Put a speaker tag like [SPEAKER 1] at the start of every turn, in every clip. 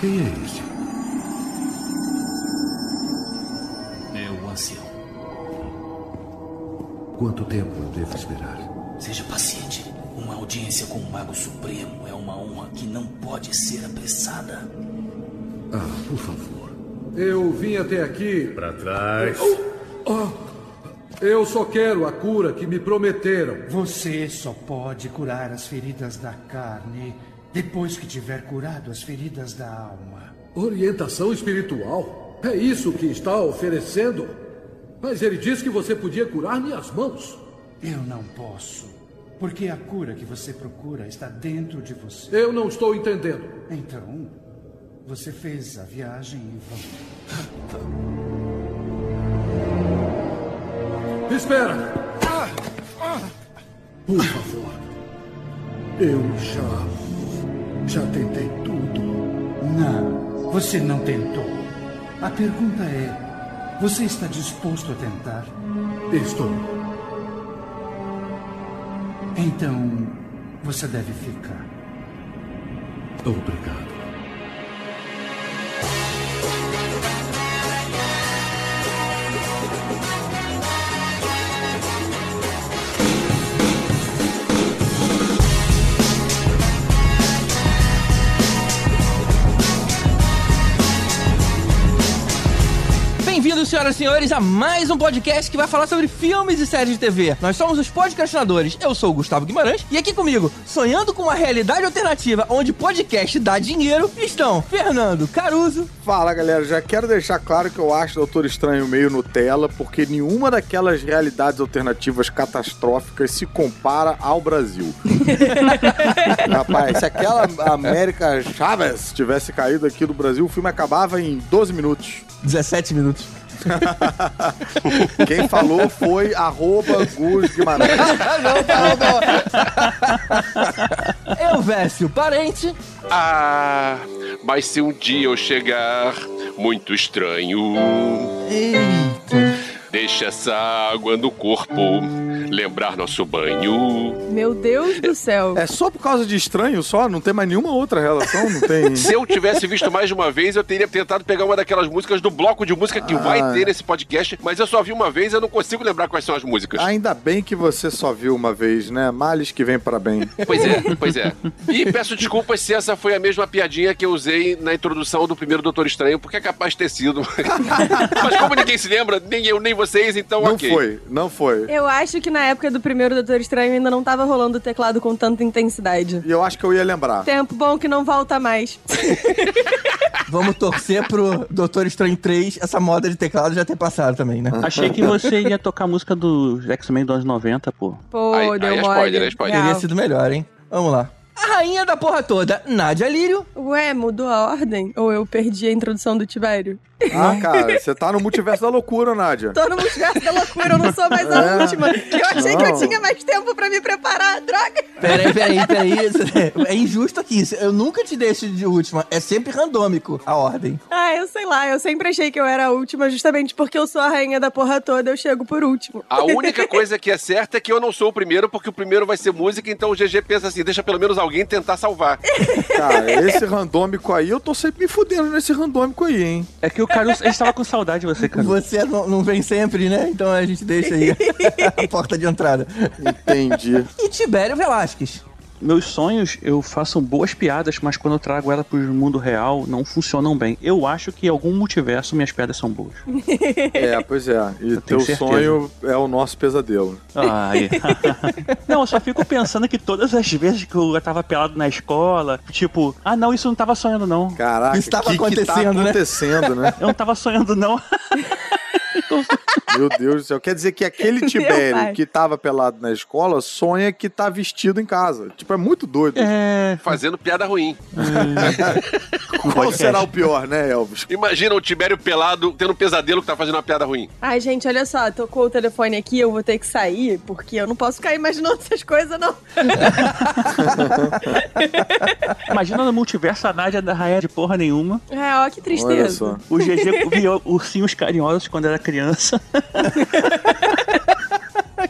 [SPEAKER 1] Quem é esse?
[SPEAKER 2] É o ancião.
[SPEAKER 1] Quanto tempo eu devo esperar?
[SPEAKER 2] Seja paciente. Uma audiência com o Mago Supremo é uma honra que não pode ser apressada.
[SPEAKER 1] Ah, por favor. Eu vim até aqui.
[SPEAKER 3] Para trás.
[SPEAKER 1] Oh, eu só quero a cura que me prometeram.
[SPEAKER 4] Você só pode curar as feridas da carne depois que tiver curado as feridas da alma.
[SPEAKER 1] Orientação espiritual? É isso que está oferecendo? Mas ele disse que você podia curar minhas mãos.
[SPEAKER 4] Eu não posso. Porque a cura que você procura está dentro de você.
[SPEAKER 1] Eu não estou entendendo.
[SPEAKER 4] Então, você fez a viagem em vão.
[SPEAKER 1] Espera! Por favor. Eu já. Já tentei tudo.
[SPEAKER 4] Não, você não tentou. A pergunta é: você está disposto a tentar?
[SPEAKER 1] Estou.
[SPEAKER 4] Então, você deve ficar.
[SPEAKER 1] Obrigado.
[SPEAKER 5] Bem-vindos, senhoras e senhores, a mais um podcast que vai falar sobre filmes e séries de TV. Nós somos os podcastinadores. Eu sou o Gustavo Guimarães e aqui comigo, sonhando com uma realidade alternativa onde podcast dá dinheiro, estão Fernando Caruso.
[SPEAKER 6] Fala galera, já quero deixar claro que eu acho o Doutor Estranho meio Nutella, porque nenhuma daquelas realidades alternativas catastróficas se compara ao Brasil. Rapaz, se aquela América Chaves tivesse caído aqui do Brasil, o filme acabava em 12 minutos.
[SPEAKER 5] 17 minutos.
[SPEAKER 6] Quem falou foi arroba Gus Guimarães.
[SPEAKER 5] Eu, Vécio, parente.
[SPEAKER 7] Ah, mas se um dia eu chegar muito estranho,
[SPEAKER 5] Eita.
[SPEAKER 7] Deixa essa água no corpo lembrar nosso banho.
[SPEAKER 8] Meu Deus do céu.
[SPEAKER 6] É só por causa de estranho só? Não tem mais nenhuma outra relação? Não tem.
[SPEAKER 7] Se eu tivesse visto mais de uma vez, eu teria tentado pegar uma daquelas músicas do bloco de música que
[SPEAKER 6] Ah.
[SPEAKER 7] vai ter nesse podcast, mas eu só vi uma vez e eu não consigo lembrar quais são as músicas.
[SPEAKER 6] Ainda bem que você só viu uma vez, né? Males que vem para bem.
[SPEAKER 7] Pois é, pois é. E peço desculpas se essa foi a mesma piadinha que eu usei na introdução do primeiro Doutor Estranho, porque é capaz de ter sido. Mas como ninguém se lembra, nem eu, nem vocês, então
[SPEAKER 6] Não
[SPEAKER 7] ok.
[SPEAKER 6] foi, não foi.
[SPEAKER 8] Eu acho que na época do primeiro Doutor Estranho ainda não tava rolando o teclado com tanta intensidade.
[SPEAKER 6] E eu acho que eu ia lembrar.
[SPEAKER 8] Tempo bom que não volta mais.
[SPEAKER 5] Vamos torcer pro Doutor Estranho 3, essa moda de teclado já ter passado também, né?
[SPEAKER 9] Achei que você ia tocar a música do X-Men dos anos 90, pô.
[SPEAKER 8] Pô,
[SPEAKER 7] Aí-
[SPEAKER 8] deu
[SPEAKER 7] aí é
[SPEAKER 8] mole.
[SPEAKER 7] spoiler, é spoiler.
[SPEAKER 5] Teria sido melhor, hein? Vamos lá. A rainha da porra toda, Nádia Lírio.
[SPEAKER 8] Ué, mudou a ordem? Ou eu perdi a introdução do Tibério?
[SPEAKER 6] Ah, cara, você tá no multiverso da loucura, Nádia.
[SPEAKER 8] Tô no multiverso da loucura, eu não sou mais a
[SPEAKER 6] É.
[SPEAKER 8] última. Eu achei que eu
[SPEAKER 6] Não.
[SPEAKER 8] tinha mais tempo pra me preparar, droga.
[SPEAKER 5] Peraí, peraí, peraí. É injusto aqui. Eu nunca te deixo de última. É sempre randômico a ordem.
[SPEAKER 8] Ah, eu sei lá, eu sempre achei que eu era a última justamente porque eu sou a rainha da porra toda, eu chego por último.
[SPEAKER 7] A única coisa que é certa é que eu não sou o primeiro, porque o primeiro vai ser música, então o GG pensa assim, deixa pelo menos alguém tentar salvar.
[SPEAKER 6] Cara, esse randômico aí, eu tô sempre me fudendo nesse randômico aí, hein?
[SPEAKER 9] É que o Caruso, ele estava com saudade de você, Caruso.
[SPEAKER 5] Você não, não vem sempre, né? Então a gente deixa aí a porta de entrada.
[SPEAKER 6] Entendi.
[SPEAKER 5] E Tibério Velasquez.
[SPEAKER 9] Meus sonhos, eu faço boas piadas, mas quando eu trago ela pro mundo real, não funcionam bem. Eu acho que em algum multiverso minhas piadas são boas.
[SPEAKER 6] É, pois é. E
[SPEAKER 9] Eu
[SPEAKER 6] teu sonho é o nosso pesadelo.
[SPEAKER 9] Ai. não, eu só fico pensando que todas as vezes que eu tava pelado na escola, tipo, ah não, isso eu não tava sonhando não.
[SPEAKER 6] Caraca,
[SPEAKER 5] Isso tava
[SPEAKER 6] que que tá
[SPEAKER 5] acontecendo, né?
[SPEAKER 6] acontecendo, né?
[SPEAKER 9] Eu não tava sonhando não.
[SPEAKER 6] Meu Deus do céu. Quer dizer que aquele. Tibério que tava pelado na escola sonha que tá vestido em casa. Tipo, é muito doido.
[SPEAKER 9] É.
[SPEAKER 7] Fazendo piada ruim.
[SPEAKER 6] Qual será o pior, né, Elvis?
[SPEAKER 7] Imagina o Tibério pelado tendo um pesadelo que tá fazendo uma piada ruim.
[SPEAKER 8] Ai, gente, olha só, tocou o telefone aqui, eu vou ter que sair, porque eu não posso ficar imaginando essas coisas, não.
[SPEAKER 9] Imagina no multiverso a Nádia da rainha de porra nenhuma.
[SPEAKER 8] É, ó, que
[SPEAKER 6] Olha
[SPEAKER 8] tristeza.
[SPEAKER 6] só.
[SPEAKER 9] O GG via ursinhos carinhosos quando era criança.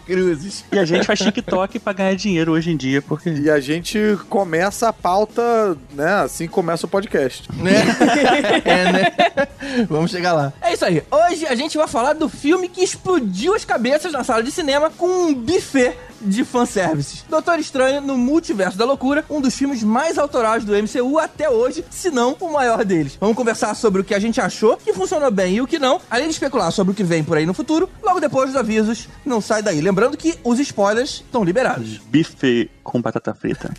[SPEAKER 5] cruzes.
[SPEAKER 9] E a gente faz TikTok pra ganhar dinheiro hoje em dia, porque.
[SPEAKER 6] E a gente começa a pauta, né? Assim começa o podcast.
[SPEAKER 5] Né? é, né? Vamos chegar lá. É isso aí. Hoje a gente vai falar do filme que explodiu as cabeças na sala de cinema com um buffet de fanservices. Doutor Estranho no Multiverso da Loucura, um dos filmes mais autorais do MCU até hoje, se não o maior deles. Vamos conversar sobre o que a gente achou que funcionou bem e o que não, além de especular sobre o que vem por aí no futuro, logo depois dos avisos. Não sai daí. Lembrando que os spoilers estão liberados.
[SPEAKER 9] Bife com batata frita.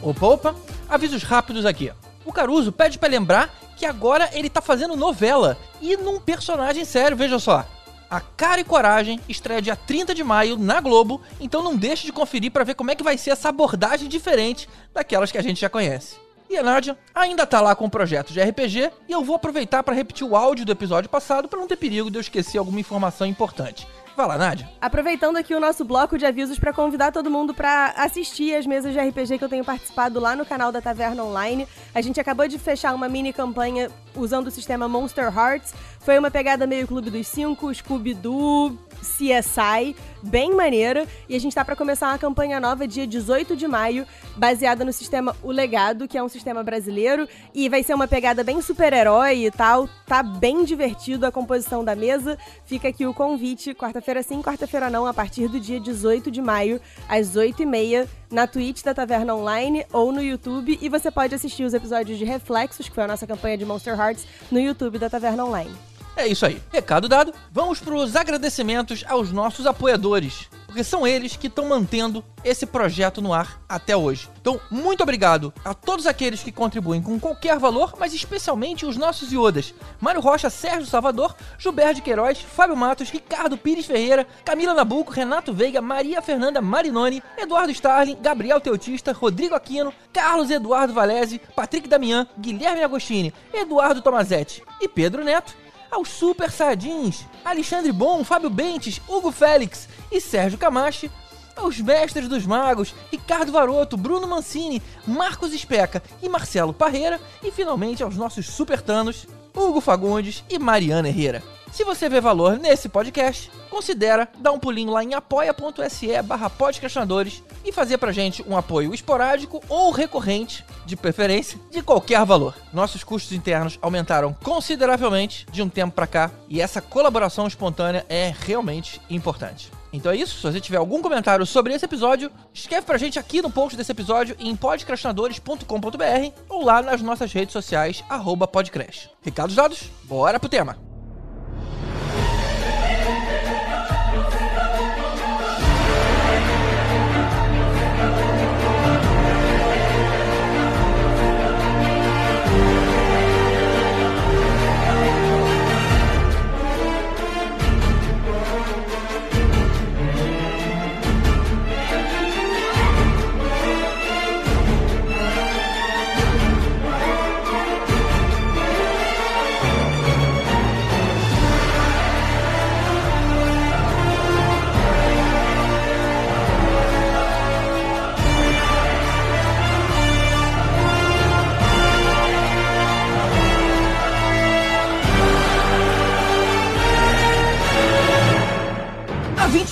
[SPEAKER 3] Opa, opa, avisos rápidos aqui. O Caruso pede pra lembrar que agora ele tá fazendo novela e num personagem sério, veja só. A Cara e Coragem estreia dia 30 de maio na Globo, então não deixe de conferir pra ver como é que vai ser essa abordagem diferente daquelas que a gente já conhece. E a Nádia ainda tá lá com o projeto de RPG e eu vou aproveitar pra repetir o áudio do episódio passado pra não ter perigo de eu esquecer alguma informação importante. Vai lá, Nádia.
[SPEAKER 8] Aproveitando aqui o nosso bloco de avisos para convidar todo mundo para assistir as mesas de RPG que eu tenho participado lá no canal da Taverna Online. A gente acabou de fechar uma mini campanha usando o sistema Monster Hearts. Foi uma pegada meio Clube dos Cinco, Scooby-Doo, CSI, bem maneira. E a gente tá para começar uma campanha nova dia 18 de maio, baseada no sistema O Legado, que é um sistema brasileiro. E vai ser uma pegada bem super-herói e tal. Tá bem divertido a composição da mesa. Fica aqui o convite, quarta-feira sim, quarta-feira não, a partir do dia 18 de maio, às 8h30, na Twitch da Taverna Online ou no YouTube. E você pode assistir os episódios de Reflexos, que foi a nossa campanha de Monster Hearts, no YouTube da Taverna Online.
[SPEAKER 3] É isso aí. Recado dado. Vamos para os agradecimentos aos nossos apoiadores, porque são eles que estão mantendo esse projeto no ar até hoje. Então, muito obrigado a todos aqueles que contribuem com qualquer valor, mas especialmente os nossos iodas. Mário Rocha, Sérgio Salvador, Gilberto de Queiroz, Fábio Matos, Ricardo Pires Ferreira, Camila Nabuco, Renato Veiga, Maria Fernanda Marinoni, Eduardo Starling, Gabriel Teutista, Rodrigo Aquino, Carlos Eduardo Valese, Patrick Damian, Guilherme Agostini, Eduardo Tomazetti e Pedro Neto aos Super Saiyajins, Alexandre Bom, Fábio Bentes, Hugo Félix e Sérgio Camache, aos Mestres dos Magos, Ricardo Varoto, Bruno Mancini, Marcos Especa e Marcelo Parreira, e finalmente aos nossos Super Tanos, Hugo Fagundes e Mariana Herrera. Se você vê valor nesse podcast, considera dar um pulinho lá em apoia.se barra podcastinadores e fazer pra gente um apoio esporádico ou recorrente, de preferência, de qualquer valor. Nossos custos internos aumentaram consideravelmente de um tempo pra cá e essa colaboração espontânea é realmente importante. Então é isso, se você tiver algum comentário sobre esse episódio, escreve pra gente aqui no post desse episódio em podcastinadores.com.br ou lá nas nossas redes sociais, arroba podcrash. Recados dados, bora pro tema!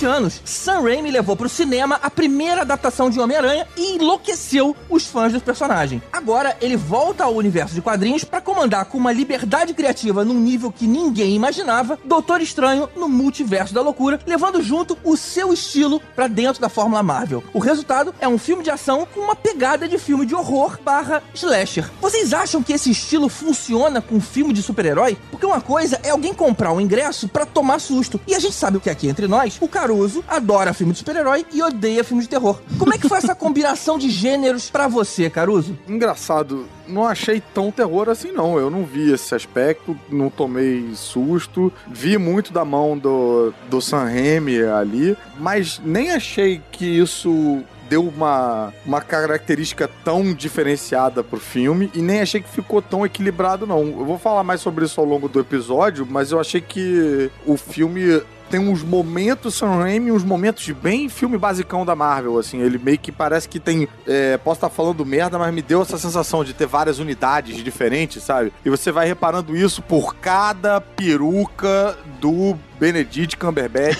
[SPEAKER 3] Anos, Sam Raimi levou pro cinema a primeira adaptação de Homem-Aranha e enlouqueceu os fãs do personagem. Agora, ele volta ao universo de quadrinhos para comandar com uma liberdade criativa num nível que ninguém imaginava Doutor Estranho no multiverso da loucura, levando junto o seu estilo para dentro da fórmula Marvel. O resultado é um filme de ação com uma pegada de filme de horror barra slasher. Vocês acham que esse estilo funciona com filme de super-herói? Porque uma coisa é alguém comprar um ingresso para tomar susto. E a gente sabe que aqui entre nós, o Caruso adora filme de super-herói e odeia filme de terror. Como é que foi essa combinação de gêneros para você, Caruso?
[SPEAKER 6] Engraçado, não achei tão terror assim, não. Eu não vi esse aspecto, não tomei susto. Vi muito da mão do, do Sam Raimi ali, mas nem achei que isso deu uma, uma característica tão diferenciada pro filme e nem achei que ficou tão equilibrado, não. Eu vou falar mais sobre isso ao longo do episódio, mas eu achei que o filme tem uns momentos Sam Raimi, uns momentos bem filme basicão da Marvel, assim. Ele meio que parece que tem. é, posso estar falando merda, mas me deu essa sensação de ter várias unidades diferentes, sabe? E você vai reparando isso por cada peruca do Benedict Cumberbatch,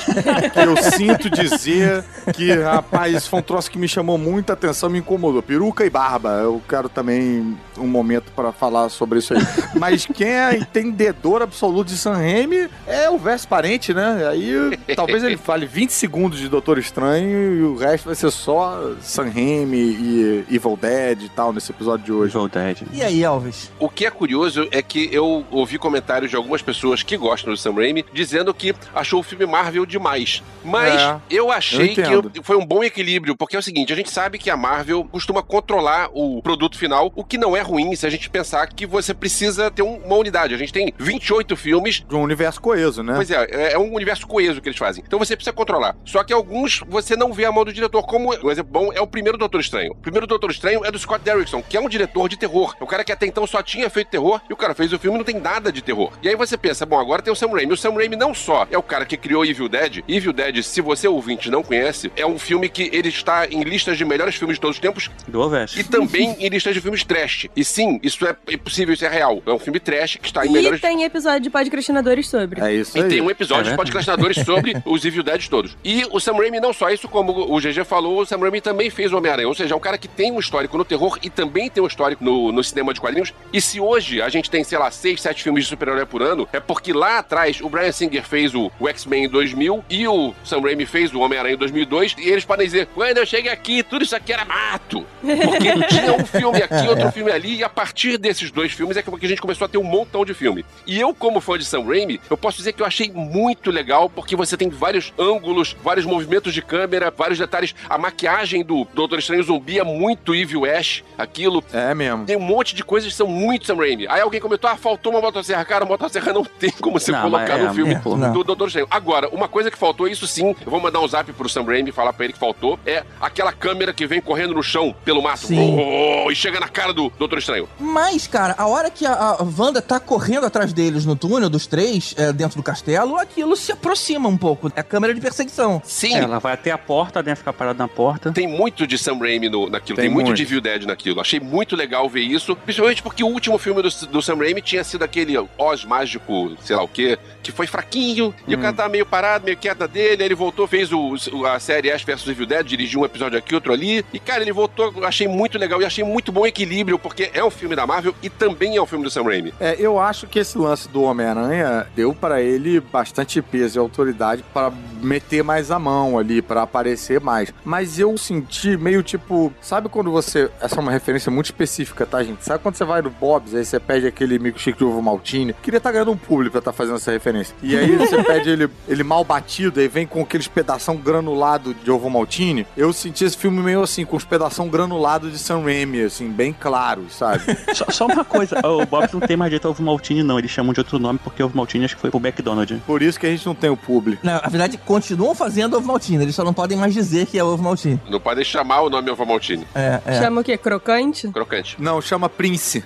[SPEAKER 6] que eu sinto dizer que, rapaz, isso foi um troço que me chamou muita atenção, me incomodou. Peruca e barba. Eu quero também um momento pra falar sobre isso aí. Mas quem é entendedor absoluto de Sam Raimi é o verso parente, né? Aí talvez ele fale 20 segundos de Doutor Estranho e o resto vai ser só Sam Raimi e Evil Dead e tal nesse episódio de hoje.
[SPEAKER 9] Evil Dead.
[SPEAKER 3] E aí, Elvis?
[SPEAKER 7] O que é curioso é que eu ouvi comentários de algumas pessoas que gostam do Sam Raimi dizendo que achou o filme Marvel demais. Mas
[SPEAKER 6] É,
[SPEAKER 7] eu achei
[SPEAKER 6] eu
[SPEAKER 7] que foi um bom equilíbrio, porque é o seguinte, a gente sabe que a Marvel costuma controlar o produto final, o que não é ruim se a gente pensar que você precisa ter um- uma unidade. A gente tem 28 filmes
[SPEAKER 6] De um universo coeso, né?
[SPEAKER 7] Pois é, é- é um universo coeso que eles fazem. Então você precisa controlar. Só que alguns você não vê a mão do diretor. Como um exemplo bom é o primeiro Doutor Estranho. O primeiro Doutor Estranho é do Scott Derrickson, que é um diretor de terror. É o cara que até então só tinha feito terror e o cara fez o filme e não tem nada de terror. E aí você pensa, bom, agora tem o Sam Raimi. O Sam Raimi não só é o cara que criou Evil Dead. Evil Dead, se você ouvinte não conhece, é um filme que ele está em listas de melhores filmes de todos os tempos
[SPEAKER 9] Do Ovest.
[SPEAKER 7] e também em listas de filmes trash. E sim, isso é possível, isso é real. É um filme trash que está em
[SPEAKER 8] E
[SPEAKER 7] melhores
[SPEAKER 8] tem episódio de podcastinadores sobre.
[SPEAKER 6] É isso
[SPEAKER 7] e
[SPEAKER 6] aí.
[SPEAKER 7] tem um episódio
[SPEAKER 9] É
[SPEAKER 7] de podcastinadores sobre os Evil Dead todos. E o Sam Raimi não só isso, como o GG falou, o Sam Raimi também fez o Homem-Aranha. Ou seja, é um cara que tem um histórico no terror e também tem um histórico no, no cinema de quadrinhos. E se hoje a gente tem, sei lá, seis, sete filmes de super-herói por ano, é porque lá atrás o Brian Singer fez o, o X-Men em 2000 e o Sam Raimi fez o Homem-Aranha em 2002. E eles podem dizer, quando eu cheguei aqui, tudo isso aqui era mato. Porque tinha um filme aqui, outro filme ali, e a partir desses dois filmes é que a gente começou a ter um montão de filme. E eu, como fã de Sam Raimi, eu posso dizer que eu achei muito legal, porque você tem vários ângulos, vários movimentos de câmera, vários detalhes. A maquiagem do Doutor Estranho Zumbi é muito Evil Ash, aquilo.
[SPEAKER 6] É mesmo.
[SPEAKER 7] Tem um monte de coisas que são muito Sam Raimi. Aí alguém comentou, ah, faltou uma motosserra. Cara, a motosserra não tem como você
[SPEAKER 9] Não,
[SPEAKER 7] colocar
[SPEAKER 9] é,
[SPEAKER 7] no filme
[SPEAKER 9] é,
[SPEAKER 3] não.
[SPEAKER 7] Do Doutor Estranho. Agora, uma coisa que faltou, isso sim, eu vou mandar um zap pro Sam Raimi, falar pra ele que faltou, é aquela câmera que vem correndo no chão, pelo mato,
[SPEAKER 3] Sim.
[SPEAKER 7] Oh, e chega na cara do Doutor Estranho.
[SPEAKER 3] Mas, cara, a hora que a, a Wanda tá correndo atrás deles no túnel, dos três, é, dentro do castelo, aquilo se aproxima um pouco. É a câmera de perseguição.
[SPEAKER 7] Sim,
[SPEAKER 9] É, ela vai até a porta, né? Fica parada na porta.
[SPEAKER 7] Tem muito de Sam Raimi no, naquilo, tem,
[SPEAKER 6] Tem
[SPEAKER 7] muito,
[SPEAKER 6] muito.
[SPEAKER 7] de Evil Dead naquilo. Achei muito legal ver isso, principalmente porque o último filme do, do Sam Raimi tinha sido aquele Oz mágico, sei lá o quê, que foi fraquinho, e o cara tava meio parado, meio quieto na dele, aí ele voltou, fez o, a série Ash vs Evil Dead, dirigiu um episódio aqui, outro ali, e cara, ele voltou, eu achei muito legal, e achei muito bom equilíbrio, porque é um filme da Marvel e também é um filme do Sam Raimi.
[SPEAKER 6] É, eu acho que esse lance do Homem-Aranha deu pra ele bastante peso e autoridade pra meter mais a mão ali, pra aparecer mais. Mas eu senti meio tipo, sabe quando você, essa é uma referência muito específica, tá, gente? Sabe quando você vai no Bob's, aí você pede aquele milkshake de ovo maltine? Queria estar ganhando um público pra estar fazendo essa referência. E aí você pede ele, ele mal batido, aí vem com aqueles pedação granulado de ovo maltine. Eu senti esse filme meio assim, com os pedação granulado de Sam Raimi, assim, bem claros, sabe?
[SPEAKER 9] Só, só uma coisa, o Bob não tem mais direito ao Ovo Maltine, não. Eles chamam de outro nome porque o Ovo Maltine acho que foi pro McDonald's.
[SPEAKER 6] Por isso que a gente não tem o publi.
[SPEAKER 3] Na verdade, continuam fazendo ovo maltine. Eles só não podem mais dizer que é ovo maltine.
[SPEAKER 7] Não pode chamar o nome Ova Maltini.
[SPEAKER 3] É, é.
[SPEAKER 8] Chama o quê? Crocante?
[SPEAKER 7] Crocante.
[SPEAKER 6] Não, chama Prince.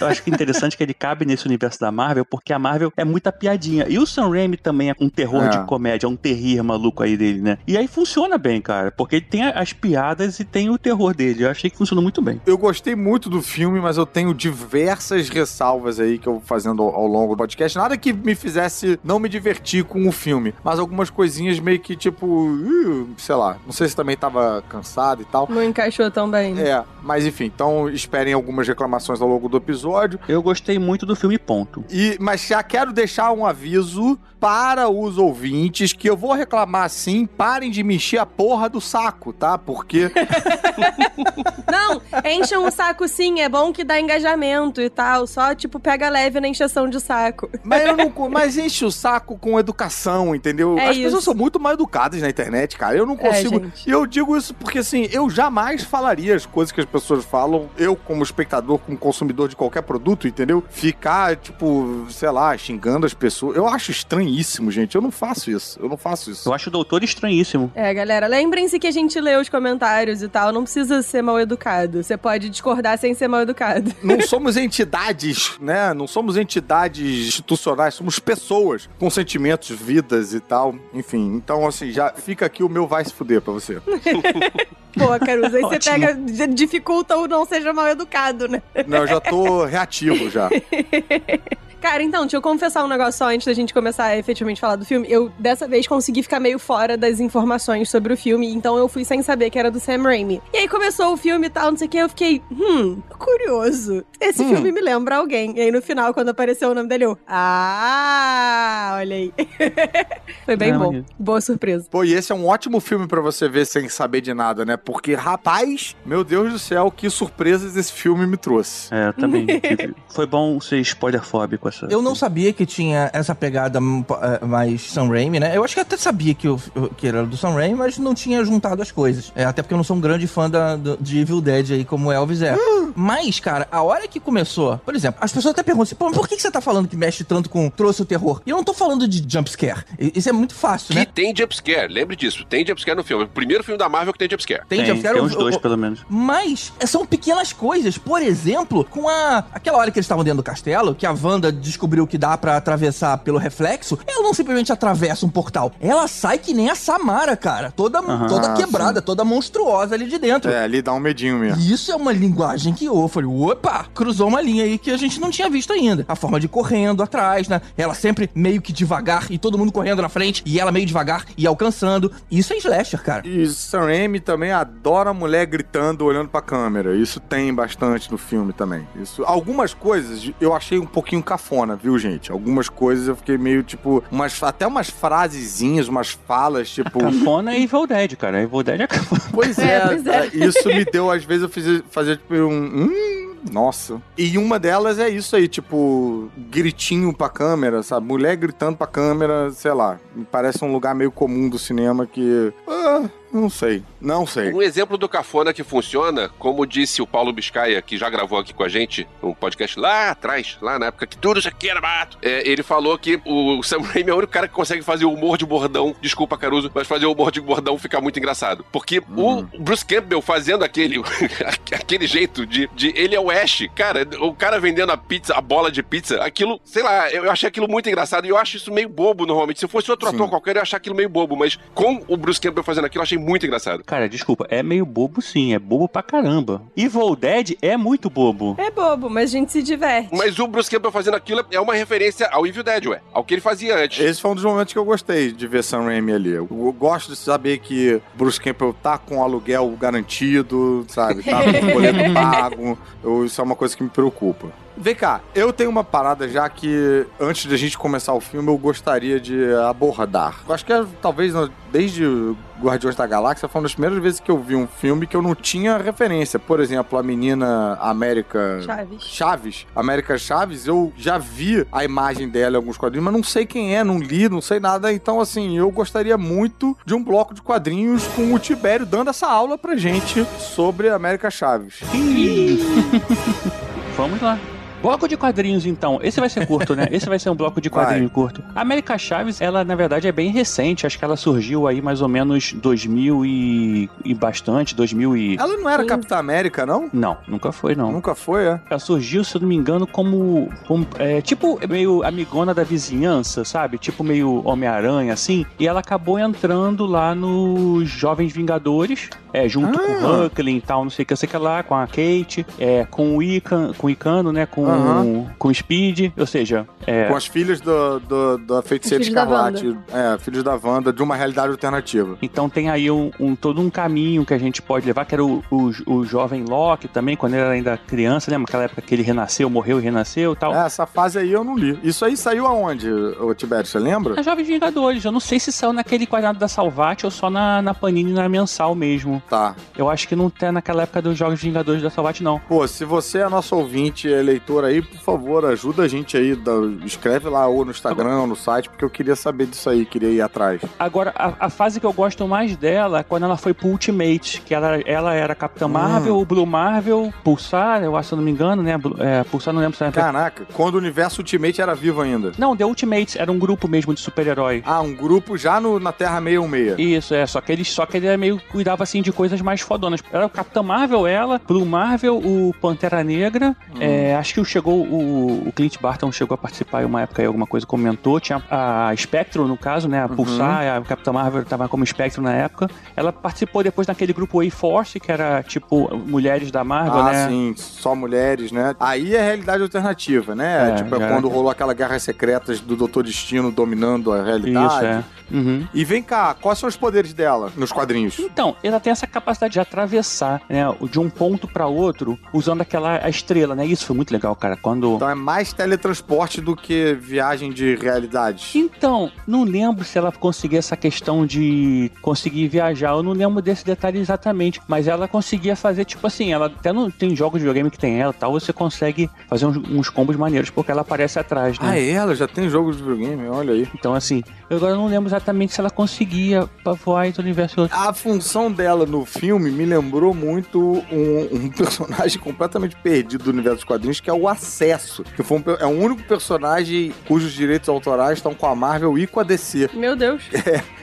[SPEAKER 9] Eu acho que é interessante que ele cabe nesse universo da Marvel, porque a Marvel é muita piadinha. E o Sam Raimi também é um terror
[SPEAKER 6] É.
[SPEAKER 9] de comédia, um terrir maluco aí dele, né? E aí funciona bem, cara, porque ele tem as piadas e tem o terror dele. Eu achei que funcionou muito bem.
[SPEAKER 6] Eu gostei muito do filme, mas eu tenho diversas ressalvas aí que eu vou fazendo ao longo do podcast. Nada que me fizesse não me divertir com o filme, mas algumas coisinhas meio que tipo, sei lá, não sei se também tava cansado e tal.
[SPEAKER 8] Não encaixou tão bem. né?
[SPEAKER 6] É, mas enfim, então esperem algumas reclamações ao longo do episódio.
[SPEAKER 9] Eu gostei muito do filme, ponto.
[SPEAKER 6] E, mas já quero deixar um aviso para os ouvintes que eu vou reclamar sim, parem de me encher a porra do saco, tá? Porque
[SPEAKER 8] Não, enchem um saco sim, é bom que dá engajamento e tal. Só, tipo, pega leve na encheção de saco.
[SPEAKER 6] Mas, eu não, mas enche o saco com educação, entendeu?
[SPEAKER 8] É
[SPEAKER 6] As pessoas
[SPEAKER 8] isso.
[SPEAKER 6] são muito mal educadas na internet, cara. Eu não
[SPEAKER 8] É,
[SPEAKER 6] consigo. e eu digo isso porque, assim, eu jamais falaria as coisas que as pessoas falam, eu, como espectador, como consumidor de qualquer produto, entendeu? Ficar, tipo, sei lá, xingando as pessoas. Eu acho estranhíssimo, gente. Eu não faço isso. Eu não faço isso.
[SPEAKER 9] Eu acho o doutor estranhíssimo.
[SPEAKER 8] É, galera, lembrem-se que a gente lê os comentários e tal, não precisa ser mal educado. Você pode discordar sem ser mal educado.
[SPEAKER 6] Não somos entidades, né? Não somos entidades institucionais, somos pessoas com sentimentos, vidas e tal. Enfim, então assim, já fica aqui o meu vai se fuder pra você.
[SPEAKER 8] Pô, Caruso, aí você
[SPEAKER 9] Ótimo.
[SPEAKER 8] pega, dificulta o não seja mal educado, né?
[SPEAKER 6] Não, eu já tô reativo já.
[SPEAKER 8] Cara, então, deixa eu confessar um negócio só antes da gente começar a efetivamente falar do filme. Eu, dessa vez, consegui ficar meio fora das informações sobre o filme, então eu fui sem saber que era do Sam Raimi. E aí começou o filme e tal, não sei o que, eu fiquei, hum, curioso. Esse
[SPEAKER 6] Hum.
[SPEAKER 8] filme me lembra alguém. E aí no final, quando apareceu o nome dele, eu, ah, olha aí. Foi bem
[SPEAKER 9] Ah,
[SPEAKER 8] bom.
[SPEAKER 9] maneiro.
[SPEAKER 8] Boa surpresa.
[SPEAKER 6] Pô, e esse é um ótimo filme pra você ver sem saber de nada, né? Porque, rapaz, meu Deus do céu, que surpresas esse filme me trouxe.
[SPEAKER 9] É, eu também. Foi bom ser essa.
[SPEAKER 3] Eu não sabia que tinha essa pegada hum, é, mais Sam Raimi, né? Eu acho que até sabia que, o- que era do Sam Raimi, mas não tinha juntado as coisas. É, até porque eu não sou um grande fã da, do- de Evil Dead aí, como o Elvis é. Mas, cara, a hora que começou... Por exemplo, as pessoas até perguntam assim, Pô, por que, que você tá falando que mexe tanto com... Trouxe o terror? E eu não tô falando de jumpscare. Isso é muito fácil,
[SPEAKER 7] Que
[SPEAKER 3] né?
[SPEAKER 7] tem jumpscare, lembre disso. Tem jumpscare no filme. O primeiro filme da Marvel que tem jumpscare.
[SPEAKER 3] Tem,
[SPEAKER 9] Tem,
[SPEAKER 3] jumpscare.
[SPEAKER 9] tem
[SPEAKER 3] eu-
[SPEAKER 9] uns dois,
[SPEAKER 3] eu-
[SPEAKER 9] pelo menos.
[SPEAKER 3] Mas são pequenas coisas. Por exemplo, com a. Aquela hora que eles estavam dentro do castelo, que a Wanda descobriu que dá pra atravessar pelo reflexo, ela não simplesmente atravessa um portal. Ela sai que nem a Samara, cara. Toda,
[SPEAKER 9] Aham.
[SPEAKER 3] toda
[SPEAKER 6] Ah,
[SPEAKER 3] quebrada, toda monstruosa ali de dentro.
[SPEAKER 6] É, ali dá um medinho mesmo.
[SPEAKER 3] E isso é uma linguagem que eu falei, opa, cruzou uma linha aí que a gente não tinha visto ainda. A forma de correndo atrás, né? Ela sempre meio que devagar e todo mundo correndo na frente e ela meio devagar e alcançando. Isso é slasher, cara.
[SPEAKER 6] E Sam Raimi também adora a mulher gritando, olhando pra câmera. Isso tem bastante no filme também. Isso, algumas coisas eu achei um pouquinho cafona, viu, gente? Algumas coisas eu fiquei meio tipo, umas, até umas frasezinhas, umas falas, tipo.
[SPEAKER 9] Cafona é Evil Dead, cara. Evil Dead é cafona.
[SPEAKER 6] Pois
[SPEAKER 8] É,
[SPEAKER 6] é,
[SPEAKER 8] pois é.
[SPEAKER 6] isso me deu, às vezes eu fiz, fazia tipo um. Hum, nossa. E uma delas é isso aí, tipo, gritinho pra câmera, sabe? Mulher gritando pra câmera, sei lá. Me parece um lugar meio comum do cinema que. Ah, não sei. Não sei.
[SPEAKER 7] Um exemplo do cafona que funciona, como disse o Paulo Biscaia, que já gravou aqui com a gente, um podcast lá atrás, lá na época que tudo isso aqui era barato. É, ele falou que o Sam Raimi é o único cara que consegue fazer o humor de bordão, desculpa Caruso, mas fazer o humor de bordão ficar muito engraçado. Porque o Bruce Campbell fazendo aquele, aquele jeito de, de ele é o Ash, cara, o cara vendendo a pizza, a bola de pizza, aquilo, sei lá, eu, eu achei aquilo muito engraçado e eu acho isso meio bobo normalmente. Se fosse outro
[SPEAKER 6] Sim.
[SPEAKER 7] ator qualquer, eu ia achar aquilo meio bobo, mas com o Bruce Campbell fazendo aquilo, eu achei muito engraçado.
[SPEAKER 9] Cara, desculpa, é meio bobo sim, é bobo pra caramba. Evil Dead é muito bobo.
[SPEAKER 8] É bobo, mas a gente se diverte.
[SPEAKER 7] Mas o Bruce Campbell fazendo aquilo é uma referência ao Evil Dead, ué. Ao que ele fazia antes.
[SPEAKER 6] Esse foi um dos momentos que eu gostei de ver Sam Raimi ali. Eu gosto de saber que Bruce Campbell tá com aluguel garantido, sabe? Tá com o boleto pago. Eu- isso é uma coisa que me preocupa. Vem cá, eu tenho uma parada já que, antes de a gente começar o filme, eu gostaria de abordar. Eu acho que é, talvez desde Guardiões da Galáxia foi uma das primeiras vezes que eu vi um filme que eu não tinha referência. Por exemplo, a menina América
[SPEAKER 8] Chaves.
[SPEAKER 6] Chaves, América Chaves, eu já vi a imagem dela em alguns quadrinhos, mas não sei quem é, não li, não sei nada. Então, assim, eu gostaria muito de um bloco de quadrinhos com o Tibério dando essa aula pra gente sobre a América Chaves.
[SPEAKER 9] Vamos lá. Bloco de quadrinhos, então. Esse vai ser curto, né? Esse vai ser um bloco de quadrinho curto. A América Chaves, ela, na verdade, é bem recente. Acho que ela surgiu aí mais ou menos 2000 e, e bastante, 2000 e...
[SPEAKER 6] Ela não era Capitã América, não?
[SPEAKER 9] Não, nunca foi, não.
[SPEAKER 6] Nunca foi, é?
[SPEAKER 9] Ela surgiu, se eu não me engano, como. como, é, tipo, meio amigona da vizinhança, sabe? Tipo, meio Homem-Aranha, assim. E ela acabou entrando lá nos Jovens Vingadores, é, junto
[SPEAKER 6] Ah.
[SPEAKER 9] com o Huckling e tal, não sei o que, sei que lá, com a Kate, é, com o Ican, com o Icano, né? Com,
[SPEAKER 6] Aham.
[SPEAKER 9] com o Speed. Ou seja, é.
[SPEAKER 6] Com as filhas do, do- da Feiticeira
[SPEAKER 8] Os filhos da
[SPEAKER 6] Escarlate. É, filhos da Wanda, de uma realidade alternativa.
[SPEAKER 9] Então tem aí um, um- todo um caminho que a gente pode levar, que era o, o, o jovem Loki também, quando ele era ainda criança, lembra? Aquela época que ele renasceu, morreu e renasceu e tal.
[SPEAKER 6] É, essa fase aí eu não li. Isso aí saiu aonde, ô Tibério? Você lembra?
[SPEAKER 9] A Jovens Vingadores. Eu não sei se saiu naquele quadrado da Salvat ou só na, na Panini na mensal mesmo.
[SPEAKER 6] Tá.
[SPEAKER 9] Eu acho que não tem naquela época dos Jogos Vingadores da Salvat, não.
[SPEAKER 6] Pô, se você é nosso ouvinte, é leitor apoiador aí, por favor, ajuda a gente aí. Da, escreve lá ou no Instagram ou no site, porque eu queria saber disso aí, queria ir atrás.
[SPEAKER 9] Agora, a, a fase que eu gosto mais dela é quando ela foi pro Ultimate, que ela, ela era Capitã
[SPEAKER 6] Hum.
[SPEAKER 9] Marvel, o Blue Marvel, Pulsar, eu acho, se eu não me engano, né? É, Pulsar não lembro se era.
[SPEAKER 6] Caraca, quando o universo Ultimate era vivo ainda.
[SPEAKER 9] Não, The Ultimate era um grupo mesmo de super-herói.
[SPEAKER 6] Ah, um grupo já no, na Terra 616.
[SPEAKER 9] Isso, é, só que ele, só que ele meio cuidava assim de coisas mais fodonas. Era o Capitão Marvel, ela, Blue Marvel, o Pantera Negra. é, acho que chegou o, o Clint Barton chegou a participar em uma época aí, alguma coisa comentou. Tinha a Spectrum, no caso, né? A Pulsar, a Capitã Marvel tava como Spectrum na época. Ela participou depois naquele grupo A-Force, que era tipo mulheres da Marvel,
[SPEAKER 6] Ah,
[SPEAKER 9] né?
[SPEAKER 6] sim, só mulheres, né? Aí é realidade alternativa, né?
[SPEAKER 9] É,
[SPEAKER 6] tipo, é quando rolou aquela guerra secretas do Doutor Destino dominando a realidade.
[SPEAKER 9] Isso, é. Uhum.
[SPEAKER 6] E vem cá, quais são os poderes dela nos quadrinhos?
[SPEAKER 9] Então, ela tem essa capacidade de atravessar, né, de um ponto pra outro, usando aquela a estrela, né? Isso foi muito legal, cara. Quando
[SPEAKER 6] Então é mais teletransporte do que viagem de realidade.
[SPEAKER 9] Então, não lembro se ela conseguia essa questão de conseguir viajar. Eu não lembro desse detalhe exatamente. Mas ela conseguia fazer, tipo assim, ela até não tem jogos de videogame que tem ela e tal, você consegue fazer uns, uns combos maneiros, porque ela aparece atrás, né?
[SPEAKER 6] Ah, é? Ela já tem jogos de videogame, olha aí.
[SPEAKER 9] Então, assim, eu agora não lembro exatamente se ela conseguia voar entre o universo e outro.
[SPEAKER 6] A função dela no filme me lembrou muito um, um personagem completamente perdido do universo dos quadrinhos, que é o Acesso. Que foi um é o único personagem cujos direitos autorais estão com a Marvel e com a DC.
[SPEAKER 8] Meu Deus.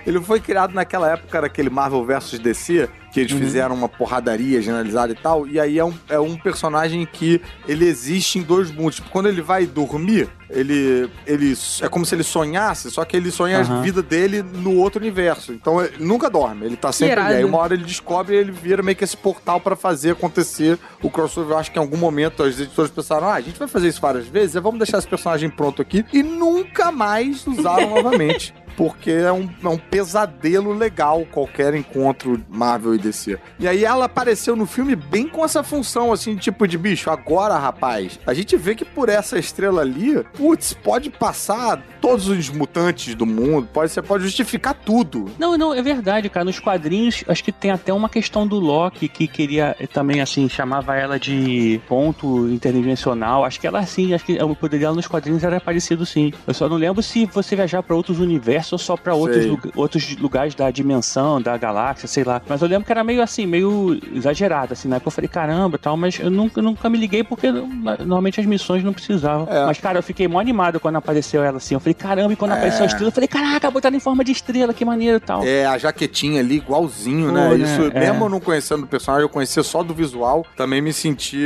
[SPEAKER 6] Ele foi criado naquela época daquele Marvel vs DC, que eles fizeram uma porradaria generalizada e tal. E aí é um, é um personagem que ele existe em dois mundos. Tipo, quando ele vai dormir, ele, ele é como se ele sonhasse, só que ele sonha
[SPEAKER 9] Aham.
[SPEAKER 6] a vida dele no outro universo. Então ele nunca dorme, ele tá sempre ali. Aí uma hora ele descobre e ele vira meio que esse portal pra fazer acontecer o crossover. Eu acho que em algum momento os editores pensaram: ah, a gente vai fazer isso várias vezes, vamos deixar esse personagem pronto aqui. E nunca mais usaram novamente. Porque é um, é um pesadelo legal qualquer encontro Marvel e DC. E aí ela apareceu no filme bem com essa função, assim, tipo de bicho, agora, rapaz, a gente vê que por essa estrela ali, putz, pode passar todos os mutantes do mundo, pode, você pode justificar tudo.
[SPEAKER 9] Não, não, é verdade, cara. Nos quadrinhos, acho que tem até uma questão do Loki que queria eh, também, assim, chamava ela de ponto interdimensional. Acho que ela, assim, acho que o poder dela nos quadrinhos era parecido, sim. Eu só não lembro se você viajar pra outros universos ou só pra outros, lu- outros lugares da dimensão, da galáxia, sei lá. Mas eu lembro que era meio assim, meio exagerado, assim. Na época eu falei, caramba, tal, mas eu nunca, nunca me liguei porque normalmente as missões não precisavam.
[SPEAKER 6] É.
[SPEAKER 9] Mas, cara, eu fiquei mó animado quando apareceu ela assim. Eu falei, caramba, e quando
[SPEAKER 6] É.
[SPEAKER 9] apareceu a estrela, eu falei, caraca, botaram em forma de estrela, que maneiro e tal.
[SPEAKER 6] É, a jaquetinha ali, igualzinho, né?
[SPEAKER 9] Pô, né?
[SPEAKER 6] Isso,
[SPEAKER 9] É.
[SPEAKER 6] mesmo eu não conhecendo o personagem, eu conhecia só do visual, também me senti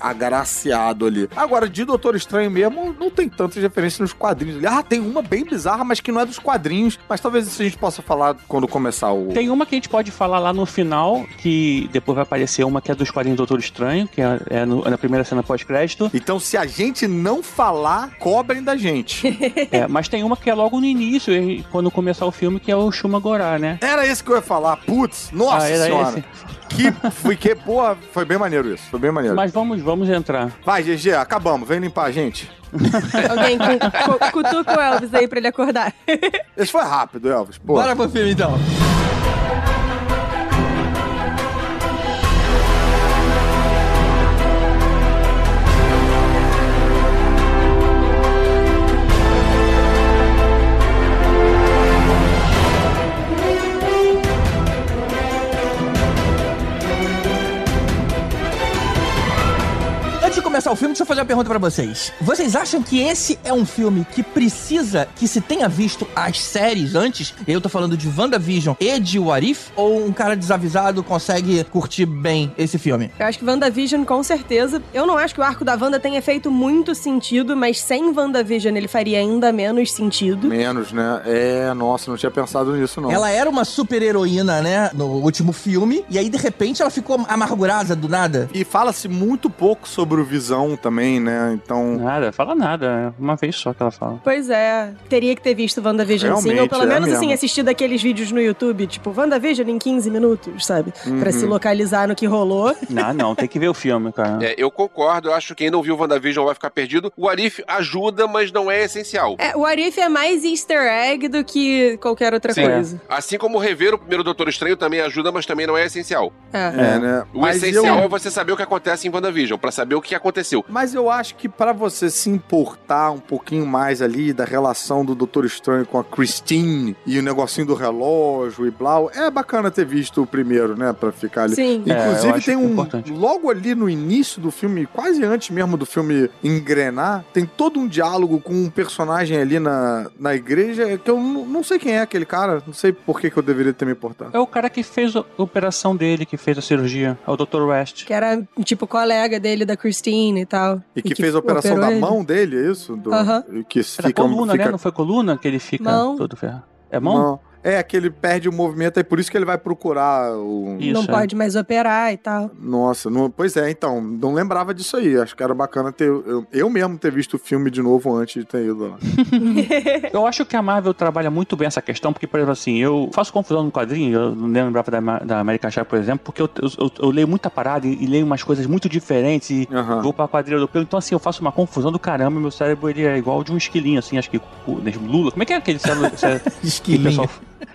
[SPEAKER 6] agraciado ali. Agora, de Doutor Estranho mesmo, não tem tantas referências nos quadrinhos. Ah, tem uma bem bizarra, mas que não é dos quadrinhos. Mas talvez isso a gente possa falar quando começar o.
[SPEAKER 9] Tem uma que a gente pode falar lá no final, que depois vai aparecer uma que é dos quadrinhos do Doutor Estranho, que é, é no- na primeira cena pós-crédito.
[SPEAKER 6] Então, se a gente não falar, cobrem da gente.
[SPEAKER 9] É, mas tem uma que é logo no início, quando começar o filme, que é o Shuma Gorá, né?
[SPEAKER 6] Era esse que eu ia falar. Putz, nossa
[SPEAKER 9] Ah, era
[SPEAKER 6] senhora.
[SPEAKER 9] esse.
[SPEAKER 6] Que, foi que, porra, foi bem maneiro isso. Foi bem maneiro.
[SPEAKER 9] Mas vamos, vamos entrar.
[SPEAKER 6] Vai, GG, acabamos. Vem limpar a gente.
[SPEAKER 8] Alguém cu, cu, cutuca o Elvis aí pra ele acordar.
[SPEAKER 6] Esse foi rápido, Elvis. Pô.
[SPEAKER 3] Bora pro filme então. Começar o filme, deixa eu fazer uma pergunta pra vocês. Vocês acham que esse é um filme que precisa que se tenha visto as séries antes? Eu tô falando de WandaVision e de What If? Ou um cara desavisado consegue curtir bem esse filme?
[SPEAKER 8] Eu acho que WandaVision, com certeza. Eu não acho que o arco da Wanda tenha feito muito sentido, mas sem WandaVision ele faria ainda menos sentido.
[SPEAKER 6] Menos, né? É, nossa, não tinha pensado nisso, não.
[SPEAKER 3] Ela era uma super heroína, né? No último filme. E aí, de repente, ela ficou amargurada do nada.
[SPEAKER 6] E fala-se muito pouco sobre o Visão também, né? Então.
[SPEAKER 9] Nada, fala nada. É uma vez só que ela fala.
[SPEAKER 8] Pois é, teria que ter visto WandaVision sim, ou pelo
[SPEAKER 6] é
[SPEAKER 8] menos assim,
[SPEAKER 6] mesmo.
[SPEAKER 8] assistido aqueles vídeos no YouTube, tipo, WandaVision em 15 minutos, sabe? Pra
[SPEAKER 6] Uhum.
[SPEAKER 8] se localizar no que rolou.
[SPEAKER 9] Não, não, tem que ver o filme, cara.
[SPEAKER 7] É, eu concordo, eu acho que quem não viu WandaVision vai ficar perdido. O Arif ajuda, mas não é essencial.
[SPEAKER 8] É, o Arif é mais easter egg do que qualquer outra
[SPEAKER 7] Sim.
[SPEAKER 8] coisa.
[SPEAKER 7] Assim como rever o primeiro Doutor Estranho também ajuda, mas também não é essencial.
[SPEAKER 8] É.
[SPEAKER 6] É, né?
[SPEAKER 7] O
[SPEAKER 6] Mas
[SPEAKER 7] essencial
[SPEAKER 6] eu-
[SPEAKER 7] é você saber o que acontece em WandaVision, pra saber o que aconteceu aconteceu.
[SPEAKER 6] Mas eu acho que para você se importar um pouquinho mais ali da relação do Doutor Estranho com a Christine e o negocinho do relógio e blau, é bacana ter visto o primeiro, né? Pra ficar ali.
[SPEAKER 8] Sim.
[SPEAKER 6] Inclusive
[SPEAKER 9] É,
[SPEAKER 6] tem um.
[SPEAKER 9] importante.
[SPEAKER 6] Logo ali no início do filme, quase antes mesmo do filme engrenar, tem todo um diálogo com um personagem ali na, na igreja que eu não não sei quem é aquele cara, não sei por que, que eu deveria ter me importado.
[SPEAKER 9] É o cara que fez a operação dele, que fez a cirurgia. É o Dr. West.
[SPEAKER 8] Que era, tipo, colega dele, da Christine e tal.
[SPEAKER 6] E que, fez a operação da
[SPEAKER 8] ele.
[SPEAKER 6] mão dele, é isso? Do,
[SPEAKER 8] Aham.
[SPEAKER 6] Que
[SPEAKER 9] Era
[SPEAKER 6] fica,
[SPEAKER 9] coluna,
[SPEAKER 6] fica
[SPEAKER 9] né? Não foi coluna que ele fica
[SPEAKER 8] Mão.
[SPEAKER 9] todo ferrado. É mão?
[SPEAKER 6] Não. É, que ele perde o movimento, é por isso que ele vai procurar o.
[SPEAKER 9] Isso,
[SPEAKER 8] não
[SPEAKER 9] é.
[SPEAKER 8] pode mais operar e tal.
[SPEAKER 6] Nossa, não- pois é, então, não lembrava disso aí. Acho que era bacana ter. Eu, eu mesmo ter visto o filme de novo antes de ter ido lá.
[SPEAKER 9] Eu acho que a Marvel trabalha muito bem essa questão, porque, por exemplo, assim, eu faço confusão no quadrinho, eu não lembrava da, da América Chave, por exemplo, porque eu, eu, eu- eu leio muita parada e, e leio umas coisas muito diferentes e
[SPEAKER 6] Aham.
[SPEAKER 9] vou pra quadrilha europeu, então assim, eu faço uma confusão do caramba, meu cérebro ele é igual de um esquilinho, assim, acho que o Lula, como é que é aquele cérebro que o
[SPEAKER 3] Esquilinho.
[SPEAKER 9] pessoal,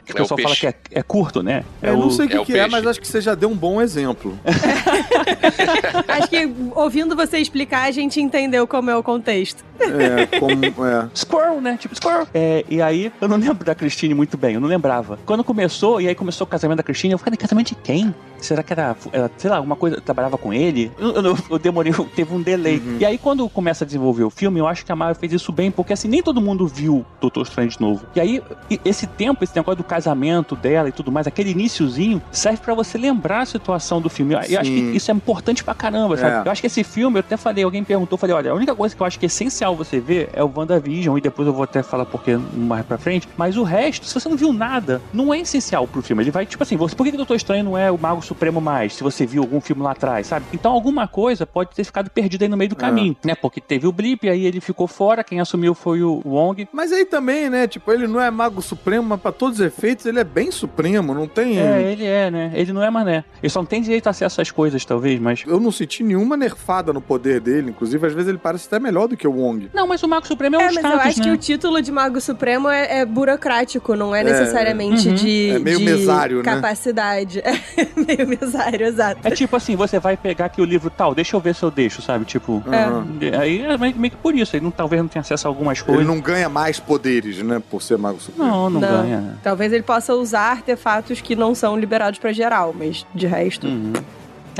[SPEAKER 9] que o
[SPEAKER 7] É o
[SPEAKER 9] pessoal fala
[SPEAKER 7] peixe.
[SPEAKER 9] que é, é curto, né?
[SPEAKER 6] Eu não sei o que,
[SPEAKER 7] é
[SPEAKER 6] que é, mas acho que você já deu um bom exemplo.
[SPEAKER 8] Acho que ouvindo você explicar, a gente entendeu como é o contexto.
[SPEAKER 6] É, como. É.
[SPEAKER 9] Squirrel, né? Tipo Squirrel. É, e aí, eu não lembro da Christine muito bem, eu não lembrava. Quando começou, e aí começou o casamento da Christine, eu falei, casamento de quem? Será que era, era sei lá, alguma coisa, trabalhava com ele? Eu, eu, eu demorei, teve um delay. E aí, quando começa a desenvolver o filme, eu acho que a Marvel fez isso bem, porque assim, nem todo mundo viu Doutor Estranho de novo. E aí, esse tempo, esse negócio do casamento dela e tudo mais, aquele iniciozinho, serve pra você lembrar a situação do filme. Eu, eu acho que isso é importante pra caramba, sabe?
[SPEAKER 6] É.
[SPEAKER 9] Eu acho que esse filme, eu até falei, alguém perguntou, eu falei, olha, a única coisa que eu acho que é essencial você ver é o WandaVision, e depois eu vou até falar porque mais pra frente, mas o resto, se você não viu nada, não é essencial pro filme. Ele vai, tipo assim, você, por que que o Doutor Estranho não é o Mago Supremo mais, se você viu algum filme lá atrás, sabe? Então alguma coisa pode ter ficado perdida aí no meio do caminho, né? Porque teve o blip, aí ele ficou fora, quem assumiu foi o Wong.
[SPEAKER 6] Mas aí também, né? Tipo, ele não é mago supremo, mas pra todos os efeitos ele é bem supremo, não tem.
[SPEAKER 9] É, ele é, né? Ele não é mané. Ele só não tem direito a acesso essas coisas, talvez, mas...
[SPEAKER 6] Eu não senti nenhuma nerfada no poder dele, inclusive às vezes ele parece até melhor do que o Wong.
[SPEAKER 9] Não, mas o Mago Supremo é um
[SPEAKER 8] É, mas
[SPEAKER 9] status,
[SPEAKER 8] eu acho
[SPEAKER 9] né?
[SPEAKER 8] que o título de Mago Supremo é, é burocrático, não é necessariamente
[SPEAKER 9] Uhum.
[SPEAKER 8] de,
[SPEAKER 6] É meio
[SPEAKER 8] de
[SPEAKER 6] mesário, né?
[SPEAKER 8] capacidade. É meio mesário, exato.
[SPEAKER 9] É tipo assim, você vai pegar aqui o livro tal, deixa eu ver se eu deixo, sabe? Tipo,
[SPEAKER 6] Aham.
[SPEAKER 9] aí é meio meio que por isso, ele não, talvez não tenha acesso a algumas coisas.
[SPEAKER 6] Ele não ganha mais poderes, né? Por ser mago supremo.
[SPEAKER 9] Não, não,
[SPEAKER 8] Não.
[SPEAKER 9] ganha.
[SPEAKER 8] Talvez ele possa usar artefatos que não são liberados pra geral, mas de resto.
[SPEAKER 9] Uhum.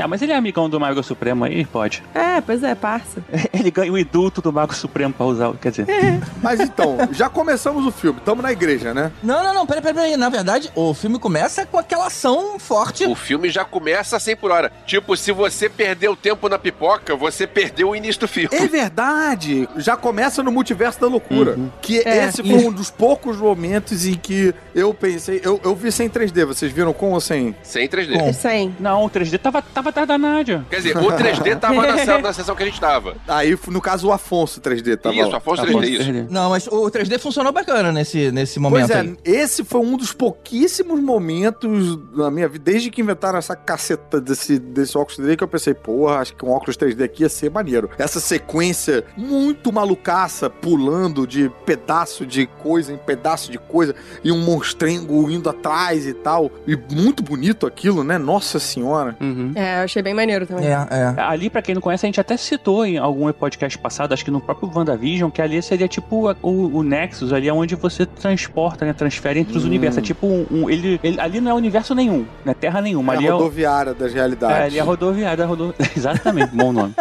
[SPEAKER 9] Ah, mas ele é amigão do Mago Supremo aí, pode.
[SPEAKER 8] É, pois é, parça.
[SPEAKER 9] Ele ganha o indulto do Mago Supremo pra usar, quer dizer.
[SPEAKER 6] Mas então, já começamos o filme, estamos na igreja, né?
[SPEAKER 3] Não, não, não, peraí, peraí, peraí. Na verdade, o filme começa com aquela ação forte.
[SPEAKER 7] O filme já começa a 100 por hora. Tipo, se você perdeu tempo na pipoca, você perdeu o início do filme.
[SPEAKER 6] É verdade! Já começa no multiverso da loucura.
[SPEAKER 9] Uhum.
[SPEAKER 6] Que
[SPEAKER 8] É.
[SPEAKER 6] esse foi um dos poucos momentos em que eu pensei. Eu, eu vi sem 3D, vocês viram com ou sem?
[SPEAKER 7] Sem 3D.
[SPEAKER 3] Bom.
[SPEAKER 8] É 100.
[SPEAKER 9] Não, o 3D tava, tava atrás da Nádia.
[SPEAKER 7] Quer dizer, o 3D tava na, se- na sessão que a gente tava.
[SPEAKER 6] Aí, no caso, o Afonso 3D tava
[SPEAKER 7] isso,
[SPEAKER 6] lá.
[SPEAKER 7] Afonso
[SPEAKER 9] Tá
[SPEAKER 7] 3D,
[SPEAKER 9] bom,
[SPEAKER 7] isso.
[SPEAKER 9] 3D.
[SPEAKER 3] Não, mas o 3D funcionou bacana nesse, nesse
[SPEAKER 6] Pois
[SPEAKER 3] momento
[SPEAKER 6] é,
[SPEAKER 3] aí.
[SPEAKER 6] esse foi um dos pouquíssimos momentos na minha vida, desde que inventaram essa caceta desse, desse óculos 3D, que eu pensei, porra, acho que um óculos 3D aqui ia ser maneiro. Essa sequência muito malucaça, pulando de pedaço de coisa em pedaço de coisa, e um monstrengo indo atrás e tal. E muito bonito aquilo, né? Nossa senhora.
[SPEAKER 9] Uhum.
[SPEAKER 8] É, eu achei bem maneiro também.
[SPEAKER 3] É, é.
[SPEAKER 9] Ali, pra quem não conhece, a gente até citou em algum podcast passado, acho que no próprio WandaVision, que ali seria tipo o, o Nexus, ali é onde você transporta, né? Transfere entre os
[SPEAKER 6] Hum.
[SPEAKER 9] universos. É tipo um. um- ele, ele- ali não é universo nenhum, não é terra nenhuma.
[SPEAKER 6] É
[SPEAKER 9] ali
[SPEAKER 6] a
[SPEAKER 9] é,
[SPEAKER 6] rodoviária das realidades.
[SPEAKER 9] é, ali é a rodoviária. Rodo... Exatamente, bom nome.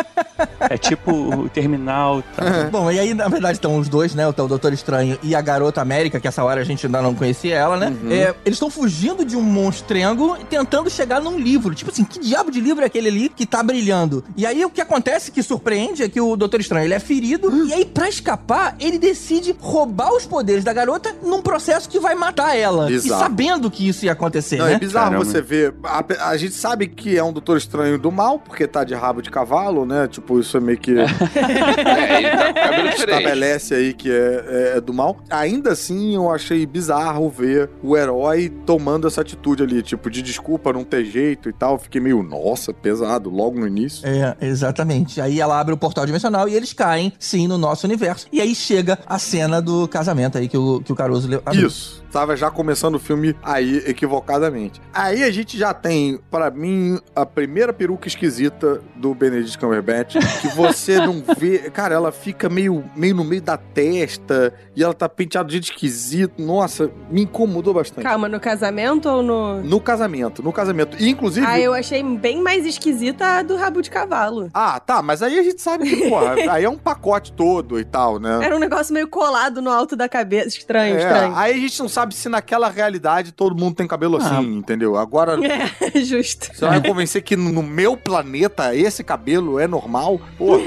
[SPEAKER 9] É tipo o terminal. Tá.
[SPEAKER 3] Bom, e aí, na verdade, estão os dois, né? O o Doutor Estranho e a Garota América, que essa hora a gente ainda não conhecia ela, né? É, eles estão fugindo de um monstrengo e tentando chegar num livro. Tipo assim, que diabo de livro é aquele ali que tá brilhando? E aí, o que acontece que surpreende é que o Doutor Estranho, ele é ferido e aí, pra escapar, ele decide roubar os poderes da garota num processo que vai matar ela.
[SPEAKER 6] Exato.
[SPEAKER 3] E sabendo que isso ia acontecer,
[SPEAKER 6] Não,
[SPEAKER 3] né?
[SPEAKER 6] é bizarro
[SPEAKER 9] Caramba.
[SPEAKER 6] você ver. A, a gente sabe que é um doutor estranho do mal, porque tá de rabo de cavalo, né? Tipo, isso é meio que
[SPEAKER 7] É, tá
[SPEAKER 6] estabelece aí que é, é- é do mal. Ainda assim, eu achei bizarro ver o herói tomando essa atitude ali, tipo, de desculpa, não ter jeito e tal. Fiquei meio, nossa, pesado, logo no início.
[SPEAKER 3] É, exatamente. Aí ela abre o portal dimensional e eles caem, sim, no nosso universo. E aí chega a cena do casamento aí que o, que o Caruso abriu.
[SPEAKER 6] Isso. Tava já começando o filme aí equivocadamente. Aí a gente já tem, para mim, a primeira peruca esquisita do Benedict Cumberbatch, que você não vê. Cara, ela fica meio, meio no meio da testa e ela tá penteada de jeito esquisito. Nossa, me incomodou bastante.
[SPEAKER 8] Calma, no casamento ou no.
[SPEAKER 6] No casamento, no casamento. E, inclusive.
[SPEAKER 8] Ah, eu achei bem mais esquisita a do rabo de cavalo.
[SPEAKER 6] Ah, tá, mas aí a gente sabe que, porra, aí é um pacote todo e tal, né?
[SPEAKER 8] Era um negócio meio colado no alto da cabeça. Estranho,
[SPEAKER 6] É,
[SPEAKER 8] estranho.
[SPEAKER 6] Aí a gente não sabe se naquela realidade todo mundo tem cabelo
[SPEAKER 9] Ah.
[SPEAKER 6] assim, entendeu? Agora,
[SPEAKER 8] É, justo.
[SPEAKER 6] você vai convencer que no meu planeta esse cabelo é normal? Porra.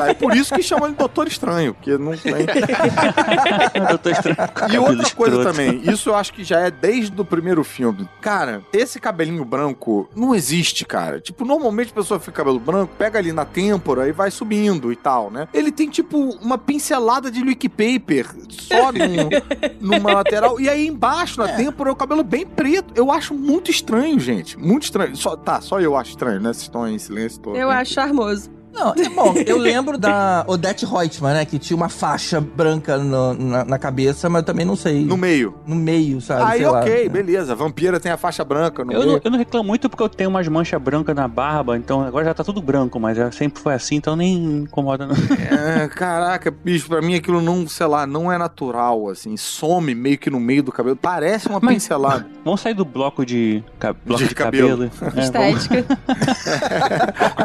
[SPEAKER 6] Ah, é por isso que chamam de Doutor Estranho, porque não tem.
[SPEAKER 9] Doutor Estranho
[SPEAKER 6] E outra coisa
[SPEAKER 9] escroto.
[SPEAKER 6] também, isso eu acho que já é desde o primeiro filme. Cara, esse cabelinho branco não existe, cara. Tipo, normalmente a pessoa fica com cabelo branco, pega ali na têmpora e vai subindo e tal, né? Ele tem, tipo, uma pincelada de liquid paper só num- numa lateral. E aí embaixo, na têmpora, é o cabelo bem preto. Eu acho muito estranho, gente. Muito estranho. Só, tá, só eu acho estranho, né? Vocês estão em silêncio todo.
[SPEAKER 8] Eu acho charmoso.
[SPEAKER 3] Não, é bom, eu lembro da Odette Reutemann, né? Que tinha uma faixa branca no- na, na cabeça, mas eu também não sei.
[SPEAKER 6] No meio.
[SPEAKER 3] No meio, sabe?
[SPEAKER 6] Aí,
[SPEAKER 3] sei lá.
[SPEAKER 6] ok, beleza. Vampira tem a faixa branca no
[SPEAKER 9] Eu
[SPEAKER 6] meio.
[SPEAKER 9] não, eu não reclamo muito porque eu tenho umas manchas brancas na barba, então agora já tá tudo branco, mas já sempre foi assim, então nem incomoda não.
[SPEAKER 6] É, caraca, bicho, pra mim aquilo não, sei lá, não é natural, assim. Some meio que no meio do cabelo. Parece uma
[SPEAKER 9] Mas-
[SPEAKER 6] pincelada.
[SPEAKER 9] Vamos sair do bloco de, ca- bloco
[SPEAKER 6] De
[SPEAKER 9] de,
[SPEAKER 6] cabelo.
[SPEAKER 9] cabelo. É, vamos-
[SPEAKER 8] Estética.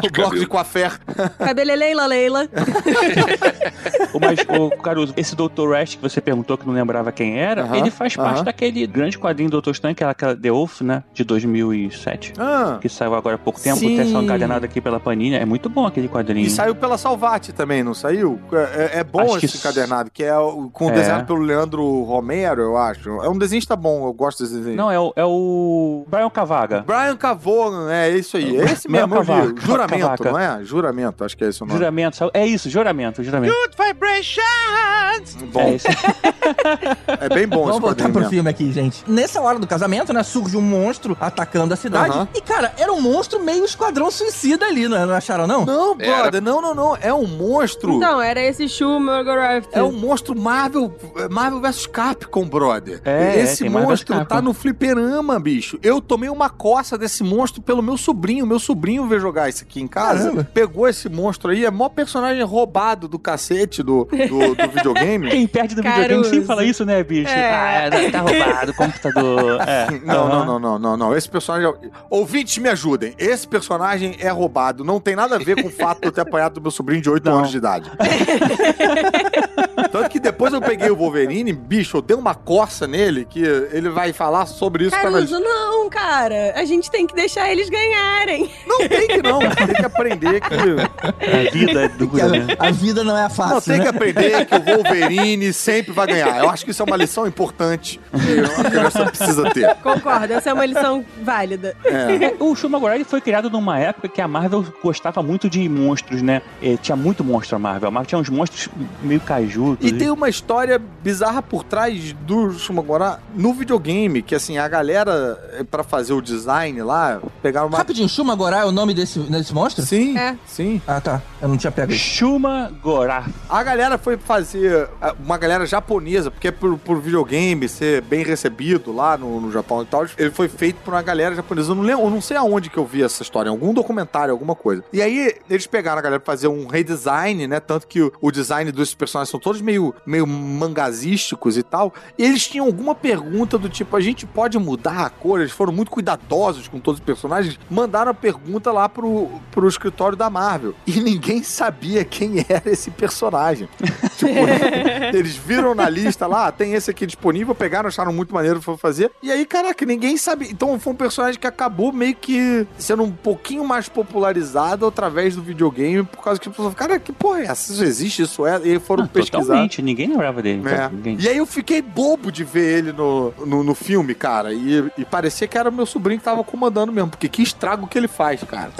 [SPEAKER 6] o bloco de coafé.
[SPEAKER 8] Cabeleleila, Leila.
[SPEAKER 9] Mas, ô, Caruso, esse Dr. Rash que você perguntou que não lembrava quem era,
[SPEAKER 6] Aham,
[SPEAKER 9] ele faz parte
[SPEAKER 6] aham.
[SPEAKER 9] daquele grande quadrinho do Dr. Stone, que era aquela The Wolf, né? De 2007.
[SPEAKER 6] Ah,
[SPEAKER 9] Que saiu agora há pouco tempo,
[SPEAKER 6] Sim.
[SPEAKER 9] tem só encadenado aqui pela Panini. É muito bom aquele quadrinho.
[SPEAKER 6] e saiu pela Salvati também, não saiu? É, é bom
[SPEAKER 9] Acho que
[SPEAKER 6] esse
[SPEAKER 9] s-
[SPEAKER 6] encadernado, que é o- com
[SPEAKER 9] É.
[SPEAKER 6] desenho pelo Leandro Romero, eu acho. É um desenho tá bom, eu gosto desse desenho.
[SPEAKER 9] Não, é o, é o Brian Cavaga.
[SPEAKER 6] Brian Cavô, é isso aí. É esse mesmo.
[SPEAKER 9] Cavaca.
[SPEAKER 6] Juramento,
[SPEAKER 9] Cavaca.
[SPEAKER 6] não é? Juramento, acho que é esse o nome.
[SPEAKER 9] Juramento, é isso, juramento, juramento.
[SPEAKER 6] Bom,
[SPEAKER 9] É isso.
[SPEAKER 6] é bem bom
[SPEAKER 3] Vamos
[SPEAKER 6] esse
[SPEAKER 3] voltar pro filme aqui, gente. Nessa hora do casamento, né, surge um monstro atacando a cidade.
[SPEAKER 6] Aham.
[SPEAKER 3] E, cara, era um monstro meio esquadrão suicida ali, não, não acharam, não?
[SPEAKER 6] Não,
[SPEAKER 7] Era.
[SPEAKER 6] brother, não, não, não. É um monstro.
[SPEAKER 8] Então, era esse Schumacher.
[SPEAKER 6] É um monstro Marvel, Marvel vs Capcom, brother.
[SPEAKER 9] É,
[SPEAKER 6] Esse
[SPEAKER 9] é, Marvel vs
[SPEAKER 6] monstro tá no fliperama, bicho. Eu tomei uma coça desse monstro pelo meu sobrinho. Meu sobrinho veio jogar isso aqui em casa.
[SPEAKER 3] Caramba.
[SPEAKER 6] Pegou esse monstro aí, é maior personagem roubado do cacete do, do, do videogame.
[SPEAKER 9] Quem perde do
[SPEAKER 8] Caruso.
[SPEAKER 9] videogame sempre fala isso, né, bicho?
[SPEAKER 8] É.
[SPEAKER 9] Ah, tá- tá roubado, computador. É.
[SPEAKER 6] Não,
[SPEAKER 9] Aham.
[SPEAKER 6] não, não, não, não, não. Esse personagem. é- Ouvintes, me ajudem. Esse personagem é roubado. Não tem nada a ver com o fato de eu ter apanhado do meu sobrinho de 8
[SPEAKER 9] Não.
[SPEAKER 6] anos de idade. Tanto que depois eu peguei o Wolverine, bicho, eu dei uma coça nele que ele vai falar sobre isso
[SPEAKER 8] Caruso, não, cara. A gente tem que deixar eles ganharem.
[SPEAKER 6] Não tem que não. Tem que aprender que.
[SPEAKER 9] A vida é dura, né?
[SPEAKER 3] a, a vida não é
[SPEAKER 6] Não,
[SPEAKER 3] fácil,
[SPEAKER 6] tem
[SPEAKER 3] né?
[SPEAKER 6] que aprender que o Wolverine sempre vai ganhar. Eu acho que isso é uma lição importante que uma criança precisa ter.
[SPEAKER 8] Concordo, essa é uma lição válida.
[SPEAKER 6] É.
[SPEAKER 9] O Shumagorá ele foi criado numa época que a Marvel gostava muito de monstros, né? É, tinha muito monstro a Marvel. A Marvel tinha uns monstros meio caju.
[SPEAKER 6] E tem uma história bizarra por trás do Shumagorá no videogame, que assim, a galera, eh, pra fazer o design lá, pegaram uma.
[SPEAKER 3] Rapidinho, Shumagorá é o nome desse, desse monstro?
[SPEAKER 6] Sim,
[SPEAKER 8] É.
[SPEAKER 6] sim.
[SPEAKER 3] Ah, tá. Eu não tinha pego isso.
[SPEAKER 9] Shumagorá.
[SPEAKER 6] A galera foi fazer. ah, Uma galera japonesa, porque é por, por videogame ser bem recebido lá no, no Japão e tal. Ele foi feito por uma galera japonesa. Eu não lembro, eu não sei aonde que eu vi essa história, em algum documentário, alguma coisa. E aí, eles pegaram a galera pra fazer um redesign, né? Tanto que o, o design dos personagens são todos meio, meio mangazísticos e tal. E eles tinham alguma pergunta do tipo: a gente pode mudar a cor? Eles foram muito cuidadosos com todos os personagens. Mandaram a pergunta lá pro, pro escritório da Marvel. E ninguém sabia quem era esse personagem. tipo, eles viram na lista lá, "Ah, tem esse aqui disponível, pegaram, acharam muito maneiro, foram fazer. E aí, caraca, ninguém sabe. Então foi um personagem que acabou meio que sendo um pouquinho mais popularizado através do videogame, por causa que as pessoas cara, que porra é essa? Isso existe? Isso é? E aí foram
[SPEAKER 9] Ah,
[SPEAKER 6] pesquisar.
[SPEAKER 9] Ninguém lembrava dele.
[SPEAKER 6] É.
[SPEAKER 9] ninguém.
[SPEAKER 6] E aí eu fiquei bobo de ver ele no, no, no filme, cara. E, e parecia que era meu sobrinho que tava comandando mesmo, porque que estrago que ele faz, cara.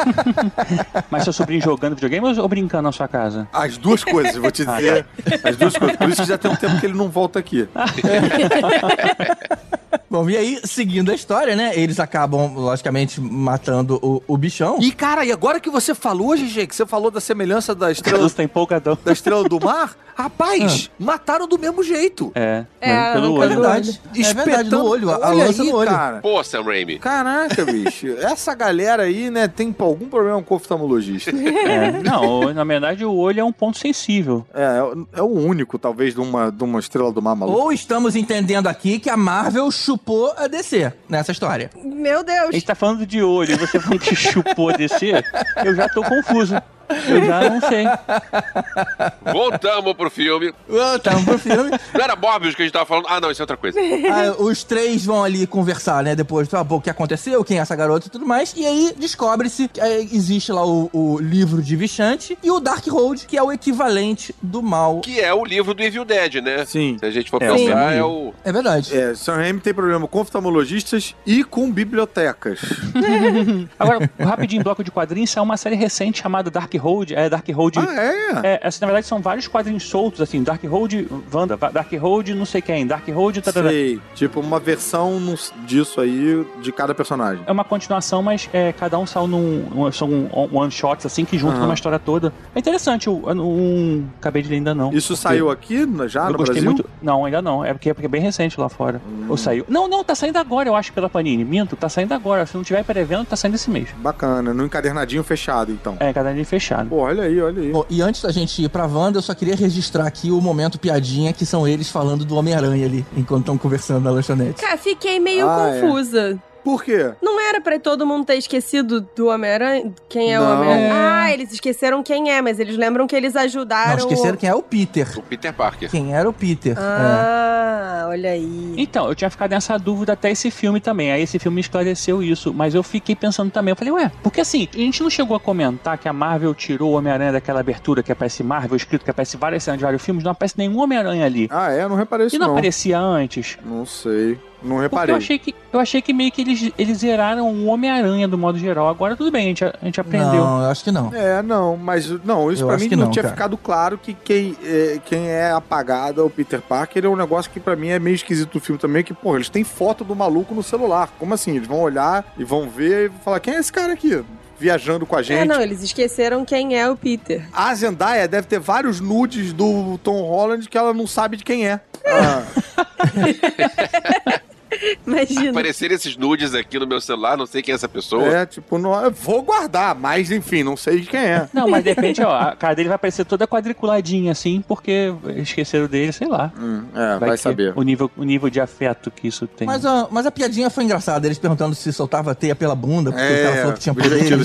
[SPEAKER 9] Mas seu sobrinho jogando videogame ou brincando na sua casa?
[SPEAKER 6] As duas coisas, vou te dizer. As duas coisas. Por isso que já tem um tempo que ele não volta aqui.
[SPEAKER 3] Bom, e aí, seguindo a história, né? Eles acabam, logicamente, matando o, o bichão.
[SPEAKER 6] E, cara, e agora que você falou, GG, que você falou da semelhança da estrela,
[SPEAKER 9] tá empolgadão.
[SPEAKER 6] da estrela do mar, rapaz, mataram do mesmo jeito.
[SPEAKER 9] É,
[SPEAKER 8] É,
[SPEAKER 9] pelo olho.
[SPEAKER 3] É verdade. É verdade, no olho, a, a
[SPEAKER 6] Olha
[SPEAKER 3] lança
[SPEAKER 6] aí,
[SPEAKER 3] no olho.
[SPEAKER 6] cara.
[SPEAKER 7] Pô, Sam Raimi.
[SPEAKER 6] Caraca, bicho. Essa galera aí, né, tem algum problema com o oftalmologista.
[SPEAKER 9] É, não, na verdade o olho é um ponto sensível.
[SPEAKER 6] É, é o- é o único, talvez, de uma, de uma estrela do mar maluca.
[SPEAKER 3] Ou estamos entendendo aqui que a Marvel chupou a DC nessa história.
[SPEAKER 8] Meu Deus.
[SPEAKER 9] A gente tá falando de olho e você falando que chupou descer, eu já tô confuso. Eu já não sei.
[SPEAKER 7] Voltamos pro filme.
[SPEAKER 3] Tamo pro filme.
[SPEAKER 7] Não era Morbius que a gente tava falando? Ah, não, isso é outra coisa.
[SPEAKER 3] Ah, os três vão ali conversar, né? Depois do o que aconteceu, quem é essa garota e tudo mais. E aí descobre-se que é, existe lá o, o livro de Vichante e o Dark Road, que é o equivalente do mal.
[SPEAKER 7] Que é o livro do Evil Dead, né?
[SPEAKER 6] Sim.
[SPEAKER 7] Se a gente for
[SPEAKER 9] É,
[SPEAKER 7] pensar,
[SPEAKER 9] sim.
[SPEAKER 7] é o.
[SPEAKER 3] É verdade.
[SPEAKER 6] É, Sam Raimi tem problema com oftalmologistas e com bibliotecas.
[SPEAKER 9] Agora, rapidinho, bloco de quadrinhos, é uma série recente chamada Dark Road. É Dark Road.
[SPEAKER 6] ah, é?
[SPEAKER 9] É, essa, na verdade são vários quadrinhos soltos, assim, Dark Road, Wanda, Dark Road, não sei quem, Dark Road, tarará.
[SPEAKER 6] Sei. Tipo, uma versão disso aí de cada personagem.
[SPEAKER 9] É uma continuação, mas é, cada um saiu num. Um, são um, one shots, assim, que juntam
[SPEAKER 6] Aham.
[SPEAKER 9] uma história toda. É interessante, o um, acabei de ler ainda não.
[SPEAKER 6] Isso saiu aqui na- já no Brasil?
[SPEAKER 9] muito. Não, ainda não. É porque, é porque é bem recente lá fora. Ou saiu. Não, não, tá saindo agora, eu acho, pela Panini. Minto, tá saindo agora. Se não tiver pré-venda, tá saindo esse mês.
[SPEAKER 6] Bacana, no encadernadinho fechado, então.
[SPEAKER 9] É, cada dia
[SPEAKER 6] Pô, olha aí, olha aí.
[SPEAKER 3] Bom, e antes da gente ir pra Wanda, eu só queria registrar aqui o momento piadinha, que são eles falando do Homem-Aranha ali, enquanto estão conversando na lanchonete.
[SPEAKER 8] Cara, fiquei meio
[SPEAKER 6] Ah, é. Por quê?
[SPEAKER 8] Não era pra todo mundo ter esquecido do Homem-Aranha? Quem é o
[SPEAKER 6] Não.
[SPEAKER 8] Homem-Aranha? Ah, eles esqueceram quem é, mas eles lembram que eles ajudaram.
[SPEAKER 3] Não, esqueceram
[SPEAKER 8] o...
[SPEAKER 3] quem é o Peter.
[SPEAKER 7] O Peter Parker.
[SPEAKER 3] Quem era o Peter. É.
[SPEAKER 8] Ah, olha aí.
[SPEAKER 9] Então, eu tinha ficado nessa dúvida até esse filme também. Aí esse filme esclareceu isso. Mas eu fiquei pensando também. Eu falei, ué, porque assim, a gente não chegou a comentar que a Marvel tirou o Homem-Aranha daquela abertura que aparece Marvel, escrito que aparece várias cenas de vários filmes, não aparece nenhum Homem-Aranha ali.
[SPEAKER 6] Ah, é? Eu não reparei isso
[SPEAKER 9] E não,
[SPEAKER 6] não.
[SPEAKER 9] aparecia antes?
[SPEAKER 6] Não sei. Não reparei.
[SPEAKER 9] eu achei que, eu achei que meio que eles, eles zeraram o Homem-Aranha do modo geral. Agora tudo bem, a gente, a gente aprendeu.
[SPEAKER 3] Não, eu acho que não.
[SPEAKER 6] É, não, mas não, isso
[SPEAKER 3] Eu
[SPEAKER 6] pra mim
[SPEAKER 3] que
[SPEAKER 6] não,
[SPEAKER 3] não,
[SPEAKER 6] tinha
[SPEAKER 3] cara.
[SPEAKER 6] ficado claro que quem é, quem é apagado é o Peter Parker é um negócio que pra mim é meio esquisito do filme também, que, pô, eles têm foto do maluco no celular. Como assim? Eles vão olhar e vão ver e vão falar, quem é esse cara aqui? Viajando com a
[SPEAKER 8] É,
[SPEAKER 6] gente.
[SPEAKER 8] não, eles esqueceram quem é o Peter.
[SPEAKER 6] A Zendaya deve ter vários nudes do Tom Holland que ela não sabe de quem é. Ah,
[SPEAKER 8] Imagina.
[SPEAKER 7] Aparecer esses nudes aqui no meu celular, não sei quem é essa pessoa.
[SPEAKER 6] é, tipo, não, eu vou guardar, mas enfim, não sei de quem é.
[SPEAKER 9] Não, mas de repente, ó, a cara dele vai parecer toda quadriculadinha, assim, porque esqueceram dele, sei lá.
[SPEAKER 6] Hum, é, vai,
[SPEAKER 9] que
[SPEAKER 6] saber.
[SPEAKER 9] O nível, o nível de afeto que isso tem.
[SPEAKER 3] Mas a, mas a piadinha foi engraçada, eles perguntando se soltava teia pela bunda, porque
[SPEAKER 6] É,
[SPEAKER 3] o cara falou que tinha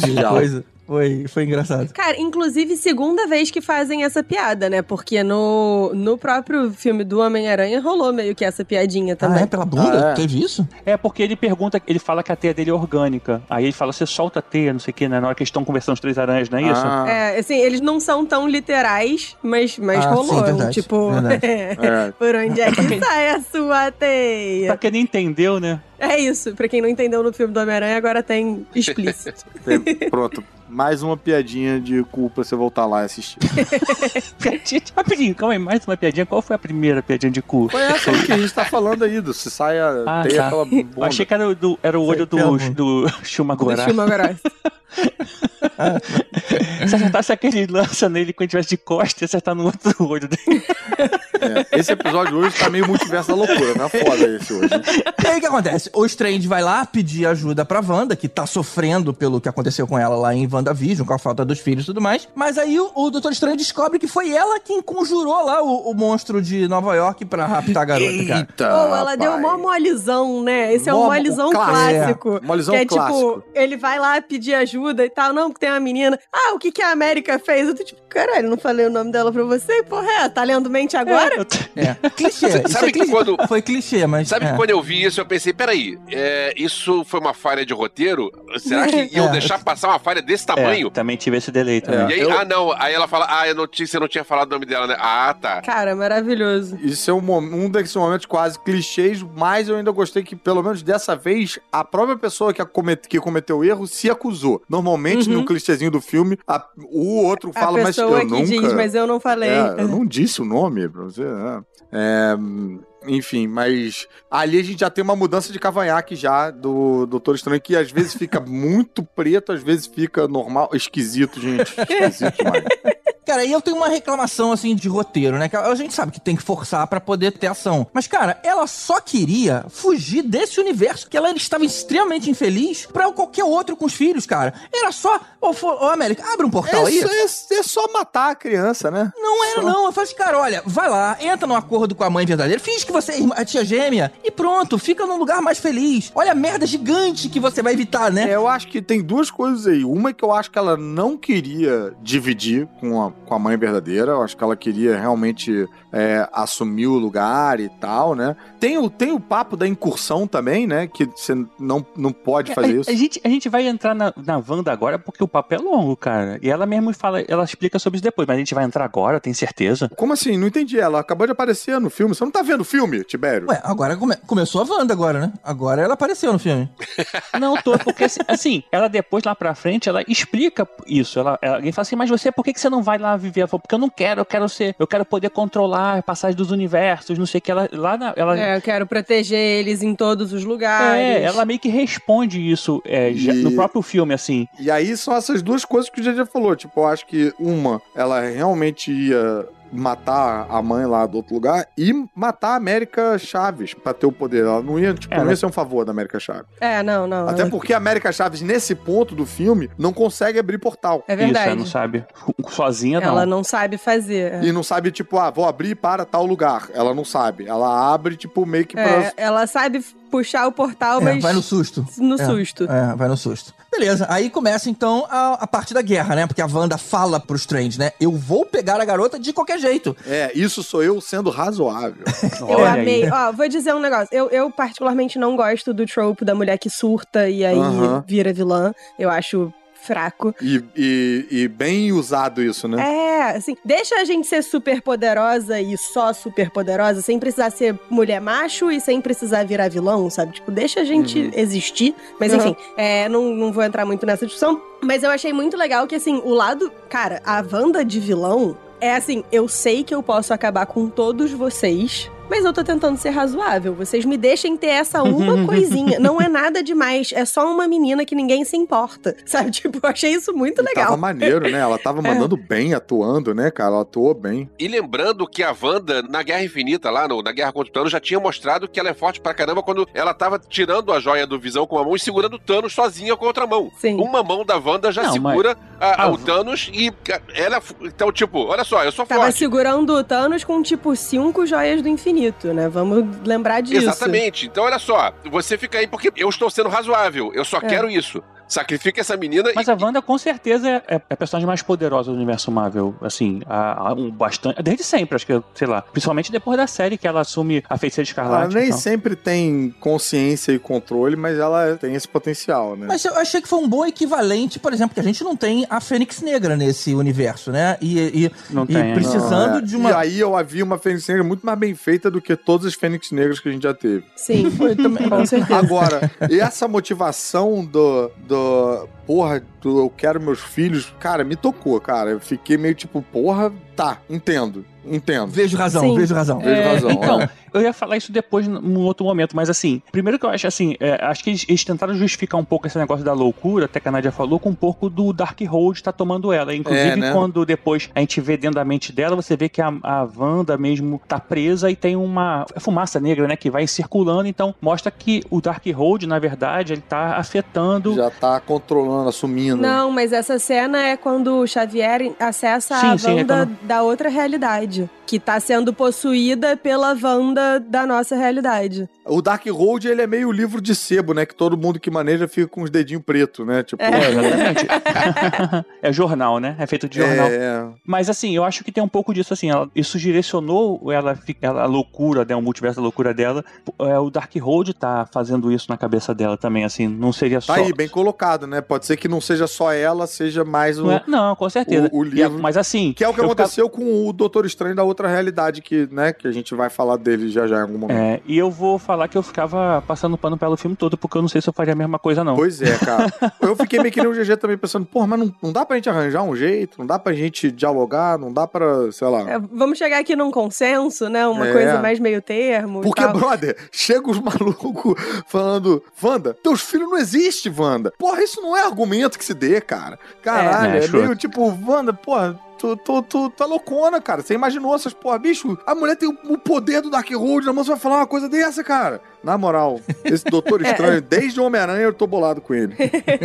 [SPEAKER 3] e
[SPEAKER 6] diálogo.
[SPEAKER 3] coisa. Foi, foi engraçado.
[SPEAKER 8] Cara, inclusive, segunda vez que fazem essa piada, né? Porque no, no próprio filme do Homem-Aranha rolou meio que essa piadinha
[SPEAKER 3] Ah,
[SPEAKER 8] também.
[SPEAKER 3] é? Pela bunda?
[SPEAKER 6] Ah, é?
[SPEAKER 3] Teve isso?
[SPEAKER 9] É porque ele pergunta, ele fala que a teia dele é orgânica. Aí ele fala, você solta a teia, não sei o que, né? Na hora que eles estão conversando os três aranhas, não é isso?
[SPEAKER 6] Ah,
[SPEAKER 8] É, assim, eles não são tão literais, mas, mas
[SPEAKER 3] Ah,
[SPEAKER 8] rolou.
[SPEAKER 3] sim, verdade,
[SPEAKER 8] tipo,
[SPEAKER 3] verdade.
[SPEAKER 6] é.
[SPEAKER 8] por onde é que sai a sua
[SPEAKER 9] Pra
[SPEAKER 8] teia?
[SPEAKER 9] quem não entendeu, né?
[SPEAKER 8] É isso, pra quem não entendeu no filme do Homem-Aranha, agora tem explícito.
[SPEAKER 6] Tem- pronto. Mais uma piadinha de cu pra você voltar lá e assistir.
[SPEAKER 9] Piadinha, rapidinho, calma aí, mais uma piadinha. Qual foi a primeira piadinha de cu?
[SPEAKER 6] Foi essa que a gente tá falando aí, do se sai a
[SPEAKER 9] Ah,
[SPEAKER 6] teia
[SPEAKER 9] tá. Eu
[SPEAKER 6] bunda.
[SPEAKER 9] achei que era o, do, era o olho do,
[SPEAKER 3] pela
[SPEAKER 9] do Shumagorá.
[SPEAKER 8] Agora.
[SPEAKER 9] Se acertasse aquele lança nele quando tivesse de costa, ia acertar no outro olho dele.
[SPEAKER 6] É, Esse episódio hoje tá meio multiverso da loucura, tá foda esse hoje.
[SPEAKER 3] E aí o que acontece? O Strange vai lá pedir ajuda pra Wanda, que tá sofrendo pelo que aconteceu com ela lá em WandaVision, com a falta dos filhos e tudo mais. Mas aí o, o Doutor Estranho descobre que foi ela quem conjurou lá o, o monstro de Nova York pra raptar a garota, cara.
[SPEAKER 6] Eita,
[SPEAKER 8] Pô, ela deu mó molizão, né? Esse é um molizão
[SPEAKER 6] clássico.
[SPEAKER 8] clássico.
[SPEAKER 6] É, molizão
[SPEAKER 8] que é
[SPEAKER 6] clássico.
[SPEAKER 8] tipo, ele vai lá pedir ajuda e tal. Não, que tem uma menina. Ah, o que, que a América fez? Eu tô tipo, caralho, não falei o nome dela pra você? Porra, é, tá lendo mente agora?
[SPEAKER 9] Eu t-
[SPEAKER 3] É. Clichê. Isso
[SPEAKER 7] Sabe
[SPEAKER 3] é
[SPEAKER 7] que
[SPEAKER 3] clichê.
[SPEAKER 7] quando-
[SPEAKER 3] Foi clichê, mas.
[SPEAKER 7] Sabe
[SPEAKER 3] é.
[SPEAKER 7] que quando eu vi isso, eu pensei, peraí, é, isso foi uma falha de roteiro? Será que iam
[SPEAKER 3] É.
[SPEAKER 7] deixar passar uma falha desse
[SPEAKER 9] É,
[SPEAKER 7] tamanho?
[SPEAKER 9] também tive esse delay também.
[SPEAKER 7] E aí,
[SPEAKER 6] Eu-
[SPEAKER 7] ah não, aí ela fala, ah, eu não tinha, você não tinha falado o nome dela, né? Ah, tá.
[SPEAKER 8] Cara, maravilhoso.
[SPEAKER 6] Isso é um, um desses momentos quase clichês, mas eu ainda gostei que, pelo menos dessa vez, a própria pessoa que, acomete- que cometeu o erro se acusou. Normalmente, no clichêzinho do filme, a- o outro fala, mas eu
[SPEAKER 8] que
[SPEAKER 6] nunca...
[SPEAKER 8] diz, mas eu não falei.
[SPEAKER 6] É, eu não disse o nome pra você. né? É, Enfim, mas ali a gente já tem uma mudança de cavanhaque já do Doutor Estranho, que às vezes fica muito preto, às vezes fica normal, esquisito, gente. Esquisito demais.
[SPEAKER 3] Cara, e eu tenho uma reclamação, assim, de roteiro, né? Que a gente sabe que tem que forçar para poder ter ação. Mas, cara, ela só queria fugir desse universo que ela estava extremamente infeliz para qualquer outro com os filhos, cara. Era só... Ô, ô América, abre um portal
[SPEAKER 6] é,
[SPEAKER 3] aí.
[SPEAKER 6] É, é, só matar a criança, né?
[SPEAKER 3] Não era, só... não. Eu falei assim, cara, olha, vai lá, entra num acordo com a mãe verdadeira, finge que você é a tia gêmea e pronto, fica num lugar mais feliz. Olha a merda gigante que você vai evitar, né?
[SPEAKER 6] É, eu acho que tem duas coisas aí. Uma é que eu acho que ela não queria dividir com a com a mãe verdadeira. Eu acho que ela queria realmente é, assumir o lugar e tal, né? Tem o, tem o papo da incursão também, né? Que você não, não pode fazer
[SPEAKER 9] a,
[SPEAKER 6] isso.
[SPEAKER 9] A gente, a gente vai entrar na, na Wanda agora porque o papo é longo, cara. E ela mesmo fala, ela explica sobre isso depois, mas a gente vai entrar agora, tem certeza?
[SPEAKER 6] Como assim? Não entendi. Ela acabou de aparecer no filme. Você não tá vendo o filme, Tibério?
[SPEAKER 3] Ué, agora come, começou a Wanda agora, né? Agora ela apareceu no filme.
[SPEAKER 9] não, tô, porque assim, assim, ela depois lá pra frente, ela explica isso. Ela, ela, alguém fala assim, mas você, por que, que você não vai lá viver? Ela falou, porque eu não quero, eu quero ser, eu quero poder controlar, passar passagem dos universos, não sei o que. Ela, lá na, ela...
[SPEAKER 8] É, eu quero proteger eles em todos os lugares.
[SPEAKER 9] É, ela meio que responde isso é, e... já, no próprio filme, assim.
[SPEAKER 6] E aí são essas duas coisas que o já falou. Tipo, eu acho que uma, ela realmente ia matar a mãe lá do outro lugar e matar a América Chaves pra ter o poder. Ela não ia, tipo, é, não ia ser um favor da América Chaves.
[SPEAKER 8] É, não, não.
[SPEAKER 6] Até porque a América Chaves, nesse ponto do filme, não consegue abrir portal.
[SPEAKER 8] É verdade.
[SPEAKER 9] Isso, ela não sabe. Sozinha, não.
[SPEAKER 8] Ela não sabe fazer.
[SPEAKER 6] É. E não sabe, tipo, ah, vou abrir para tal lugar. Ela não sabe. Ela abre, tipo, meio que
[SPEAKER 8] é, pra... Ela sabe puxar o portal,
[SPEAKER 3] é,
[SPEAKER 8] mas.
[SPEAKER 3] Vai no susto.
[SPEAKER 8] No
[SPEAKER 3] é,
[SPEAKER 8] susto.
[SPEAKER 3] É, vai no susto. Beleza, aí começa então a, a parte da guerra, né? Porque a Wanda fala pro Strange, né? Eu vou pegar a garota de qualquer jeito.
[SPEAKER 6] É, isso sou eu sendo razoável.
[SPEAKER 8] eu amei. Ó, vou dizer um negócio. Eu, eu, particularmente não gosto do trope da mulher que surta e aí uh -huh. vira vilã. Eu acho fraco.
[SPEAKER 6] E, e, e, bem usado isso, né?
[SPEAKER 8] É, assim, deixa a gente ser super poderosa e só super poderosa, sem precisar ser mulher macho e sem precisar virar vilão, sabe? Tipo, deixa a gente uhum. existir. Mas uhum. enfim, é, não, não vou entrar muito nessa discussão. Mas eu achei muito legal que, assim, o lado. Cara, a Wanda de vilão é assim: eu sei que eu posso acabar com todos vocês mas eu tô tentando ser razoável. Vocês me deixem ter essa uma coisinha. Não é nada demais. É só uma menina que ninguém se importa. Sabe? Tipo, eu achei isso muito
[SPEAKER 6] e
[SPEAKER 8] legal.
[SPEAKER 6] Tava maneiro, né? Ela tava é. mandando é. bem, atuando, né, cara? Ela atuou bem.
[SPEAKER 7] E lembrando que a Wanda, na Guerra Infinita, lá no, na Guerra contra o Thanos, já tinha mostrado que ela é forte pra caramba quando ela tava tirando a joia do Visão com uma mão e segurando o Thanos sozinha com a outra mão.
[SPEAKER 8] Sim.
[SPEAKER 7] Uma mão da Wanda já Não, segura mas... a, a, o Thanos e ela. Então, tipo, olha só, eu sou
[SPEAKER 8] tava
[SPEAKER 7] forte.
[SPEAKER 8] Tava segurando o Thanos com, tipo, cinco joias do infinito, né? Vamos lembrar disso.
[SPEAKER 7] Exatamente. Então, olha só, você fica aí porque eu estou sendo razoável. Eu só é. quero isso. Sacrifica essa menina
[SPEAKER 9] Mas
[SPEAKER 7] e...
[SPEAKER 9] a Wanda, com certeza, é, é, a personagem mais poderosa do universo Marvel. Assim, há, há um bastante. Desde sempre, acho que, sei lá. Principalmente depois da série que ela assume a feiticeira escarlate.
[SPEAKER 6] Ela nem sempre tem consciência e controle, mas ela tem esse potencial, né?
[SPEAKER 3] Mas eu achei que foi um bom equivalente, por exemplo, que a gente não tem a Fênix Negra nesse universo, né? E, e,
[SPEAKER 9] não
[SPEAKER 3] e
[SPEAKER 9] tem,
[SPEAKER 3] precisando
[SPEAKER 6] não, é.
[SPEAKER 3] de uma.
[SPEAKER 6] E aí eu havia uma Fênix Negra muito mais bem feita do que todas as Fênix Negras que a gente já teve.
[SPEAKER 8] Sim, foi também, com certeza.
[SPEAKER 6] Agora, e essa motivação do. do porra, eu quero meus filhos, cara, me tocou, cara. Eu fiquei meio tipo, porra, tá, entendo. Entendo.
[SPEAKER 3] Vejo razão,
[SPEAKER 8] Sim.
[SPEAKER 3] vejo razão.
[SPEAKER 6] Vejo
[SPEAKER 9] é,
[SPEAKER 6] razão.
[SPEAKER 9] Então,
[SPEAKER 6] é.
[SPEAKER 9] eu ia falar isso depois, num outro momento, mas assim, primeiro que eu acho assim, é, acho que eles, eles, tentaram justificar um pouco esse negócio da loucura, até que a Nadia falou, com um pouco do Dark Hold tá tomando ela. Inclusive,
[SPEAKER 6] é, né?
[SPEAKER 9] quando depois a gente vê dentro da mente dela, você vê que a, a Wanda mesmo tá presa e tem uma fumaça negra, né, que vai circulando, então mostra que o Dark Hold, na verdade, ele tá afetando.
[SPEAKER 6] Já tá controlando, assumindo.
[SPEAKER 8] Não, mas essa cena é quando o Xavier acessa sim, a sim, Wanda é quando... da outra realidade, que tá sendo possuída pela Wanda da nossa realidade.
[SPEAKER 6] O Dark Road, ele é meio livro de sebo, né? Que todo mundo que maneja fica com os dedinhos pretos, né? Tipo...
[SPEAKER 9] É, exatamente. é jornal, né? É feito de jornal. É... Mas assim, eu acho que tem um pouco disso, assim, ela, isso direcionou ela, ela, a loucura, né? O multiverso da loucura dela. É, o Dark Road tá fazendo isso na cabeça dela também, assim, não seria só...
[SPEAKER 6] Tá aí, bem colocado, né? Pode ser que não seja só ela, seja mais o...
[SPEAKER 9] Não, é, não com certeza.
[SPEAKER 6] O, o livro.
[SPEAKER 9] É, mas assim...
[SPEAKER 6] Que é o que aconteceu com o Doutor Estranho da outra realidade, que, né? Que a gente vai falar dele já já em algum momento.
[SPEAKER 9] É, e eu vou falar falar que eu ficava passando pano pelo filme todo, porque eu não sei se eu faria a mesma coisa, não.
[SPEAKER 6] Pois é, cara. eu fiquei meio que nem o GG também pensando, porra, mas não, não dá pra gente arranjar um jeito, não dá pra gente dialogar, não dá pra, sei lá.
[SPEAKER 8] É, vamos chegar aqui num consenso, né? Uma é. coisa mais meio termo.
[SPEAKER 6] Porque, brother, chega os malucos falando, Wanda, teus filhos não existem, Wanda. Porra, isso não é argumento que se dê, cara. Caralho, é, é, é meio tipo, Wanda, porra, Tu, tu, tu, tá loucona, cara. Você imaginou essas porra, bicho? A mulher tem o poder do Darkhold na mão, você vai falar uma coisa dessa, cara. Na moral, esse Doutor Estranho, desde o Homem-Aranha, eu tô bolado com ele.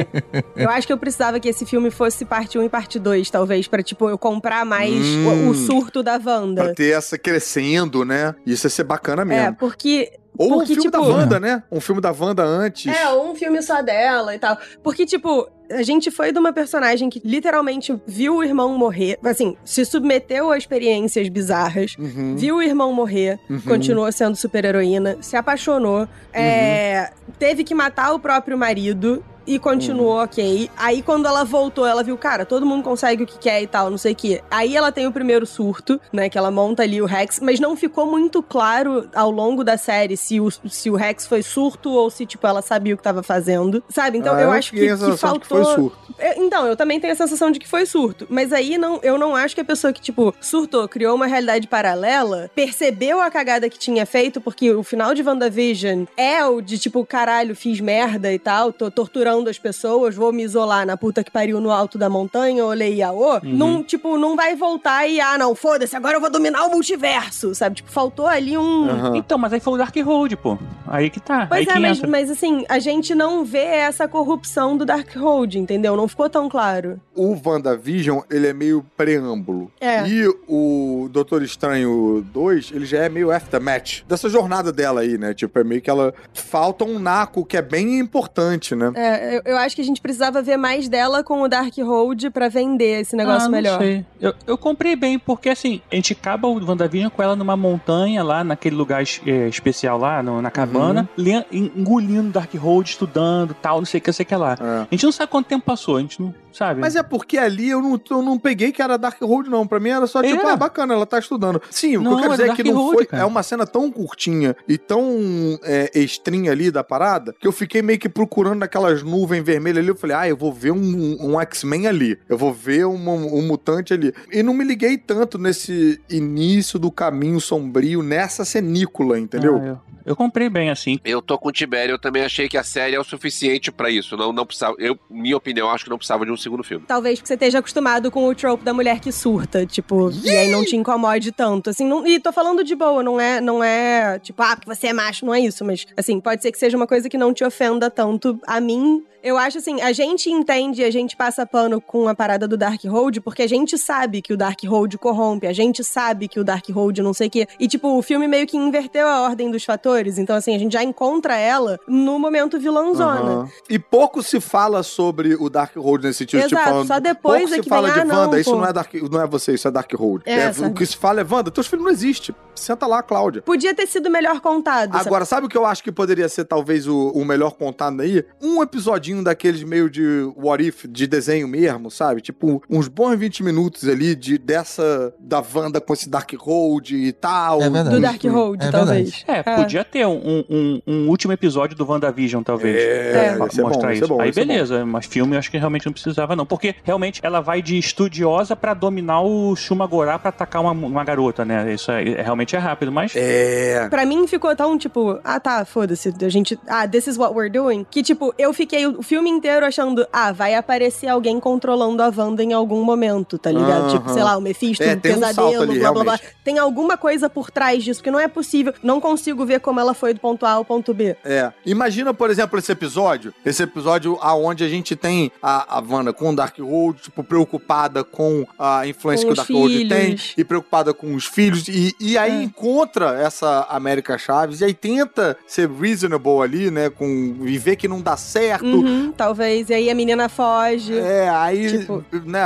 [SPEAKER 8] eu acho que eu precisava que esse filme fosse parte 1 e parte 2, talvez, pra, tipo, eu comprar mais hum, o, o, surto da Wanda.
[SPEAKER 6] Pra ter essa crescendo, né? Isso ia ser bacana mesmo.
[SPEAKER 8] É, porque
[SPEAKER 6] ou
[SPEAKER 8] Porque,
[SPEAKER 6] um filme
[SPEAKER 8] tipo,
[SPEAKER 6] da Wanda, né? Um filme da Wanda antes.
[SPEAKER 8] É, ou um filme só dela e tal. Porque, tipo, a gente foi de uma personagem que literalmente viu o irmão morrer, assim, se submeteu a experiências bizarras, uhum. viu o irmão morrer, uhum. continuou sendo super-heroína, se apaixonou, uhum. é, teve que matar o próprio marido e continuou hum. ok. Aí quando ela voltou, ela viu, cara, todo mundo consegue o que quer e tal, não sei o que. Aí ela tem o primeiro surto, né, que ela monta ali o Rex, mas não ficou muito claro ao longo da série se o, se o Rex foi surto ou se, tipo, ela sabia o que tava fazendo, sabe? Então ah, eu, acho que, que faltou... Que foi surto. É, então, eu também tenho a sensação de que foi surto, mas aí não, eu não acho que a pessoa que, tipo, surtou, criou uma realidade paralela, percebeu a cagada que tinha feito, porque o final de WandaVision é o de, tipo, caralho, fiz merda e tal, tô torturando as pessoas, vou me isolar na puta que pariu no alto da montanha, olhei Iaô, uhum. não, tipo, não vai voltar e, ah, não, foda-se, agora eu vou dominar o multiverso, sabe? Tipo, faltou ali um...
[SPEAKER 9] Uhum. Então, mas aí foi o Dark Road, pô. Aí que tá.
[SPEAKER 8] Pois
[SPEAKER 9] aí
[SPEAKER 8] é, mas, mas, assim, a gente não vê essa corrupção do Dark Road, entendeu? Não ficou tão claro.
[SPEAKER 6] O WandaVision, ele é meio preâmbulo.
[SPEAKER 8] É.
[SPEAKER 6] E o Doutor Estranho 2, ele já é meio aftermatch. Dessa jornada dela aí, né? Tipo, é meio que ela... Falta um naco que é bem importante, né?
[SPEAKER 8] É, eu, eu, acho que a gente precisava ver mais dela com o Darkhold para vender esse negócio ah, melhor.
[SPEAKER 9] Sei. Eu, eu comprei bem, porque assim, a gente acaba o WandaVision com ela numa montanha lá, naquele lugar é, especial lá, no, na cabana, uhum. engolindo Darkhold, estudando tal, não sei o que, não sei o que lá. É. A gente não sabe quanto tempo passou, a gente não sabe.
[SPEAKER 6] Mas é porque ali eu não, eu não peguei que era Darkhold, não. Pra mim era só tipo, ah, bacana, ela tá estudando. Sim, não, o que eu quero dizer é que não foi. Cara. É uma cena tão curtinha e tão é, estrinha ali da parada que eu fiquei meio que procurando aquelas nuvens vermelho ali, eu falei, ah, eu vou ver um, um X-Men ali, eu vou ver um, um, mutante ali. E não me liguei tanto nesse início do caminho sombrio, nessa cenícula, entendeu? Ah,
[SPEAKER 9] eu, eu, comprei bem assim.
[SPEAKER 7] Eu tô com o Tibério, eu também achei que a série é o suficiente para isso. Não, não precisava, eu, minha opinião, acho que não precisava de um segundo filme.
[SPEAKER 8] Talvez porque você esteja acostumado com o trope da mulher que surta, tipo, e aí não te incomode tanto. Assim, não, e tô falando de boa, não é, não é tipo, ah, porque você é macho, não é isso, mas assim, pode ser que seja uma coisa que não te ofenda tanto. A mim, eu acho assim, a gente entende, a gente passa pano com a parada do Dark Hold, porque a gente sabe que o Dark Hold corrompe, a gente sabe que o Dark Hold não sei o quê. E, tipo, o filme meio que inverteu a ordem dos fatores. Então, assim, a gente já encontra ela no momento vilãozona. Uhum.
[SPEAKER 6] E pouco se fala sobre o Dark Hold nesse sentido.
[SPEAKER 8] Tipo, Exato,
[SPEAKER 6] tipo, falando,
[SPEAKER 8] só depois
[SPEAKER 6] pouco
[SPEAKER 8] é
[SPEAKER 6] se
[SPEAKER 8] que
[SPEAKER 6] fala
[SPEAKER 8] vem,
[SPEAKER 6] de
[SPEAKER 8] ah,
[SPEAKER 6] Wanda,
[SPEAKER 8] não,
[SPEAKER 6] isso
[SPEAKER 8] pô.
[SPEAKER 6] não é, Dark, não é você, isso é Dark Hold.
[SPEAKER 8] É,
[SPEAKER 6] é, o que se fala é, Wanda, teus filhos não existem. Senta lá, Cláudia.
[SPEAKER 8] Podia ter sido melhor contado.
[SPEAKER 6] Agora, sabe? sabe o que eu acho que poderia ser talvez o, o melhor contado aí? Um episodinho daqueles meio de what if, de desenho mesmo, sabe? Tipo, uns bons 20 minutos ali de dessa da Wanda com esse Dark Hold e tal.
[SPEAKER 8] É Do Dark Hold, é talvez.
[SPEAKER 9] É, é, podia ter um, um, um, último episódio do WandaVision, talvez.
[SPEAKER 6] É, é. mostrar bom, isso.
[SPEAKER 9] Bom, aí beleza, mas filme eu acho que realmente não precisava, não. Porque realmente ela vai de estudiosa para dominar o Shumagorá para atacar uma, uma garota, né? Isso é, é, realmente é rápido, mas.
[SPEAKER 6] É.
[SPEAKER 8] Pra mim ficou tão tipo, ah tá, foda-se, a gente. Ah, this is what we're doing. Que tipo, eu fiquei o filme inteiro achando, ah, vai aparecer alguém controlando a Wanda em algum momento, tá ligado? Tipo, sei lá, o Mephisto,
[SPEAKER 6] é,
[SPEAKER 8] um pesadelo, um ali, blá blá blá. Tem alguma coisa por trás disso, porque não é possível. Não consigo ver como ela foi do ponto A ao ponto B.
[SPEAKER 6] É. Imagina, por exemplo, esse episódio. Esse episódio aonde a gente tem a, a Wanda com o Darkhold, tipo, preocupada com a influência com que o Darkhold tem e preocupada com os filhos. E, e aí é. encontra essa América Chaves e aí tenta ser reasonable ali, né? Com, e ver que não dá certo.
[SPEAKER 8] Uhum, talvez. E aí a menina foge.
[SPEAKER 6] É, aí, tipo... né,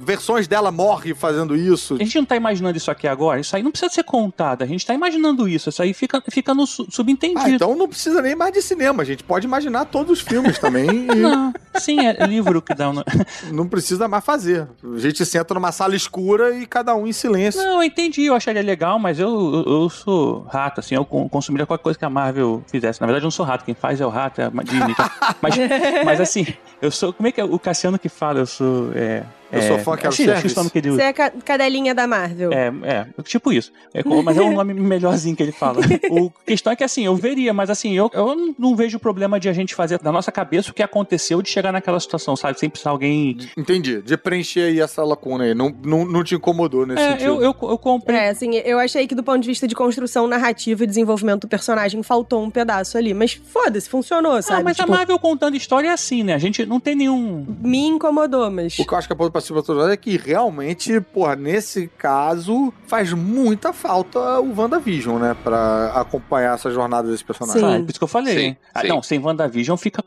[SPEAKER 6] versões dela morrem fazendo isso.
[SPEAKER 9] A gente não tá imaginando isso aqui agora. Isso aí não precisa ser contado. A gente tá imaginando isso. Isso aí fica, fica no su- subentendido.
[SPEAKER 6] Ah, então não precisa nem mais de cinema. A gente pode imaginar todos os filmes também e
[SPEAKER 9] Não, sim, é livro que dá. um-
[SPEAKER 6] não precisa mais fazer. A gente senta numa sala escura e cada um em silêncio.
[SPEAKER 9] Não, eu entendi, eu acharia legal, mas eu, eu, eu sou rato, assim, eu con- consumiria qualquer coisa que a Marvel fizesse. Na verdade, eu não sou rato, quem faz é o rato, é a Disney. tá? mas, mas assim, eu sou. Como é que é o Cassiano que fala? Eu sou. É,
[SPEAKER 6] Eu
[SPEAKER 9] é,
[SPEAKER 6] sou fã, quero
[SPEAKER 9] acho, acho
[SPEAKER 6] service.
[SPEAKER 9] esse nome que ele
[SPEAKER 8] Você é a ca- cadelinha da Marvel.
[SPEAKER 9] É, é, tipo isso. É mas é um nome melhorzinho que ele fala. O questão é que assim, eu veria, mas assim, eu, eu não- não vejo problema de a gente fazer da nossa cabeça o que aconteceu de chegar naquela situação, sabe? Sem precisar alguém.
[SPEAKER 6] Entendi. De preencher aí essa lacuna aí. Não, não, não te incomodou nesse
[SPEAKER 9] É,
[SPEAKER 6] sentido.
[SPEAKER 9] eu, eu, eu comprei.
[SPEAKER 8] É, assim, eu achei que do ponto de vista de construção narrativa e desenvolvimento do personagem faltou um pedaço ali. Mas foda-se, funcionou, sabe?
[SPEAKER 9] Ah, mas
[SPEAKER 8] Tipo,
[SPEAKER 9] a Marvel contando história é assim, né? A gente não tem nenhum.
[SPEAKER 8] me incomodou, mas.
[SPEAKER 6] O que eu acho que é pra todos é que realmente, porra, nesse caso, faz muita falta o WandaVision, né? Pra acompanhar essa jornada desse personagem.
[SPEAKER 8] Sim.
[SPEAKER 9] Ah, é por isso que eu falei.
[SPEAKER 7] Sim?
[SPEAKER 9] Ah,
[SPEAKER 7] sim.
[SPEAKER 9] não, sem WandaVision fica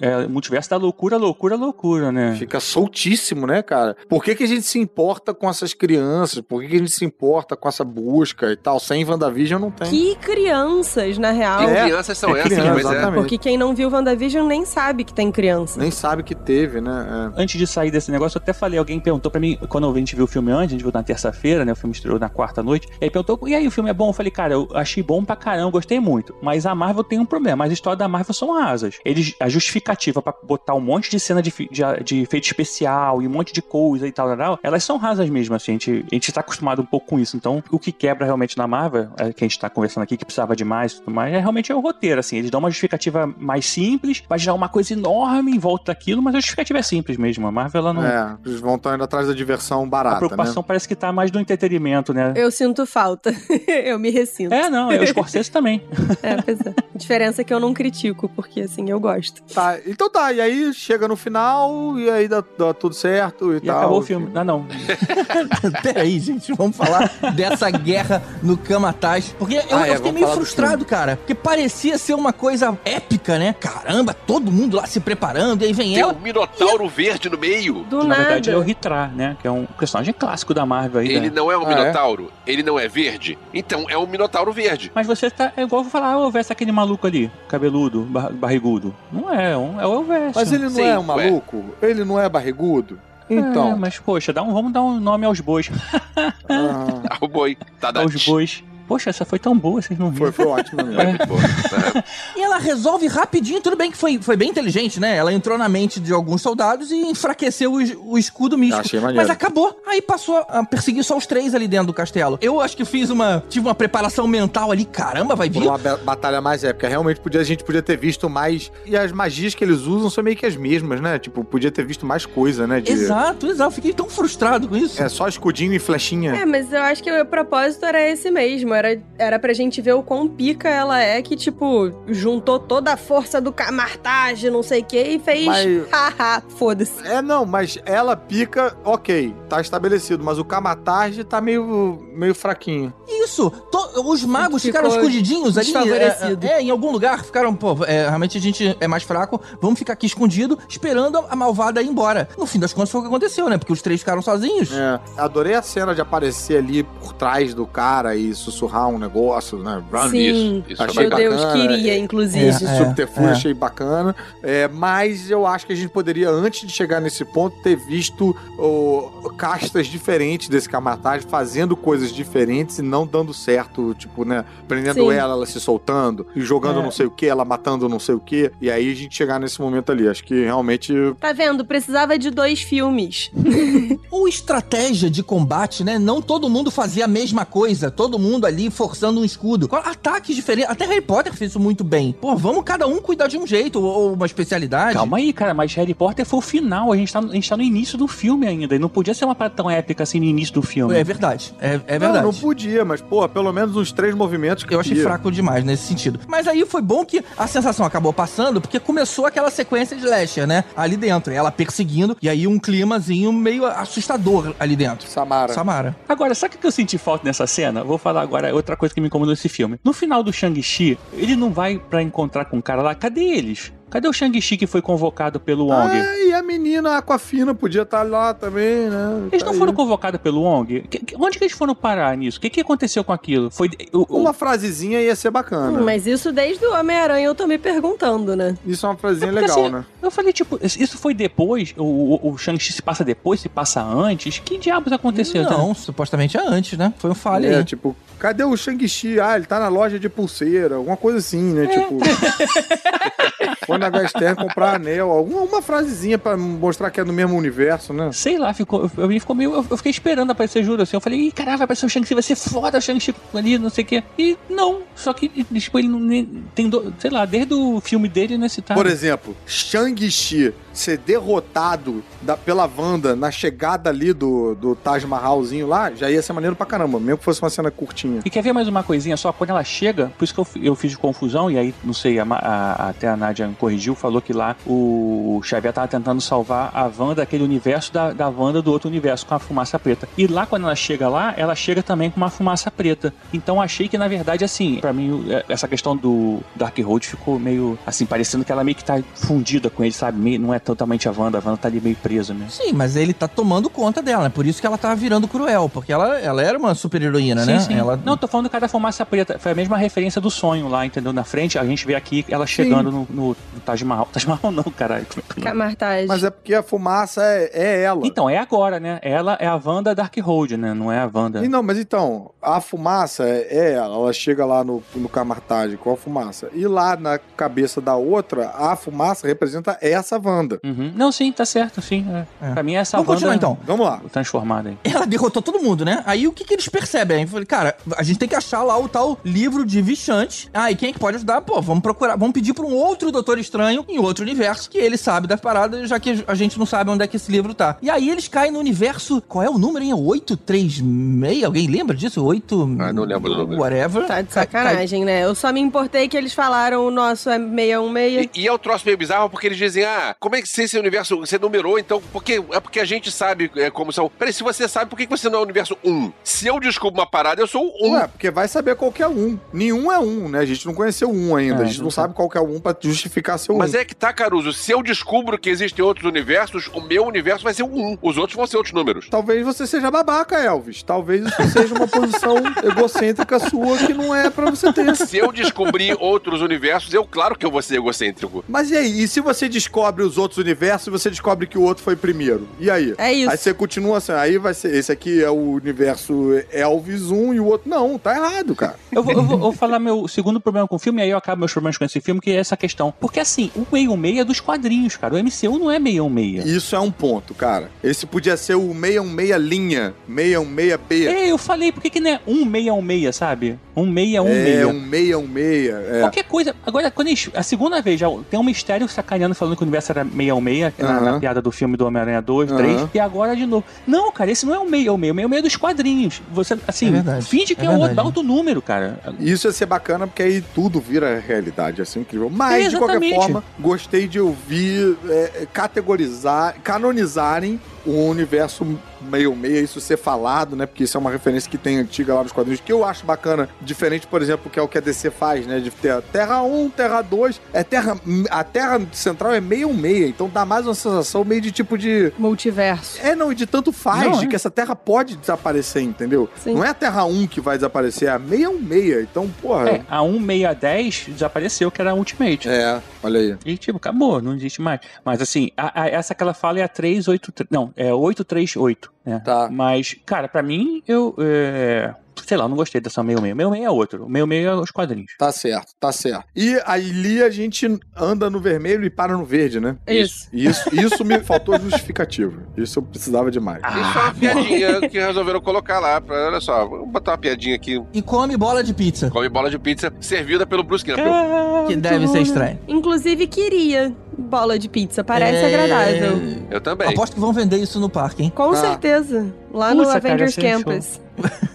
[SPEAKER 9] é, multiverso da loucura, loucura, loucura, né?
[SPEAKER 6] Fica soltíssimo, né, cara? Por que, que a gente se importa com essas crianças? Por que, que a gente se importa com essa busca e tal? Sem WandaVision não tem.
[SPEAKER 8] Que crianças, na real.
[SPEAKER 7] Que
[SPEAKER 6] É,
[SPEAKER 7] crianças são
[SPEAKER 6] é
[SPEAKER 7] essas,
[SPEAKER 6] criança,
[SPEAKER 7] mas é.
[SPEAKER 6] exatamente.
[SPEAKER 8] Porque quem não viu WandaVision nem sabe que tem criança.
[SPEAKER 6] Nem sabe que teve, né?
[SPEAKER 9] Antes de sair desse negócio, eu até falei, alguém perguntou pra mim, quando a gente viu o filme antes, a gente viu na terça-feira, né? O filme estreou na quarta noite. E aí perguntou, e aí, o filme é bom? Eu falei, cara, eu achei bom pra caramba, gostei muito. Mas a Marvel tem um problema, as histórias da Marvel são rasas. Eles, a justificativa pra botar um monte de cena de, de, de efeito especial e um monte de coisa e tal, tal, tal, elas são rasas mesmo, assim. A gente, a gente tá acostumado um pouco com isso. Então, o que quebra realmente na Marvel, é, que a gente tá conversando aqui, que precisava de mais e tudo mais, é realmente é o roteiro, assim. Eles dão uma justificativa mais simples, vai gerar uma coisa enorme em volta daquilo, mas a justificativa é simples mesmo. A Marvel, ela não.
[SPEAKER 6] É, vão estar indo atrás da diversão
[SPEAKER 9] A
[SPEAKER 6] barata,
[SPEAKER 9] preocupação
[SPEAKER 6] né?
[SPEAKER 9] parece que tá mais do entretenimento, né?
[SPEAKER 8] Eu sinto falta. eu me ressinto.
[SPEAKER 9] É, não, é os Scorsese também.
[SPEAKER 8] É, pois é. A diferença é que eu não critico, porque assim, eu gosto.
[SPEAKER 6] Tá, então tá, e aí chega no final, e aí dá, dá tudo certo e,
[SPEAKER 9] E
[SPEAKER 6] tal.
[SPEAKER 9] acabou o filme. Ah, não.
[SPEAKER 3] Peraí, gente, vamos falar dessa guerra no Kamatage. Porque eu,
[SPEAKER 6] Ah, é,
[SPEAKER 3] eu fiquei meio frustrado, cara. Porque parecia ser uma coisa épica, né? Caramba, todo mundo lá se preparando, e aí vem
[SPEAKER 7] Tem
[SPEAKER 3] ela.
[SPEAKER 7] um minotauro verde no meio.
[SPEAKER 8] Do
[SPEAKER 9] Na
[SPEAKER 8] nada.
[SPEAKER 9] verdade, é o Ritra, né? Que é um personagem clássico da Marvel aí.
[SPEAKER 7] Ele
[SPEAKER 9] né?
[SPEAKER 7] não é um
[SPEAKER 6] Ah, é?
[SPEAKER 7] minotauro, ele não é verde. Então é um minotauro verde.
[SPEAKER 9] Mas você tá. É igual eu vou falar, ah, o Elvis, aquele maluco ali, cabeludo, bar- barrigudo. Não é, é um- é o Elvis.
[SPEAKER 6] Mas ele não
[SPEAKER 7] Sim,
[SPEAKER 6] é um maluco? Ele não é barrigudo? Então.
[SPEAKER 9] É, mas poxa, dá um, vamos dar um nome aos bois.
[SPEAKER 6] ah,
[SPEAKER 7] Ah, o boi. Tá
[SPEAKER 9] aos bois. Poxa, essa foi tão boa, vocês não
[SPEAKER 6] foi,
[SPEAKER 9] viram.
[SPEAKER 6] foi ótimo mesmo.
[SPEAKER 7] É muito boa. É.
[SPEAKER 3] E ela resolve rapidinho, tudo bem que foi, foi bem inteligente, né? Ela entrou na mente de alguns soldados e enfraqueceu o, o escudo místico.
[SPEAKER 6] Achei maneiro.
[SPEAKER 3] Mas acabou. Aí passou a perseguir só os três ali dentro do castelo. Eu acho que fiz uma. Tive uma preparação mental ali. Caramba, vai vir.
[SPEAKER 6] uma ba- batalha mais épica. Realmente podia, a gente podia ter visto mais. E as magias que eles usam são meio que as mesmas, né? Tipo, podia ter visto mais coisa, né? De...
[SPEAKER 3] Exato, exato. Fiquei tão frustrado com isso.
[SPEAKER 6] É só escudinho e flechinha.
[SPEAKER 8] É, mas eu acho que o propósito era esse mesmo. Era, era pra gente ver o quão pica ela é, que, tipo, juntou toda a força do Camartage, não sei o que, e fez.
[SPEAKER 6] Mas-
[SPEAKER 8] Haha, foda-se.
[SPEAKER 6] É, não, mas ela pica, ok, tá estabelecido, mas o Kamatarge tá meio, meio fraquinho.
[SPEAKER 3] Isso. To- os magos
[SPEAKER 8] Ficou
[SPEAKER 3] ficaram escondidinhos ali. É, é, em algum lugar. Ficaram, pô, é, realmente a gente é mais fraco. Vamos ficar aqui escondido, esperando a, a malvada ir embora. No fim das contas foi o que aconteceu, né? Porque os três ficaram sozinhos.
[SPEAKER 6] É, adorei a cena de aparecer ali por trás do cara e sussurrar um negócio, né? Run
[SPEAKER 8] Sim.
[SPEAKER 7] Isso, isso
[SPEAKER 6] Achei
[SPEAKER 7] foi
[SPEAKER 8] Meu Deus,
[SPEAKER 6] bacana.
[SPEAKER 8] queria, inclusive.
[SPEAKER 6] Esse
[SPEAKER 3] É,
[SPEAKER 6] subterfúgio
[SPEAKER 3] é.
[SPEAKER 6] achei bacana. É, mas eu acho que a gente poderia, antes de chegar nesse ponto, ter visto o, castas diferentes desse Kamatage fazendo coisas diferentes e não dando certo. Tipo, né? Prendendo
[SPEAKER 8] Sim.
[SPEAKER 6] ela, ela se soltando, e jogando
[SPEAKER 9] É.
[SPEAKER 6] não sei o que, ela matando não sei o que. E aí a gente chegar nesse momento ali. Acho que realmente.
[SPEAKER 8] Tá vendo? Precisava de dois filmes.
[SPEAKER 3] Ou estratégia de combate, né? Não todo mundo fazia a mesma coisa. Todo mundo ali forçando um escudo. Ataques diferentes. Até Harry Potter fez isso muito bem. Pô, vamos cada um cuidar de um jeito ou, uma especialidade.
[SPEAKER 9] Calma aí, cara, mas Harry Potter foi o final. A gente, tá, a gente tá no início do filme ainda. E não podia ser uma parada tão épica assim no início do filme.
[SPEAKER 3] É verdade. É, é
[SPEAKER 6] Não,
[SPEAKER 3] verdade.
[SPEAKER 6] não podia, mas, pô, pelo menos uns três movimentos que
[SPEAKER 3] Eu achei
[SPEAKER 6] ia.
[SPEAKER 3] fraco demais nesse sentido. Mas aí foi bom que a sensação acabou passando, porque começou aquela sequência de Lasher, né? Ali dentro. Ela perseguindo, e aí um climazinho meio assustador ali dentro.
[SPEAKER 6] Samara.
[SPEAKER 3] Samara.
[SPEAKER 9] Agora, sabe o que eu senti falta nessa cena? Vou falar agora outra coisa que me incomodou nesse filme. No final do Shang-Chi, ele não vai pra encontrar com o cara lá. Cadê eles? Cadê o Shang-Chi que foi convocado pelo Wong?
[SPEAKER 6] Ah, e a menina Aquafina podia estar lá também, né?
[SPEAKER 9] Eles
[SPEAKER 6] Tá
[SPEAKER 9] não foram
[SPEAKER 6] aí.
[SPEAKER 9] convocados pelo Wong? Que- que- onde que eles foram parar nisso? O que, que aconteceu com aquilo? Foi. o- o-
[SPEAKER 6] Uma frasezinha ia ser bacana.
[SPEAKER 8] Hum, Mas isso desde o Homem-Aranha eu tô me perguntando, né?
[SPEAKER 6] Isso é uma frasezinha
[SPEAKER 9] Porque,
[SPEAKER 6] legal,
[SPEAKER 9] assim,
[SPEAKER 6] né?
[SPEAKER 9] Eu falei, tipo, isso foi depois? O, o, o Shang-Chi se passa depois, se passa antes? Que diabos aconteceu?
[SPEAKER 3] Não, supostamente é antes, né? Foi um falha
[SPEAKER 6] É,
[SPEAKER 3] aí.
[SPEAKER 6] tipo, cadê o Shang-Chi? Ah, ele tá na loja de pulseira, alguma coisa assim, né? Tipo. Na Gaster comprar anel, alguma uma frasezinha pra mostrar que é no mesmo universo, né?
[SPEAKER 9] Sei lá, ficou, eu, eu, ficou meio, eu, eu fiquei esperando aparecer, juro, assim. Eu falei, ih, caralho, vai aparecer o Shang-Chi, vai ser foda o Shang-Chi ali, não sei o quê. E não, só que, tipo, ele não nem- tem, do- sei lá, desde o filme dele, né, citado.
[SPEAKER 6] Por exemplo, Shang-Chi ser derrotado da- pela Wanda na chegada ali do, do Taj Mahalzinho lá, já ia ser maneiro pra caramba, mesmo que fosse uma cena curtinha.
[SPEAKER 9] E quer ver mais uma coisinha só? Quando ela chega, por isso que eu, eu fiz confusão, e aí, não sei, a, a- até a Nádia me corrigiu, falou que lá o Xavier tava tentando salvar a Wanda daquele universo da, da Wanda do outro universo, com a fumaça preta. E lá, quando ela chega lá, ela chega também com uma fumaça preta. Então achei que, na verdade, assim, pra mim, é- essa questão do Dark Road ficou meio, assim, parecendo que ela meio que tá fundida com ele, sabe? Meio- não é totalmente a Wanda, a Wanda tá ali meio presa mesmo.
[SPEAKER 3] Sim, mas ele tá tomando conta dela, é por isso que ela tá virando cruel, porque ela, ela era uma super heroína, né? Ela...
[SPEAKER 9] Não, tô falando do cara da fumaça preta. Foi a mesma referência do sonho lá, entendeu? Na frente, a gente vê aqui ela chegando no, no, no Taj Mahal. Taj Mahal não, caralho. Como é que é?
[SPEAKER 8] Camartage.
[SPEAKER 6] Mas é porque a fumaça é, é ela.
[SPEAKER 9] Então, é agora, né? Ela é a Wanda Dark Road, né? Não é a Wanda.
[SPEAKER 6] E não, mas então, a fumaça é, é ela. Ela chega lá no, no Camartage com a fumaça. E lá na cabeça da outra, a fumaça representa essa Wanda.
[SPEAKER 9] Uhum. Não, sim, tá certo, sim. É. Pra mim é essa
[SPEAKER 3] Vamos continuar então.
[SPEAKER 6] Vamos lá.
[SPEAKER 9] transformada aí.
[SPEAKER 3] Ela derrotou todo mundo, né? Aí o que, que eles percebem? Eu falei, cara, a gente tem que achar lá o tal livro de Vichante. Ah, e quem é que pode ajudar? Pô, vamos procurar, vamos pedir pra um outro Doutor Estranho em outro universo, que ele sabe das paradas, já que a gente não sabe onde é que esse livro tá. E aí eles caem no universo. Qual é o número, hein? 836? Alguém lembra disso? 8.
[SPEAKER 7] Ah, não lembro do número.
[SPEAKER 3] Whatever.
[SPEAKER 8] Tá de sacanagem, né? Eu só me importei que eles falaram o nosso é 616.
[SPEAKER 7] E, e é um troço meio bizarro porque eles dizem, ah, como é que esse universo você numerou, então, porque, é porque a gente sabe é, como são. Peraí, se você sabe, por que você não é o universo 1? Se eu descubro uma parada, eu sou o 1.
[SPEAKER 6] Ué, porque vai saber qual que é um. Nenhum é um, né? A gente não conheceu um ainda.
[SPEAKER 9] É,
[SPEAKER 6] a gente não
[SPEAKER 9] não
[SPEAKER 6] sabe qual que é um pra justificar seu
[SPEAKER 7] Mas
[SPEAKER 6] um.
[SPEAKER 7] é que tá, Caruso, se eu descubro que existem outros universos, o meu universo vai ser o 1. Os outros vão ser outros números.
[SPEAKER 6] Talvez você seja babaca, Elvis. Talvez isso seja uma posição egocêntrica sua que não é pra você ter.
[SPEAKER 7] Se eu descobrir outros universos, eu, claro que eu vou ser egocêntrico.
[SPEAKER 6] Mas e aí? E se você descobre os outros universos e você descobre que o outro foi primeiro? E aí?
[SPEAKER 8] É isso.
[SPEAKER 6] Aí você continua assim, aí vai ser, esse aqui é o universo Elvis 1 e o outro não, tá errado, cara.
[SPEAKER 9] Eu vou, eu vou- eu vou falar meu segundo problema com o filme, e aí eu acabo meus problemas com esse filme, que é essa questão. Porque assim, o 616 é dos quadrinhos, cara. O MCU não é 616.
[SPEAKER 6] Isso é um ponto, cara. Esse podia ser o 616 linha, 616B.
[SPEAKER 9] É, eu falei, por que, que não é 1616, sabe? 1616.
[SPEAKER 6] É, um 616. É.
[SPEAKER 9] Qualquer coisa. Agora, quando eles, a segunda vez, já tem um mistério sacaneando falando que o universo era 616, que na, na piada do filme do Homem-Aranha 2,
[SPEAKER 6] Aham.
[SPEAKER 9] 3, e agora de novo. Não, cara, esse não é o 616, o 616 é dos quadrinhos. Você, assim,
[SPEAKER 3] É
[SPEAKER 9] finge que
[SPEAKER 3] É
[SPEAKER 9] é,
[SPEAKER 3] verdade.
[SPEAKER 9] dá outro número, cara.
[SPEAKER 6] Isso ia ser bacana porque aí tudo vira realidade, assim, incrível. Mas,
[SPEAKER 9] É,
[SPEAKER 6] de qualquer forma, gostei de ouvir é, categorizar, canonizarem o universo meio meia, isso ser falado, né? Porque isso é uma referência que tem antiga lá nos quadrinhos, que eu acho bacana, diferente, por exemplo, que é o que a DC faz, né? De ter a Terra 1, Terra 2, é Terra, a Terra Central é meio meia, então dá mais uma sensação meio de tipo de
[SPEAKER 8] Multiverso.
[SPEAKER 6] é, não, e de tanto faz,
[SPEAKER 9] Não,
[SPEAKER 6] de
[SPEAKER 9] é.
[SPEAKER 6] que essa terra pode desaparecer, entendeu?
[SPEAKER 8] Sim.
[SPEAKER 6] Não é a Terra 1 que vai desaparecer, é a 616. Então, porra.
[SPEAKER 9] É, a 1610 desapareceu, que era a Ultimate.
[SPEAKER 6] É, olha aí.
[SPEAKER 9] E, tipo, acabou, não existe mais. Mas, assim, a- a- essa que ela fala é a 383. Não, é 838, né?
[SPEAKER 6] Tá.
[SPEAKER 9] Mas, cara, pra mim, eu. É... Sei lá, eu não gostei dessa 66. 66 é outro. O 66 é os quadrinhos.
[SPEAKER 6] Tá certo, tá certo. E ali a gente anda no vermelho e para no verde, né?
[SPEAKER 8] Isso.
[SPEAKER 6] Isso, isso me faltou justificativo. Isso eu precisava demais.
[SPEAKER 7] Isso é uma piadinha que resolveram colocar lá. Pra, olha só, vamos botar uma piadinha aqui.
[SPEAKER 3] E come bola de pizza,
[SPEAKER 7] Come bola de pizza servida pelo Bruce Campbell.
[SPEAKER 3] que deve ser estranho.
[SPEAKER 8] Inclusive, queria bola de pizza. Parece
[SPEAKER 3] É,
[SPEAKER 8] agradável.
[SPEAKER 7] Eu também.
[SPEAKER 3] Aposto que vão vender isso no parque, hein?
[SPEAKER 8] Com
[SPEAKER 6] Ah.
[SPEAKER 8] certeza. Lá
[SPEAKER 9] Puta,
[SPEAKER 8] no
[SPEAKER 9] cara,
[SPEAKER 8] Avengers
[SPEAKER 9] ser
[SPEAKER 8] Campus.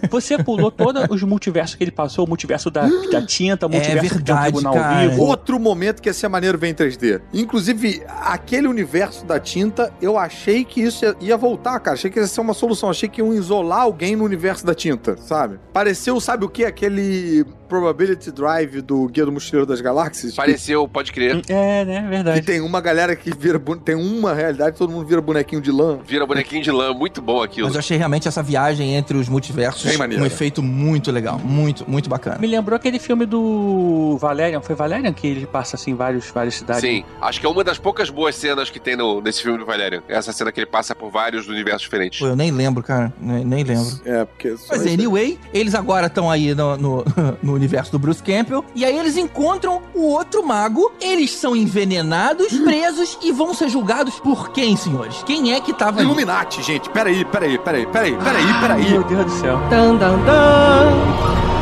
[SPEAKER 9] Você pulou todos os multiversos que ele passou, o multiverso da, da tinta, o multiverso
[SPEAKER 3] É verdade,
[SPEAKER 9] de um tribunal
[SPEAKER 3] cara.
[SPEAKER 9] vivo.
[SPEAKER 6] Outro momento que ia ser maneiro ver em 3D. Inclusive, aquele universo da tinta, eu achei que isso ia, ia voltar, cara. Achei que ia ser uma solução. Achei que iam isolar alguém no universo da tinta, sabe? Pareceu, sabe o que? Aquele Probability Drive do Guia do Mochileiro das Galáxias. que-
[SPEAKER 7] Pareceu, pode crer.
[SPEAKER 9] É, né?
[SPEAKER 6] Que
[SPEAKER 9] Verdade.
[SPEAKER 6] tem uma galera que vira. bu- Tem uma realidade, todo mundo vira bonequinho de lã.
[SPEAKER 7] Vira bonequinho de lã, muito bom aquilo.
[SPEAKER 3] Mas eu achei realmente essa viagem entre os multiversos
[SPEAKER 6] Maneiro.
[SPEAKER 3] um efeito muito legal. Muito, muito bacana.
[SPEAKER 9] Me lembrou aquele filme do Valerian. Foi Valerian que ele passa assim vários, várias cidades?
[SPEAKER 7] Sim, acho que é uma das poucas boas cenas que tem no, nesse filme do Valerian. Essa cena que ele passa por vários universos diferentes.
[SPEAKER 3] Pô, eu nem lembro, cara. Nem, nem lembro.
[SPEAKER 6] É, porque. só
[SPEAKER 3] Mas anyway, eles agora estão aí no, no, no universo do Bruce Campbell. E aí eles encontram o outro mago. Eles são envenenados, presos e vão ser julgados por quem, senhores? Quem é que tava?
[SPEAKER 6] Illuminati, gente. Peraí, peraí, peraí, peraí, peraí, peraí.
[SPEAKER 9] Meu Deus do
[SPEAKER 3] 当当当。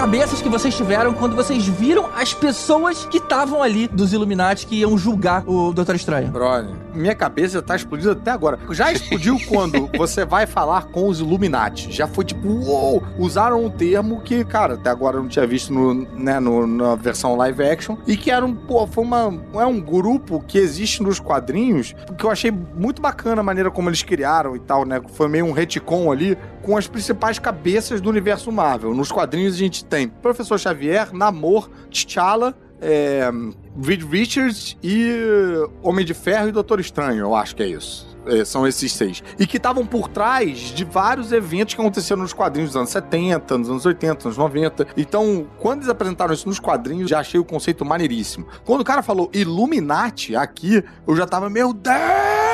[SPEAKER 3] Cabeças que vocês tiveram quando vocês viram as pessoas que estavam ali dos Illuminati que iam julgar o Doutor Estranho.
[SPEAKER 6] Brother, minha cabeça tá explodindo até agora. Já explodiu quando você vai falar com os Illuminati. Já foi tipo, uou! Usaram um termo que, cara, até agora eu não tinha visto no, né, no- na versão live action. E que era um, pô, foi uma, é um grupo que existe nos quadrinhos, que eu achei muito bacana a maneira como eles criaram e tal, né? Foi meio um retcon ali com as principais cabeças do universo Marvel. Nos quadrinhos a gente tem Professor Xavier, Namor, T'Challa, é, Reed Richards e Homem de Ferro e Doutor Estranho, eu acho que é isso. É, são esses seis. E que estavam por trás de vários eventos que aconteceram nos quadrinhos dos anos 70, nos anos 80, anos 90. Então, quando eles apresentaram isso nos quadrinhos, já achei o conceito maneiríssimo. Quando o cara falou Illuminati aqui, eu já tava, meu Deus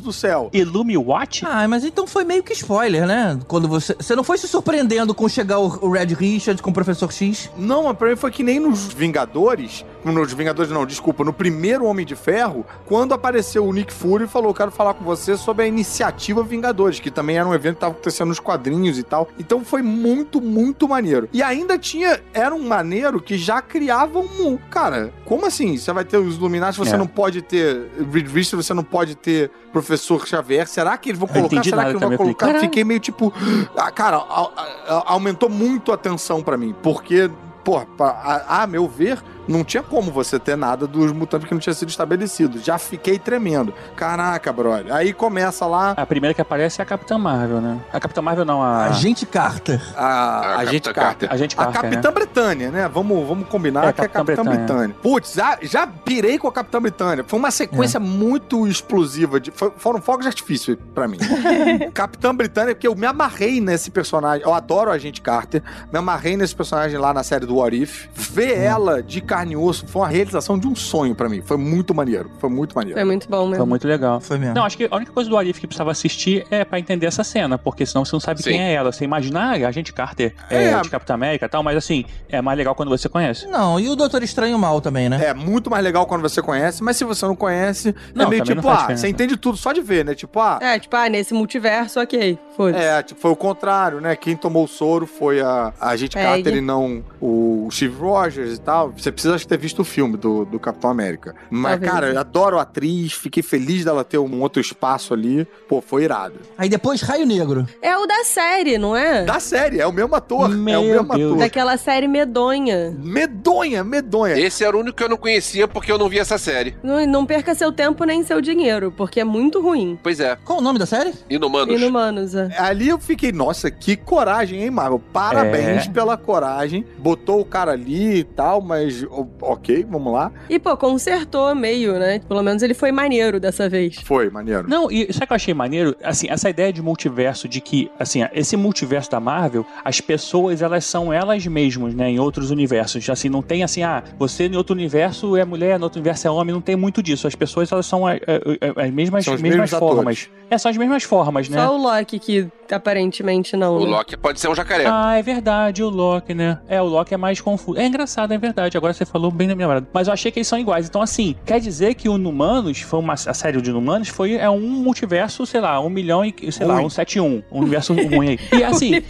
[SPEAKER 6] do céu!
[SPEAKER 9] Illumiwatch?
[SPEAKER 3] Ah, mas então foi meio que spoiler, né? Quando você. Você não foi se surpreendendo com chegar o, Red Richards com o Professor X?
[SPEAKER 6] Não, mas pra mim foi que nem nos Vingadores. Nos Vingadores, não, desculpa. No primeiro Homem de Ferro, quando apareceu o Nick Fury e falou: Quero falar com você sobre a iniciativa Vingadores, que também era um evento que tava acontecendo nos quadrinhos e tal. Então foi muito, muito maneiro. E ainda tinha. Era um maneiro que já criava um. Cara, como assim? Você vai ter os Illuminati, você
[SPEAKER 9] É.
[SPEAKER 6] não pode ter Reed Richards, você não pode ter Professor Xavier. Será que eles vão colocar? Será
[SPEAKER 9] nada
[SPEAKER 6] que não
[SPEAKER 9] falei,
[SPEAKER 6] colocar? Fiquei meio tipo. Ah, cara, a- a- a- aumentou muito a tensão pra mim, porque. Pô, a, a meu ver, não tinha como você ter nada dos mutantes que não tinha sido estabelecido. Já fiquei tremendo. Caraca, brother. Aí começa lá
[SPEAKER 9] A primeira que aparece é a Capitã Marvel, né? A Capitã Marvel não, a...
[SPEAKER 3] Agente Carter.
[SPEAKER 6] a,
[SPEAKER 7] A
[SPEAKER 6] a gente
[SPEAKER 7] Capitã
[SPEAKER 6] Carter.
[SPEAKER 9] A gente
[SPEAKER 6] A
[SPEAKER 9] Carter,
[SPEAKER 6] Capitã
[SPEAKER 9] né?
[SPEAKER 6] Britânia, né? Vamos, vamos combinar
[SPEAKER 9] É,
[SPEAKER 6] que é a
[SPEAKER 9] Capitã
[SPEAKER 6] Capitã
[SPEAKER 9] Britânia.
[SPEAKER 6] Britânia. Putz, já, já pirei com a Capitã Britânia. Foi uma sequência
[SPEAKER 9] É.
[SPEAKER 6] muito explosiva. De, foi- foram fogos de artifício pra mim. Capitã Britânia, porque eu me amarrei nesse personagem. Eu adoro a Agente Carter. Me amarrei nesse personagem lá na série do What If. Ver ela de carne e osso foi uma realização de um sonho pra mim. Foi muito maneiro. Foi muito maneiro.
[SPEAKER 8] Foi muito bom
[SPEAKER 9] Foi
[SPEAKER 8] mesmo.
[SPEAKER 9] muito legal.
[SPEAKER 3] Foi mesmo.
[SPEAKER 9] Não, acho que a única coisa do Arif que precisava assistir é pra entender essa cena, porque senão você não sabe
[SPEAKER 7] Sim.
[SPEAKER 9] quem é ela. Você imagina, ah, a gente Carter é,
[SPEAKER 6] É.
[SPEAKER 9] de Capitã América e tal, mas assim, é mais legal quando você conhece.
[SPEAKER 3] Não, e o Doutor Estranho mal também, né?
[SPEAKER 6] É muito mais legal quando você conhece, mas se você não conhece,
[SPEAKER 9] Não,
[SPEAKER 6] é meio tipo, ah,
[SPEAKER 9] diferença.
[SPEAKER 6] você entende tudo só de ver, né? Tipo, ah,
[SPEAKER 8] É, tipo, ah, nesse multiverso, ok.
[SPEAKER 6] É, tipo, foi o contrário, né? Quem tomou o soro foi a, a Agente
[SPEAKER 8] Peggy.
[SPEAKER 6] Carter e não o Steve Rogers e tal. Você precisa ter visto o filme do, do Capitão América. Mas,
[SPEAKER 8] Talvez.
[SPEAKER 6] cara, eu adoro a atriz, fiquei feliz dela ter um outro espaço ali. Pô, foi irado.
[SPEAKER 3] Aí depois Raio Negro.
[SPEAKER 8] É o da série, não é?
[SPEAKER 6] Da série, é o mesmo ator. é
[SPEAKER 9] Meu
[SPEAKER 6] o mesmo
[SPEAKER 9] Deus.
[SPEAKER 6] ator.
[SPEAKER 8] Daquela série medonha.
[SPEAKER 6] Medonha, medonha.
[SPEAKER 7] Esse era o único que eu não conhecia porque eu não vi essa série.
[SPEAKER 8] Não, não perca seu tempo nem seu dinheiro, porque é muito ruim.
[SPEAKER 7] Pois é,
[SPEAKER 3] Qual o nome da série?
[SPEAKER 7] Inumanos.
[SPEAKER 8] Inumanos, é.
[SPEAKER 6] Ali eu fiquei, nossa, que coragem, hein, Marvel? Parabéns
[SPEAKER 9] É.
[SPEAKER 6] pela coragem. Botou o cara ali e tal, mas ok, vamos lá.
[SPEAKER 8] E, pô, consertou meio, né? Pelo menos ele foi maneiro dessa vez.
[SPEAKER 6] Foi, maneiro.
[SPEAKER 9] Não, e sabe o que eu achei maneiro? Assim, essa ideia de multiverso, de que, assim, esse multiverso da Marvel, as pessoas, elas são elas mesmas, né, em outros universos. Assim, não tem assim, ah, você em outro universo é mulher, no outro universo é homem, não tem muito disso. As pessoas, elas são é, é, é, as mesmas,
[SPEAKER 6] São os
[SPEAKER 9] mesmas
[SPEAKER 6] mesmos
[SPEAKER 9] formas. É, são as mesmas formas, né?
[SPEAKER 8] Só o Loki que aparentemente não.
[SPEAKER 7] O
[SPEAKER 8] né?
[SPEAKER 7] Loki pode ser um jacaré.
[SPEAKER 9] Ah, é verdade, o Loki, né? É, o Loki é mais confuso. É engraçado, é verdade. Agora você falou bem na minha hora. Mas eu achei que eles são iguais. Então, assim, quer dizer que o Inumanos foi uma. A série de Inumanos foi é um multiverso, sei lá, um milhão e. sei lá, um 71. Um universo ruim aí. E assim.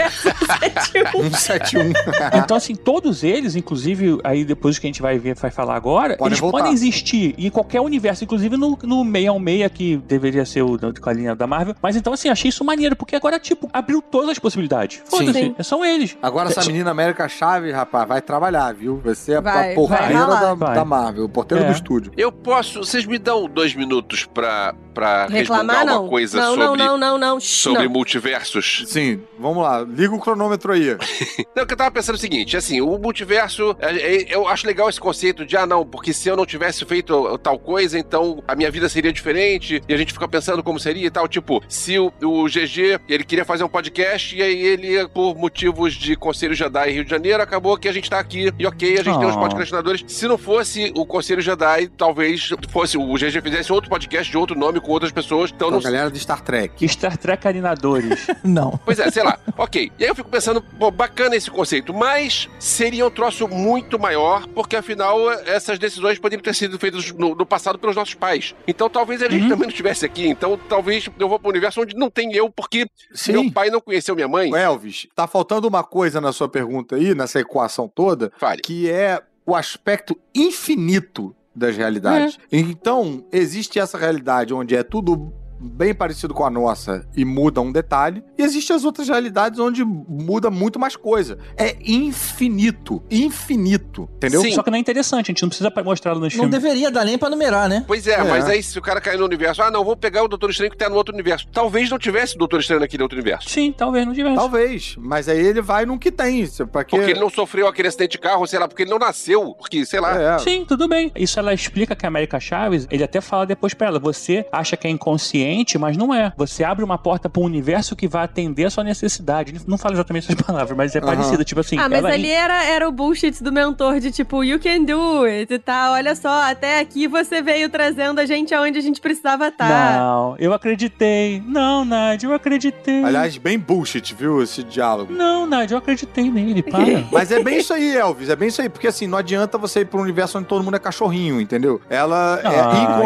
[SPEAKER 6] 171.
[SPEAKER 9] Então, assim, todos eles, inclusive, aí depois que a gente vai ver, vai falar agora,
[SPEAKER 6] Podem
[SPEAKER 9] eles
[SPEAKER 6] voltar.
[SPEAKER 9] podem existir em qualquer universo, inclusive no, no 616, que deveria ser o da- com a linha da Marvel. Mas então, assim, achei isso maneiro, porque agora, tipo, abriu todas as possibilidades. Foda-se,
[SPEAKER 8] Sim.
[SPEAKER 9] são eles.
[SPEAKER 6] Agora essa menina América Chave, rapaz, vai trabalhar, viu? Vai ser a,
[SPEAKER 8] Vai,
[SPEAKER 6] a porteira da, da Marvel, o porteiro
[SPEAKER 9] É.
[SPEAKER 6] do estúdio.
[SPEAKER 7] Eu posso. Vocês me dão dois minutos pra, pra
[SPEAKER 8] Reclamar, não.
[SPEAKER 7] uma coisa
[SPEAKER 8] não,
[SPEAKER 7] sobre,
[SPEAKER 8] não, não, não, não,
[SPEAKER 7] sobre
[SPEAKER 8] não.
[SPEAKER 7] multiversos?
[SPEAKER 6] Sim, vamos lá, liga o cronômetro aí.
[SPEAKER 7] Não, que eu tava pensando é o seguinte, assim, o multiverso, é, é, eu acho legal esse conceito de, ah, não, porque se eu não tivesse feito tal coisa, então a minha vida seria diferente, e a gente fica pensando como seria e tal, tipo, se o, o GG, ele queria fazer um podcast, e aí ele, por motivos de Conselho Jedi Rio de Janeiro, acabou que a gente tá aqui, e ok, a gente tem os
[SPEAKER 9] Oh.
[SPEAKER 7] podcastinadores. Se não fosse o Conselho Jedi, talvez fosse o GG fizesse outro podcast de outro nome com outras pessoas, então
[SPEAKER 6] A
[SPEAKER 7] não
[SPEAKER 6] galera de Star Trek.
[SPEAKER 9] Star Trek Alinadores.
[SPEAKER 3] Não.
[SPEAKER 7] Pois é, sei lá. ok. E aí eu fico pensando, pô, bacana esse conceito, mas seria um troço muito maior, porque afinal essas decisões poderiam ter sido feitas no, no passado pelos nossos pais. Então talvez a gente também não estivesse aqui. Então talvez eu vou para um universo onde não tem eu, porque
[SPEAKER 6] Sim.
[SPEAKER 7] meu pai não conheceu minha mãe.
[SPEAKER 6] Elvis, tá faltando uma coisa na sua pergunta aí, nessa equação toda,
[SPEAKER 7] Fale.
[SPEAKER 6] que é o aspecto infinito das realidades. Então, existe essa realidade onde é tudo bem parecido com a nossa e muda um detalhe, e existem as outras realidades onde muda muito mais coisa. É infinito, infinito, entendeu?
[SPEAKER 7] Sim.
[SPEAKER 9] Só que não é interessante, a gente não precisa mostrá-lo nos
[SPEAKER 3] Não
[SPEAKER 9] filmes.
[SPEAKER 3] deveria dar nem pra numerar, né?
[SPEAKER 7] Pois é,
[SPEAKER 6] É.
[SPEAKER 7] mas aí se o cara cair no universo, ah, não, vou pegar o Doutor Estranho que tá no outro universo. Talvez não tivesse o Doutor Estranho naquele outro universo.
[SPEAKER 9] Sim, talvez não tivesse.
[SPEAKER 6] Talvez, mas aí ele vai no que tem, pra que...
[SPEAKER 7] Porque ele não sofreu aquele acidente de carro, sei lá, porque ele não nasceu. Porque, sei lá.
[SPEAKER 6] É,
[SPEAKER 9] Sim, tudo bem. Isso ela explica que a América Chaves, ele até fala depois pra ela, você acha que é inconsciente, mas não é. Você abre uma porta pra um universo que vai atender a sua necessidade. Não fala exatamente essas palavras, mas é parecido, tipo assim.
[SPEAKER 8] ah, mas
[SPEAKER 9] ela-
[SPEAKER 8] ali era, era o bullshit do mentor de tipo, you can do it e tal. Olha só, até aqui você veio trazendo a gente aonde a gente precisava estar.
[SPEAKER 9] Não, eu acreditei. Não, Nádia, eu acreditei.
[SPEAKER 6] Aliás, bem bullshit, viu, esse diálogo.
[SPEAKER 9] Não, Nádia, eu acreditei nele, para.
[SPEAKER 6] Mas é bem isso aí, Elvis. É bem isso aí. Porque assim, não adianta você ir pra um universo onde todo mundo é cachorrinho, entendeu? Ela,
[SPEAKER 9] Ah,
[SPEAKER 6] é,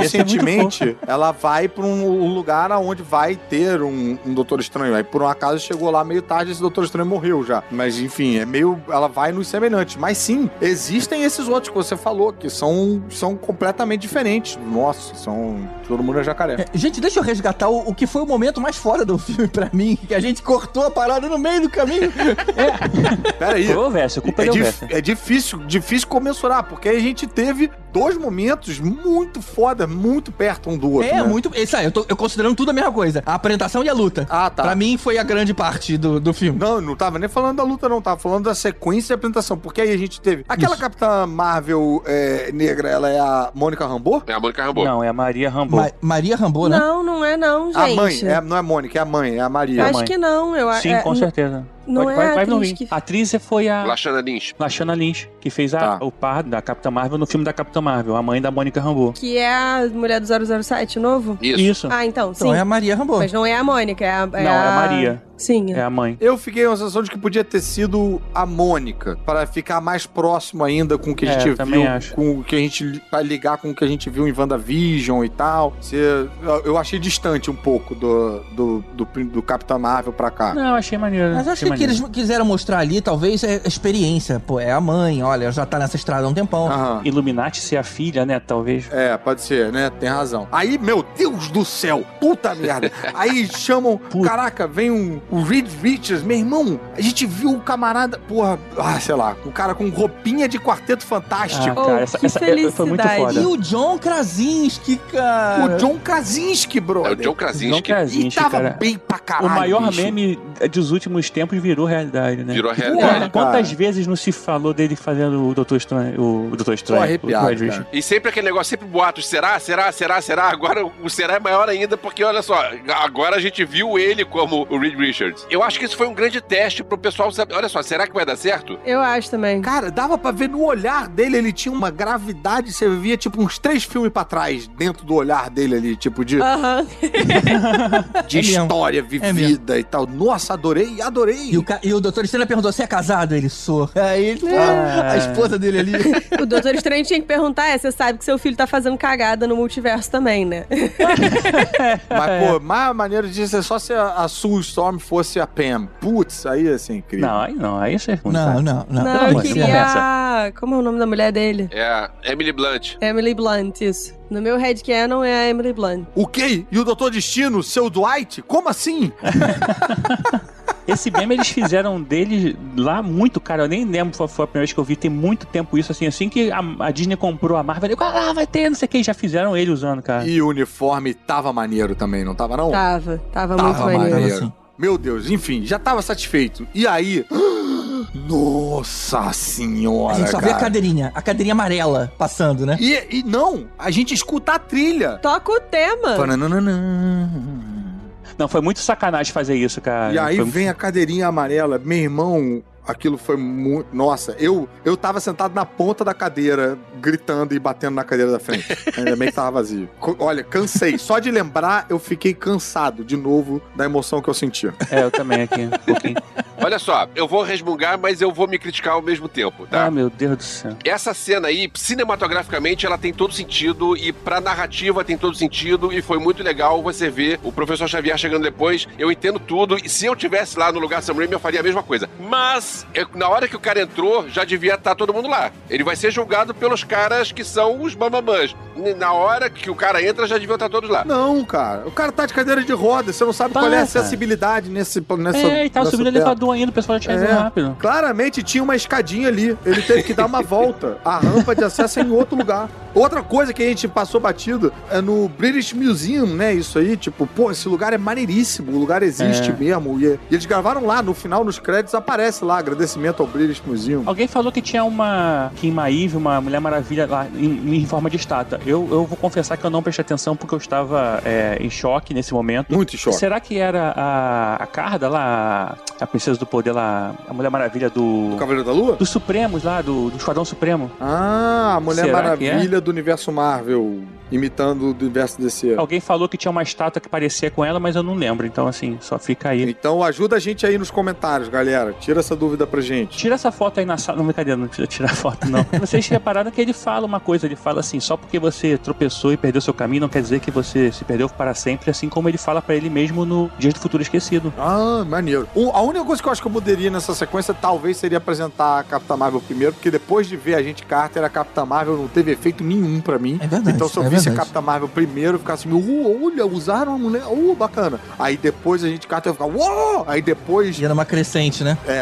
[SPEAKER 9] ser muito
[SPEAKER 6] inconscientemente, ela vai pra um lugar onde vai ter um, um Doutor Estranho. Aí, por um acaso, chegou lá meio tarde esse Doutor Estranho morreu já. Mas, enfim, é meio. Ela vai nos semelhantes. Mas sim, existem esses outros que você falou, que são, são completamente diferentes. Nossa, são. Todo mundo é jacaré.
[SPEAKER 3] É, Gente, deixa eu resgatar o, o que foi o momento mais foda do filme pra mim, que a gente cortou a parada no meio do caminho.
[SPEAKER 6] Pera aí.
[SPEAKER 9] Foi o Verso, culpa
[SPEAKER 6] É,
[SPEAKER 9] é,
[SPEAKER 6] dif- é difícil, difícil comensurar, porque a gente teve dois momentos muito foda, muito perto um do outro.
[SPEAKER 3] É,
[SPEAKER 6] né?
[SPEAKER 3] muito. Isso aí, eu tô eu considerando tudo a mesma coisa. A apresentação e a luta.
[SPEAKER 6] Ah, tá.
[SPEAKER 3] Pra mim foi a grande parte do, do filme.
[SPEAKER 6] Não, não tava nem falando da luta, não. Tava falando da sequência de apresentação. Porque aí a gente teve. Aquela Capitã Marvel é, negra, ela é a Mônica Rambeau?
[SPEAKER 7] É a Mônica Rambeau.
[SPEAKER 9] Não, é a Maria Rambo.
[SPEAKER 3] Ma- Maria Rambo, né?
[SPEAKER 8] Não, não é não, gente.
[SPEAKER 6] A mãe, é, não é Mônica, é a mãe, é a Maria.
[SPEAKER 8] Acho
[SPEAKER 9] mãe.
[SPEAKER 8] que não. Eu,
[SPEAKER 9] Sim,
[SPEAKER 8] é,
[SPEAKER 9] com certeza.
[SPEAKER 8] Não
[SPEAKER 9] vai,
[SPEAKER 8] é
[SPEAKER 9] vai,
[SPEAKER 8] a atriz que-
[SPEAKER 9] A atriz foi a
[SPEAKER 7] Lashana Lynch.
[SPEAKER 9] Lashana Lynch, que fez a,
[SPEAKER 6] Tá.
[SPEAKER 9] o par da Capitã Marvel no filme da Capitã Marvel, a mãe da Mônica Rambeau.
[SPEAKER 8] Que é a mulher do 007, o novo?
[SPEAKER 7] Isso.
[SPEAKER 9] Isso.
[SPEAKER 8] Ah, então, sim.
[SPEAKER 3] Então é a Maria Rambo.
[SPEAKER 8] Mas não é a Mônica, é a.
[SPEAKER 9] Não, é a Maria.
[SPEAKER 8] Sim.
[SPEAKER 9] É a mãe.
[SPEAKER 6] Eu fiquei com a sensação de que podia ter sido a Mônica, para ficar mais próximo ainda com o que a
[SPEAKER 9] É,
[SPEAKER 6] gente
[SPEAKER 9] também
[SPEAKER 6] viu,
[SPEAKER 9] acho.
[SPEAKER 6] com o que a gente para ligar com o que a gente viu em WandaVision e tal. Eu- achei distante um pouco do do, do, do Capitão Marvel pra cá.
[SPEAKER 9] Não, eu achei maneiro.
[SPEAKER 3] Mas eu acho que o que eles quiseram mostrar ali, talvez, é a experiência. Pô, é a mãe, olha, já tá nessa estrada há um tempão.
[SPEAKER 6] Aham.
[SPEAKER 9] Illuminati ser a filha, né? Talvez.
[SPEAKER 6] É, pode ser, né? Tem razão. Aí, meu Deus do céu, puta merda. Aí chamam, caraca, vem um, o Reed Richards, meu irmão, a gente viu o camarada, porra, ah, sei lá, um cara com roupinha de quarteto fantástico.
[SPEAKER 9] Ah, cara,
[SPEAKER 8] Oh,
[SPEAKER 9] essa,
[SPEAKER 8] que
[SPEAKER 9] essa é- foi muito
[SPEAKER 8] felicidade.
[SPEAKER 9] foda.
[SPEAKER 3] E o John Krasinski, cara.
[SPEAKER 6] O John Krasinski,
[SPEAKER 7] É
[SPEAKER 6] brother.
[SPEAKER 7] o John
[SPEAKER 9] John
[SPEAKER 7] Krasinski.
[SPEAKER 6] E
[SPEAKER 9] Krasinski,
[SPEAKER 6] tava
[SPEAKER 9] cara.
[SPEAKER 6] bem pra caralho,
[SPEAKER 9] O maior
[SPEAKER 6] bicho.
[SPEAKER 9] meme dos últimos tempos virou realidade, né?
[SPEAKER 7] Virou a
[SPEAKER 9] Porra,
[SPEAKER 7] realidade.
[SPEAKER 9] quantas
[SPEAKER 6] cara.
[SPEAKER 9] vezes não se falou dele fazendo o Doutor Estranho? O Doutor Estranho. o.
[SPEAKER 7] E sempre aquele negócio, sempre boatos, será, será, será, será? Agora o será é maior ainda, porque olha só, agora a gente viu ele como o Reed Richards. Eu acho que isso foi um grande teste pro pessoal saber. Olha só, será que vai dar certo?
[SPEAKER 8] Eu acho também.
[SPEAKER 6] Cara, dava pra ver no olhar dele, ele tinha uma gravidade, você via tipo uns três filmes pra trás, dentro do olhar dele ali, tipo de,
[SPEAKER 8] Aham.
[SPEAKER 6] de
[SPEAKER 3] É mesmo.
[SPEAKER 6] história vivida e tal. Nossa, adorei, adorei.
[SPEAKER 3] E o, ca- e o doutor Estranho perguntou, você é casado? Ele, sou. Aí ele, pô, a esposa dele ali.
[SPEAKER 8] O Doutor Estranho tinha que perguntar, é, você sabe que seu filho tá fazendo cagada no multiverso também, né?
[SPEAKER 6] Mas, pô, mais maneiro disso é só se a, a Sue Storm fosse a Pam. Putz, aí ia ser incrível.
[SPEAKER 9] Não, aí não, aí isso é ruim.
[SPEAKER 3] Não,
[SPEAKER 9] sabe?
[SPEAKER 3] não, não.
[SPEAKER 8] Não, eu queria... Como é o nome da mulher dele?
[SPEAKER 7] É a Emily Blunt.
[SPEAKER 8] Emily Blunt, isso. No meu headcanon é a Emily Blunt.
[SPEAKER 6] O quê? E o Doutor Destino, seu Dwight? Como assim?
[SPEAKER 9] Esse meme eles fizeram dele lá muito, cara. Eu nem lembro, foi, foi a primeira vez que eu vi, tem muito tempo isso, assim, assim que a, a Disney comprou a Marvel, eu, ah, vai ter, não sei o que, já fizeram ele usando, cara.
[SPEAKER 6] E o uniforme tava maneiro também, não tava não?
[SPEAKER 8] Tava, tava,
[SPEAKER 6] Tava
[SPEAKER 8] muito maneiro.
[SPEAKER 6] maneiro. Meu Deus, enfim, já tava satisfeito. E aí... Nossa senhora,
[SPEAKER 3] A gente só vê a
[SPEAKER 6] cara.
[SPEAKER 3] cadeirinha, a cadeirinha amarela passando, né?
[SPEAKER 6] E, e não, a gente escuta a trilha.
[SPEAKER 8] Toca o tema.
[SPEAKER 6] Pananana.
[SPEAKER 9] Não, foi muito sacanagem fazer isso, cara.
[SPEAKER 6] E aí
[SPEAKER 9] Foi-
[SPEAKER 6] vem a cadeirinha amarela. Meu irmão, aquilo foi muito. Nossa, eu, eu tava sentado na ponta da cadeira, gritando e batendo na cadeira da frente. Ainda bem que tava vazio. Olha, cansei. Só de lembrar, eu fiquei cansado de novo da emoção que eu senti.
[SPEAKER 9] É, eu também aqui, um pouquinho.
[SPEAKER 7] Olha só, eu vou resmungar, mas eu vou me criticar ao mesmo tempo, tá?
[SPEAKER 9] Ah, meu Deus do céu.
[SPEAKER 7] Essa cena aí, cinematograficamente, ela tem todo sentido e pra narrativa tem todo sentido e foi muito legal você ver o professor Xavier chegando depois. Eu entendo tudo e se eu tivesse lá no lugar do Sam Raimi, eu faria a mesma coisa. Mas, na hora que o cara entrou, já devia estar todo mundo lá. Ele vai ser julgado pelos caras que são os bambambãs. Na hora que o cara entra, já deviam estar todos lá.
[SPEAKER 6] Não, cara. O cara tá de cadeira de roda. Você não sabe qual é a acessibilidade nesse, nessa.
[SPEAKER 9] é, e tava subindo
[SPEAKER 6] tela.
[SPEAKER 9] elevador ainda, o pessoal já tinha ido
[SPEAKER 6] É.
[SPEAKER 9] rápido.
[SPEAKER 6] Claramente tinha uma escadinha ali. Ele teve que dar uma volta. A rampa de acesso é em outro lugar. Outra coisa que a gente passou batido é no British Museum, né? Isso aí, tipo, pô, esse lugar é maneiríssimo. O lugar existe
[SPEAKER 9] É.
[SPEAKER 6] mesmo. E, e eles gravaram lá, no final, nos créditos, aparece lá, agradecimento ao British Museum.
[SPEAKER 9] Alguém falou que tinha uma Kim Maeve, uma Mulher Maravilha lá em, em forma de estátua. Eu, eu vou confessar que eu não prestei atenção porque eu estava é, em choque nesse momento.
[SPEAKER 6] Muito em choque.
[SPEAKER 9] Será que era a, a Carda lá, a Princesa do Poder lá, a Mulher Maravilha do.
[SPEAKER 6] O Cavaleiro da Lua?
[SPEAKER 9] Dos Supremos lá, do, do Esquadrão Supremo?
[SPEAKER 6] Ah, a Mulher
[SPEAKER 9] Será é?
[SPEAKER 6] Maravilha do universo Marvel, imitando o do universo DC.
[SPEAKER 9] Alguém falou que tinha uma estátua que parecia com ela, mas eu não lembro. Então, assim, só fica aí.
[SPEAKER 6] Então ajuda a gente aí nos comentários, galera. Tira essa dúvida pra gente.
[SPEAKER 9] Tira essa foto aí na sala. Não, brincadeira, não precisa tirar foto, não. Vocês repararam que ele fala uma coisa, ele fala assim, só porque você tropeçou e perdeu seu caminho, não quer dizer que você se perdeu para sempre, assim como ele fala pra ele mesmo no Dias do Futuro Esquecido.
[SPEAKER 6] Ah, maneiro. O- a única coisa que eu acho que eu mudaria nessa sequência talvez seria apresentar a Capitã Marvel primeiro, porque depois de ver a gente Carter, a Capitã Marvel não teve efeito nenhum pra mim.
[SPEAKER 3] É verdade,
[SPEAKER 6] Então se eu
[SPEAKER 3] é
[SPEAKER 6] visse a
[SPEAKER 3] verdade.
[SPEAKER 6] Capitã Marvel primeiro, ficasse assim, uh, olha, usaram a mulher, uh, bacana. Aí depois a gente Carter ia ficar, uou! Aí depois.
[SPEAKER 3] E era uma crescente, né?
[SPEAKER 6] É,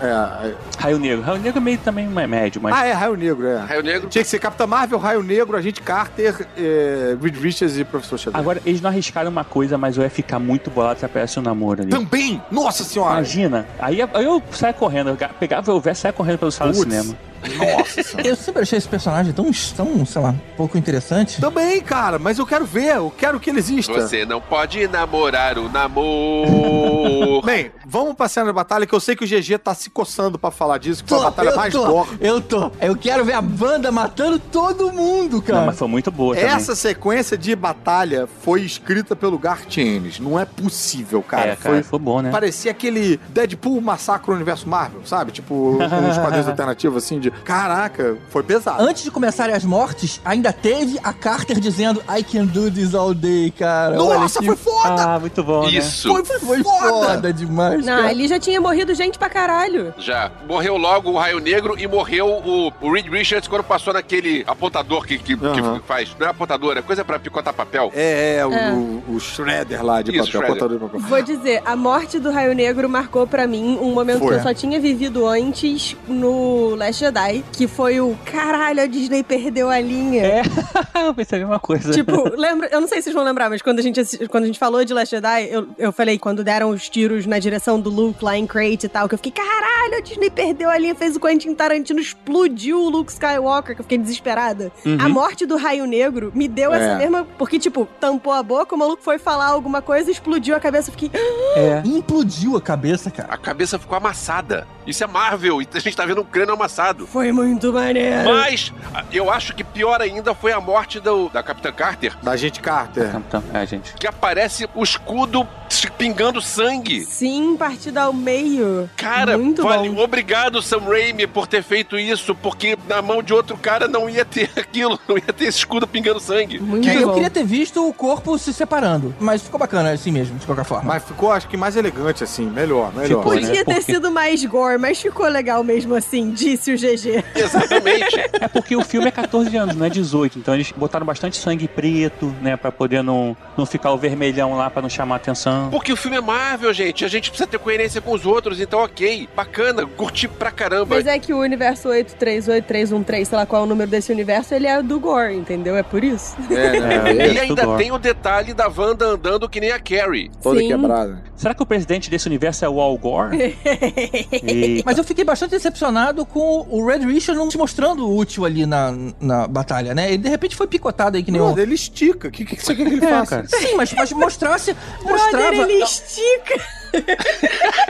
[SPEAKER 6] é. é.
[SPEAKER 9] Raio Negro. Raio Negro é meio também médio, mas.
[SPEAKER 6] Ah, é, Raio Negro, é.
[SPEAKER 7] Raio Negro.
[SPEAKER 6] Tinha que ser Capitã Marvel, Raio Negro, a gente Carter, é, Reed Richards e Professor Xavier.
[SPEAKER 9] Agora, eles não arriscaram uma coisa, mas eu ia ficar muito bolado se aparece um namoro ali.
[SPEAKER 6] Também! Nossa senhora!
[SPEAKER 9] Imagina. Aí eu- aí eu saia correndo, eu pegava o verso e saia correndo pelo sala de
[SPEAKER 6] Putz.
[SPEAKER 9] cinema.
[SPEAKER 6] Nossa senhora.
[SPEAKER 3] Eu sempre achei esse personagem tão, tão sei lá, pouco interessante.
[SPEAKER 6] Também, cara, mas eu quero ver, eu quero que ele exista.
[SPEAKER 7] Você não pode namorar o namoro.
[SPEAKER 6] Bem, vamos pra cena de batalha, que eu sei que o GG tá se coçando pra falar disso, que foi a batalha
[SPEAKER 3] eu
[SPEAKER 6] mais
[SPEAKER 3] tô,
[SPEAKER 6] gore.
[SPEAKER 3] Eu tô. Eu quero ver a banda matando todo mundo, cara.
[SPEAKER 9] Não, mas foi muito boa também.
[SPEAKER 6] Essa sequência de batalha foi escrita pelo Garth Ennis. Não é possível, cara.
[SPEAKER 9] é, cara,
[SPEAKER 6] foi,
[SPEAKER 9] foi bom, né?
[SPEAKER 6] Parecia aquele Deadpool massacre universo Marvel, sabe? Tipo, uns quadrinhos alternativos assim de. Caraca, foi pesado.
[SPEAKER 3] Antes de começarem as mortes, ainda teve a Carter dizendo I can do this all day, cara. Olha
[SPEAKER 6] Nossa,
[SPEAKER 3] que
[SPEAKER 6] foi foda!
[SPEAKER 9] Ah, muito bom, né?
[SPEAKER 7] Isso.
[SPEAKER 6] Foi,
[SPEAKER 3] Foi
[SPEAKER 6] foda!
[SPEAKER 3] foda demais,
[SPEAKER 8] Não,
[SPEAKER 3] cara.
[SPEAKER 8] ali já tinha morrido gente pra caralho.
[SPEAKER 7] Já. Morreu logo o Raio Negro e morreu o, o Reed Richards quando passou naquele apontador que, que, que
[SPEAKER 6] Aham.
[SPEAKER 7] faz. Não é apontador, é coisa pra picotar papel.
[SPEAKER 6] É, é, o,
[SPEAKER 8] É.
[SPEAKER 6] o, o Shredder lá de
[SPEAKER 7] Isso,
[SPEAKER 6] papel,
[SPEAKER 7] Shredder.
[SPEAKER 6] de.
[SPEAKER 8] Vou dizer, a morte do Raio Negro marcou pra mim um momento
[SPEAKER 6] Foi.
[SPEAKER 8] que eu só tinha vivido antes no Last Jedi. Jedi, que foi o caralho, a Disney perdeu a linha.
[SPEAKER 9] É, eu pensei a mesma coisa.
[SPEAKER 8] Tipo, lembra, eu não sei se vocês vão lembrar, mas quando a gente, quando a gente falou de Last Jedi, eu, eu falei, quando deram os tiros na direção do Luke lá em Crate e tal, que eu fiquei, caralho, a Disney perdeu a linha, fez o Quentin Tarantino, explodiu o Luke Skywalker, que eu fiquei desesperada.
[SPEAKER 9] Uhum.
[SPEAKER 8] A morte do Raio Negro me deu essa
[SPEAKER 6] É.
[SPEAKER 8] mesma, porque, tipo, tampou a boca, o maluco foi falar alguma coisa, explodiu a cabeça, eu fiquei,
[SPEAKER 9] É.
[SPEAKER 3] Implodiu a cabeça, cara.
[SPEAKER 7] A cabeça ficou amassada. Isso é Marvel, e a gente tá vendo um crânio amassado.
[SPEAKER 8] Foi muito maneiro.
[SPEAKER 7] Mas eu acho que pior ainda foi a morte do, da Capitã Carter,
[SPEAKER 6] Da gente Carter.
[SPEAKER 9] Então, é, gente.
[SPEAKER 7] que aparece o escudo pingando sangue.
[SPEAKER 8] Sim, partida ao meio.
[SPEAKER 7] Cara,
[SPEAKER 8] muito
[SPEAKER 7] vale-
[SPEAKER 8] bom.
[SPEAKER 7] obrigado, Sam Raimi, por ter feito isso, porque na mão de outro cara não ia ter aquilo, não ia ter esse escudo pingando sangue.
[SPEAKER 8] Muito
[SPEAKER 3] Eu
[SPEAKER 8] bom.
[SPEAKER 3] queria ter visto o corpo se separando, mas ficou bacana assim mesmo, de qualquer forma.
[SPEAKER 6] Mas ficou, acho que, mais elegante, assim. Melhor, melhor.
[SPEAKER 9] Ficou, né?
[SPEAKER 8] Podia ter
[SPEAKER 9] Porque-
[SPEAKER 8] sido mais gore, mas ficou legal mesmo assim, disse o GG.
[SPEAKER 7] Exatamente.
[SPEAKER 9] É porque o filme é 14 anos, não é 18. Então eles botaram bastante sangue preto, né? Pra poder não, não ficar o vermelhão lá, pra não chamar atenção.
[SPEAKER 7] Porque o filme é Marvel, gente. A gente precisa ter coerência com os outros, então ok. Bacana, curti pra caramba.
[SPEAKER 8] Mas é que o universo 838313, sei lá qual é o número desse universo, ele é do gore, entendeu? É por isso.
[SPEAKER 6] É, né?
[SPEAKER 9] É.
[SPEAKER 7] E ainda
[SPEAKER 9] Tudo
[SPEAKER 7] tem o detalhe da Wanda andando que nem a Carrie.
[SPEAKER 6] Toda
[SPEAKER 8] Sim.
[SPEAKER 6] quebrada.
[SPEAKER 9] Será que o presidente desse universo é o Al Gore?
[SPEAKER 3] Mas eu fiquei bastante decepcionado com o Red Richard não se mostrando útil ali na, na batalha, né? Ele de repente foi picotado aí que nem um.
[SPEAKER 6] Brother, ele estica. O que, que você quer que ele
[SPEAKER 9] É,
[SPEAKER 6] faça?
[SPEAKER 9] cara.
[SPEAKER 3] Sim, mas, mas mostrasse. Mostrava.
[SPEAKER 8] Brother, ele estica.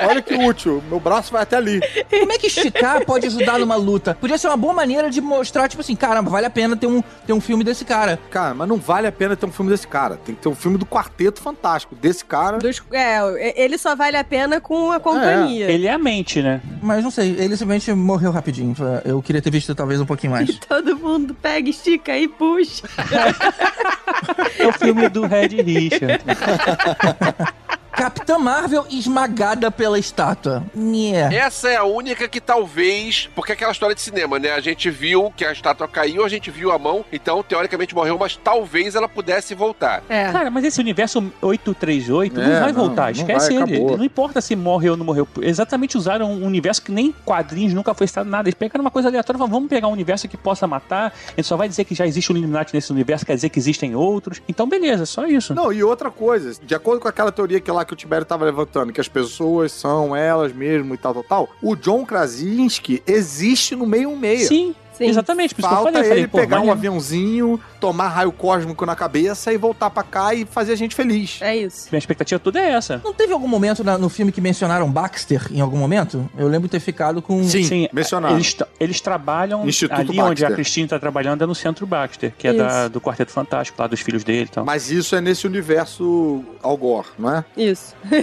[SPEAKER 6] Olha que útil. Meu braço vai até ali.
[SPEAKER 3] Como é que esticar pode ajudar numa luta? Podia ser uma boa maneira de mostrar, tipo assim, caramba, vale a pena ter um, ter um filme desse cara.
[SPEAKER 6] Cara, mas não vale a pena ter um filme desse cara. Tem que ter um filme do Quarteto Fantástico. Desse cara.
[SPEAKER 8] Dos- é, ele só vale a pena com a companhia.
[SPEAKER 9] Ele é a mente, né?
[SPEAKER 3] Mas não sei, ele simplesmente morreu rapidinho. Eu queria ter visto talvez um pouquinho mais.
[SPEAKER 8] Todo mundo pega, estica e puxa.
[SPEAKER 9] É o filme do Red Richard.
[SPEAKER 3] Capitã Marvel esmagada pela estátua. Yeah.
[SPEAKER 7] Essa é a única que talvez. Porque é aquela história de cinema, né? A gente viu que a estátua caiu, a gente viu a mão, então teoricamente morreu, mas talvez ela pudesse voltar.
[SPEAKER 8] É.
[SPEAKER 9] Cara, mas esse universo 838
[SPEAKER 6] É,
[SPEAKER 9] não vai
[SPEAKER 6] não,
[SPEAKER 9] voltar.
[SPEAKER 6] não
[SPEAKER 9] Esquece
[SPEAKER 6] vai,
[SPEAKER 9] ele.
[SPEAKER 6] acabou.
[SPEAKER 9] Não importa se morreu ou não morreu. Exatamente usaram um universo que nem quadrinhos nunca foi citado nada. Eles pegaram uma coisa aleatória e falaram, vamos pegar um universo que possa matar. A gente só vai dizer que já existe um Illuminati nesse universo, quer dizer que existem outros. Então, beleza, só isso.
[SPEAKER 6] Não, e outra coisa, de acordo com aquela teoria que lá que o Tibério tava levantando, que as pessoas são elas mesmo e tal, tal, tal, o John Krasinski existe no meio meia.
[SPEAKER 9] Sim,
[SPEAKER 8] Sim.
[SPEAKER 9] exatamente. Por isso que eu
[SPEAKER 6] Falta
[SPEAKER 9] falei, eu falei,
[SPEAKER 6] ele
[SPEAKER 9] pô,
[SPEAKER 6] pegar um aviãozinho, tomar raio cósmico na cabeça e voltar pra cá e fazer a gente feliz.
[SPEAKER 8] É isso.
[SPEAKER 9] Minha expectativa toda é essa.
[SPEAKER 3] Não teve algum momento na- no filme que mencionaram Baxter em algum momento? Eu lembro de ter ficado com.
[SPEAKER 6] Sim, mencionaram.
[SPEAKER 9] Eles, eles trabalham
[SPEAKER 6] Instituto
[SPEAKER 9] ali onde a
[SPEAKER 6] Baxter.
[SPEAKER 9] Cristina tá trabalhando é no Centro Baxter, que é da- do Quarteto Fantástico, lá dos filhos dele e tal.
[SPEAKER 6] Mas isso é nesse universo Algor, não é?
[SPEAKER 8] Isso.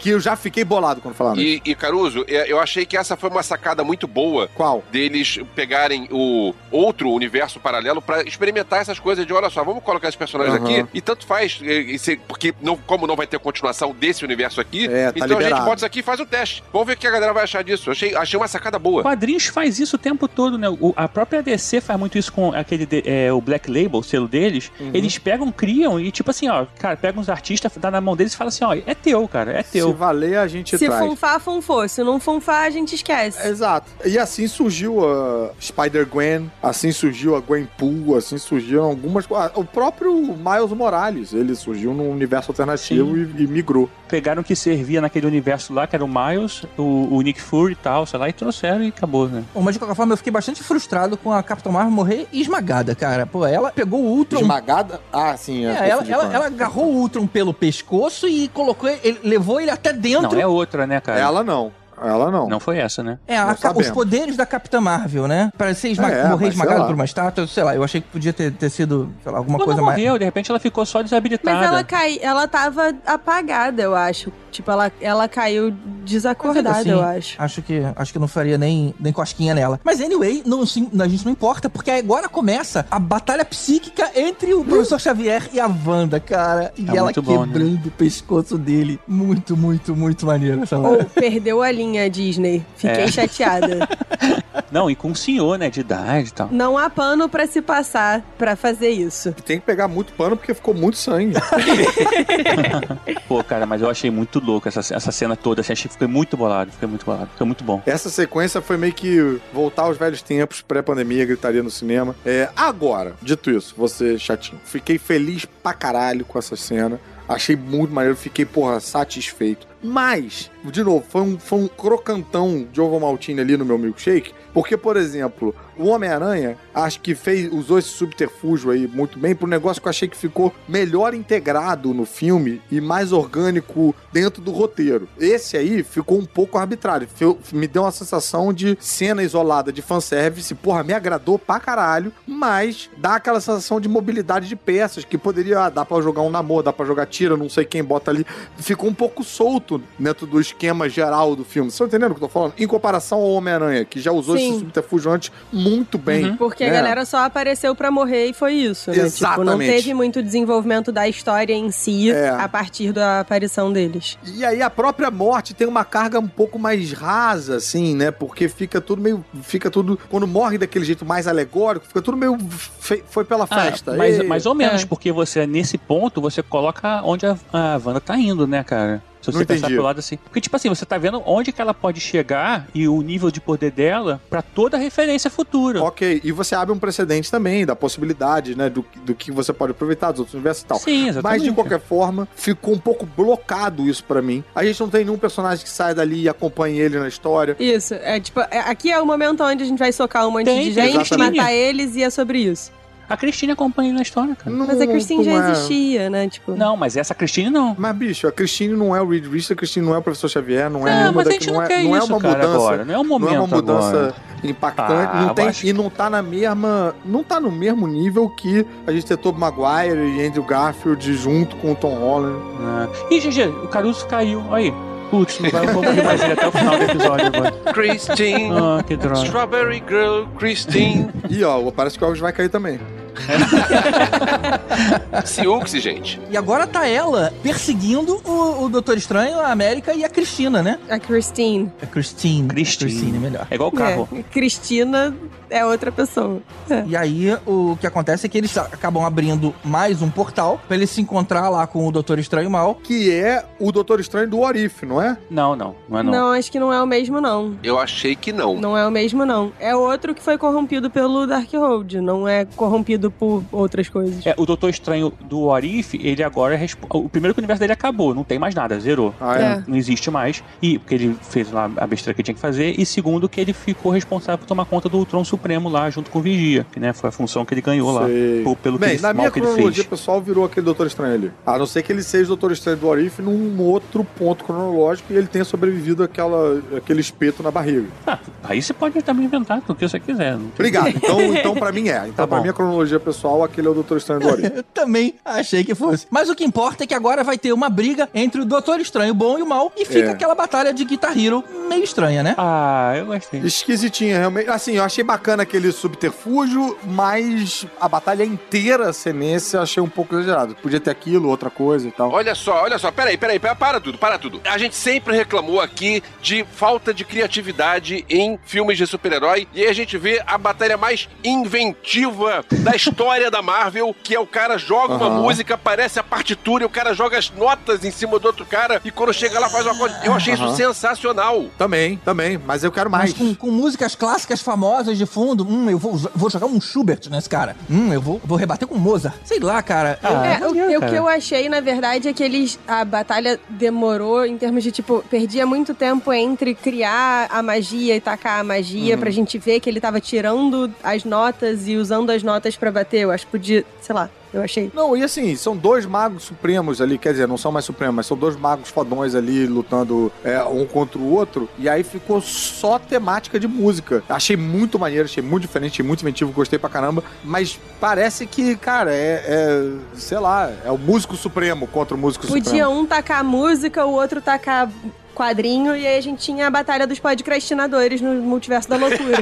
[SPEAKER 6] Que eu já fiquei bolado quando falaram isso.
[SPEAKER 7] E, e, Caruso, é, eu achei que essa foi uma sacada muito boa
[SPEAKER 6] Qual?
[SPEAKER 7] deles pegarem o outro universo paralelo pra experimentar essas coisas de olha só, vamos colocar esses personagens
[SPEAKER 6] Aham.
[SPEAKER 7] aqui e tanto faz, e- e se- porque não, como não vai ter continuação desse universo aqui,
[SPEAKER 6] É, tá
[SPEAKER 7] então a gente
[SPEAKER 6] liberado.
[SPEAKER 7] bota isso aqui e faz um teste. Vamos ver o que a galera vai achar disso. Achei, achei uma sacada boa.
[SPEAKER 9] Quadrinhos faz isso o tempo todo, né? O- a própria DC faz muito isso com aquele de- é, o Black Label, o selo deles.
[SPEAKER 6] Uhum.
[SPEAKER 9] Eles pegam, criam e tipo assim, ó, cara, pegam os artistas, dá na mão deles e fala assim, ó, é teu, cara, é
[SPEAKER 6] Se
[SPEAKER 9] teu.
[SPEAKER 6] valer, a gente
[SPEAKER 8] Se
[SPEAKER 6] traz.
[SPEAKER 8] funfar, funfou. Se não funfar, a gente esquece.
[SPEAKER 6] Exato. E assim surgiu a Spider-Gwen, assim surgiu a Gwen Pool, assim surgiram algumas coisas. O próprio Miles Morales, ele surgiu num universo alternativo e, e migrou.
[SPEAKER 9] Pegaram o que servia naquele universo lá, que era o Miles, o, o Nick Fury e tal, sei lá, e trouxeram e acabou, né?
[SPEAKER 3] Bom, Mas de qualquer forma, eu fiquei bastante frustrado com a Capitã Marvel morrer esmagada, cara. Pô, ela pegou o Ultron.
[SPEAKER 6] Esmagada? Ah, sim.
[SPEAKER 3] É,
[SPEAKER 6] eu
[SPEAKER 3] ela, ela, ela agarrou o Ultron pelo pescoço e colocou ele, levou ele até dentro.
[SPEAKER 9] Não, é outra, né, cara?
[SPEAKER 6] Ela não. Ela não.
[SPEAKER 9] Não foi essa, né?
[SPEAKER 3] É, a os poderes da Capitã Marvel, né? Pra ser esma-
[SPEAKER 6] É,
[SPEAKER 3] morrer
[SPEAKER 6] lá.
[SPEAKER 3] por uma estátua, sei lá, eu achei que podia ter, ter sido, sei lá, alguma
[SPEAKER 9] Quando
[SPEAKER 3] coisa mais.
[SPEAKER 9] morreu, de repente ela ficou só desabilitada.
[SPEAKER 8] Mas ela cai, ela tava apagada, eu acho. Tipo, ela, ela caiu desacordada,
[SPEAKER 3] Assim,
[SPEAKER 8] eu acho.
[SPEAKER 3] Acho que, acho que não faria nem, nem cosquinha nela. Mas anyway, não, sim, a gente não importa, porque agora começa a batalha psíquica entre o professor Xavier e a Wanda, cara. E
[SPEAKER 9] É
[SPEAKER 3] ela
[SPEAKER 9] muito bom, né?
[SPEAKER 3] quebrando o pescoço dele. Muito, muito, muito maneiro essa hora.
[SPEAKER 8] Ou perdeu a linha Disney. Fiquei
[SPEAKER 9] É.
[SPEAKER 8] chateada.
[SPEAKER 9] Não, e com um senhor, né, de idade e tal.
[SPEAKER 8] Não há pano pra se passar pra fazer isso.
[SPEAKER 6] Tem que pegar muito pano porque ficou muito sangue.
[SPEAKER 9] Pô, cara, mas eu achei muito louco essa, essa cena toda. Assim, achei que fiquei muito bolado, fiquei muito bolado. Foi muito bom.
[SPEAKER 6] Essa sequência foi meio que voltar aos velhos tempos, pré-pandemia, gritaria no cinema. É, agora, dito isso, você chatinho. Fiquei feliz pra caralho com essa cena. Achei muito maneiro, fiquei, porra, satisfeito. Mas, de novo, foi um, foi um crocantão de ovo maltine ali no meu milkshake. Porque, por exemplo, o Homem-Aranha, acho que fez, usou esse subterfúgio aí muito bem pro negócio que eu achei que ficou melhor integrado no filme e mais orgânico dentro do roteiro. Esse aí ficou um pouco arbitrário. Me deu uma sensação de cena isolada de fanservice. Porra, me agradou pra caralho, mas dá aquela sensação de mobilidade de peças que poderia, ah, dá pra jogar um namoro, dá pra jogar tira, não sei quem bota ali. Ficou um pouco solto dentro do esquema geral do filme. Vocês estão entendendo o que eu tô falando? Em comparação ao Homem-Aranha, que já usou
[SPEAKER 8] Sim.
[SPEAKER 6] esse subterfúgio antes muito bem.
[SPEAKER 8] Porque a
[SPEAKER 6] né?
[SPEAKER 8] galera só apareceu pra morrer e foi isso, né? Tipo, não
[SPEAKER 6] Exatamente.
[SPEAKER 8] teve muito desenvolvimento da história em si
[SPEAKER 6] É.
[SPEAKER 8] a partir da aparição deles.
[SPEAKER 6] E aí a própria morte tem uma carga um pouco mais rasa, assim, né? Porque fica tudo meio. Fica tudo. Quando morre daquele jeito mais alegórico, fica tudo meio. fe- foi pela
[SPEAKER 9] Ah,
[SPEAKER 6] festa.
[SPEAKER 9] mas, mais ou menos,
[SPEAKER 8] É.
[SPEAKER 9] porque você, nesse ponto, você coloca onde a, a Wanda tá indo, né, cara? Se
[SPEAKER 6] Não
[SPEAKER 9] você pensar
[SPEAKER 6] entendi.
[SPEAKER 9] pelo lado assim. Porque, tipo assim, você tá vendo onde que ela pode chegar e o nível de poder dela pra toda referência futura.
[SPEAKER 6] Ok, e você abre um precedente também da possibilidade, né? Do, do que você pode aproveitar dos outros universos e tal.
[SPEAKER 9] Sim,
[SPEAKER 6] Mas
[SPEAKER 9] exatamente.
[SPEAKER 6] de qualquer forma, ficou um pouco blocado isso pra mim. A gente não tem nenhum personagem que sai dali e acompanhe ele na história.
[SPEAKER 8] Isso, é tipo, é- aqui é o momento onde a gente vai socar um monte
[SPEAKER 9] Tem,
[SPEAKER 8] de gente,
[SPEAKER 6] exatamente.
[SPEAKER 8] matar eles e é sobre isso.
[SPEAKER 9] A Cristina acompanha ele na história, cara.
[SPEAKER 6] Não-
[SPEAKER 8] Mas a Christine
[SPEAKER 6] não
[SPEAKER 8] já
[SPEAKER 6] é-
[SPEAKER 8] existia, né? Tipo,
[SPEAKER 9] Não, mas essa Cristine não.
[SPEAKER 6] Mas, bicho, a Christine não é o Reed Richards, a Christine não é o professor Xavier, não é
[SPEAKER 9] Não,
[SPEAKER 6] nenhuma
[SPEAKER 9] mas a
[SPEAKER 6] daqui-
[SPEAKER 9] gente não
[SPEAKER 6] é,
[SPEAKER 9] quer
[SPEAKER 6] não é
[SPEAKER 9] isso,
[SPEAKER 6] uma
[SPEAKER 9] cara,
[SPEAKER 6] mudança.
[SPEAKER 9] agora. Não é o
[SPEAKER 6] Não é
[SPEAKER 9] momento
[SPEAKER 6] uma mudança
[SPEAKER 9] agora.
[SPEAKER 6] impactante.
[SPEAKER 9] Ah,
[SPEAKER 6] não tem,
[SPEAKER 9] acho
[SPEAKER 6] E não tá na mesma. Não tá no mesmo nível que a gente ter Tobey Maguire e Andrew Garfield junto com o Tom Holland.
[SPEAKER 9] Ah. Ih, GG, o Caruso caiu. Aí. Putz, não vai eu vou ouvir mais até o final do episódio agora.
[SPEAKER 7] Christine,
[SPEAKER 9] Ah, que droga.
[SPEAKER 7] Strawberry Girl, Christine.
[SPEAKER 6] E ó, parece que o Alves vai cair também.
[SPEAKER 7] Siux, gente.
[SPEAKER 3] E agora tá ela perseguindo o, o Doutor Estranho, a América e a Cristina, né?
[SPEAKER 8] a Christine.
[SPEAKER 3] A Christine.
[SPEAKER 9] Christine.
[SPEAKER 3] Christine é melhor.
[SPEAKER 9] É igual o carro.
[SPEAKER 8] É, Cristina é outra pessoa. É.
[SPEAKER 3] E aí, o que acontece é que eles acabam abrindo mais um portal pra ele se encontrar lá com o Doutor Estranho Mal.
[SPEAKER 6] Que é o Doutor Estranho do Orif, não é?
[SPEAKER 9] Não, não, não é não.
[SPEAKER 8] Não. acho que não é o mesmo, não.
[SPEAKER 7] Eu achei que não.
[SPEAKER 8] Não é o mesmo, não. É outro que foi corrompido pelo Darkhold. Não é corrompido por outras coisas.
[SPEAKER 9] É, o Doutor Estranho do Orif, ele agora é O primeiro que o universo dele acabou, não tem mais nada, zerou.
[SPEAKER 6] Ah, é.
[SPEAKER 8] É.
[SPEAKER 9] Não existe mais. E porque ele fez lá a besteira que tinha que fazer. E segundo, que ele ficou responsável por tomar conta do Ultron Supremo lá, junto com o Vigia. Que né, foi a função que ele ganhou lá.
[SPEAKER 6] Sei.
[SPEAKER 9] Por- pelo
[SPEAKER 6] Bem,
[SPEAKER 9] que
[SPEAKER 6] na
[SPEAKER 9] ele,
[SPEAKER 6] minha
[SPEAKER 9] que ele
[SPEAKER 6] cronologia
[SPEAKER 9] fez.
[SPEAKER 6] pessoal virou aquele Doutor Estranho ali. A não ser que ele seja o Doutor Estranho do Orif num outro ponto cronológico e ele tenha sobrevivido àquela, àquele espeto na barriga.
[SPEAKER 9] Ah, aí você pode também inventar o que você quiser.
[SPEAKER 6] Obrigado. Então, então pra mim é. Então,
[SPEAKER 9] Tá
[SPEAKER 6] pra
[SPEAKER 9] bom.
[SPEAKER 6] minha cronologia pessoal, aquele é o Doutor Estranho do Orif.
[SPEAKER 3] Eu também achei que fosse. Mas o que importa é que agora vai ter uma briga entre o Doutor Estranho bom e o mal. E fica
[SPEAKER 6] É.
[SPEAKER 3] aquela batalha de Guitar Hero meio estranha, né?
[SPEAKER 9] Ah, eu gostei.
[SPEAKER 6] Esquisitinha, realmente. Assim, eu achei bacana aquele subterfúgio, mas a batalha inteira ser nesse, eu achei um pouco exagerado. Podia ter aquilo, outra coisa e tal.
[SPEAKER 7] Olha só, olha só, peraí, peraí, pera- para tudo, para tudo. A gente sempre reclamou aqui de falta de criatividade em filmes de super-herói, e aí a gente vê a batalha mais inventiva da história da Marvel, que é o cara joga uma
[SPEAKER 6] Aham.
[SPEAKER 7] música, aparece a partitura, e o cara joga as notas em cima do outro cara, e quando chega lá faz uma coisa. Eu achei isso
[SPEAKER 6] Aham.
[SPEAKER 7] sensacional.
[SPEAKER 6] Também, também, mas eu quero mais.
[SPEAKER 3] Mas com, com músicas clássicas famosas de fundo. Hum, eu vou, vou jogar um Schubert nesse cara. Hum, eu vou, vou rebater com Mozart. Sei lá, cara.
[SPEAKER 9] Ah,
[SPEAKER 8] É, o, que eu achei, na verdade, é que eles. A batalha demorou em termos de, tipo, perdia muito tempo entre criar a magia e tacar a magia
[SPEAKER 6] Uhum.
[SPEAKER 8] pra gente ver que ele tava tirando as notas e usando as notas pra bater. Eu acho que podia, sei lá, eu achei.
[SPEAKER 6] Não, e assim, são dois magos supremos ali, quer dizer, não são mais supremos, mas são dois magos fodões ali lutando é, um contra o outro, e aí ficou só temática de música. Achei muito maneiro, achei muito diferente, achei muito inventivo, gostei pra caramba, mas parece que, cara, é, é, sei lá, é o músico supremo contra o músico
[SPEAKER 8] Podia
[SPEAKER 6] supremo.
[SPEAKER 8] um tacar música, o outro tacar quadrinho e aí a gente tinha a batalha dos podcastinadores no multiverso da loucura.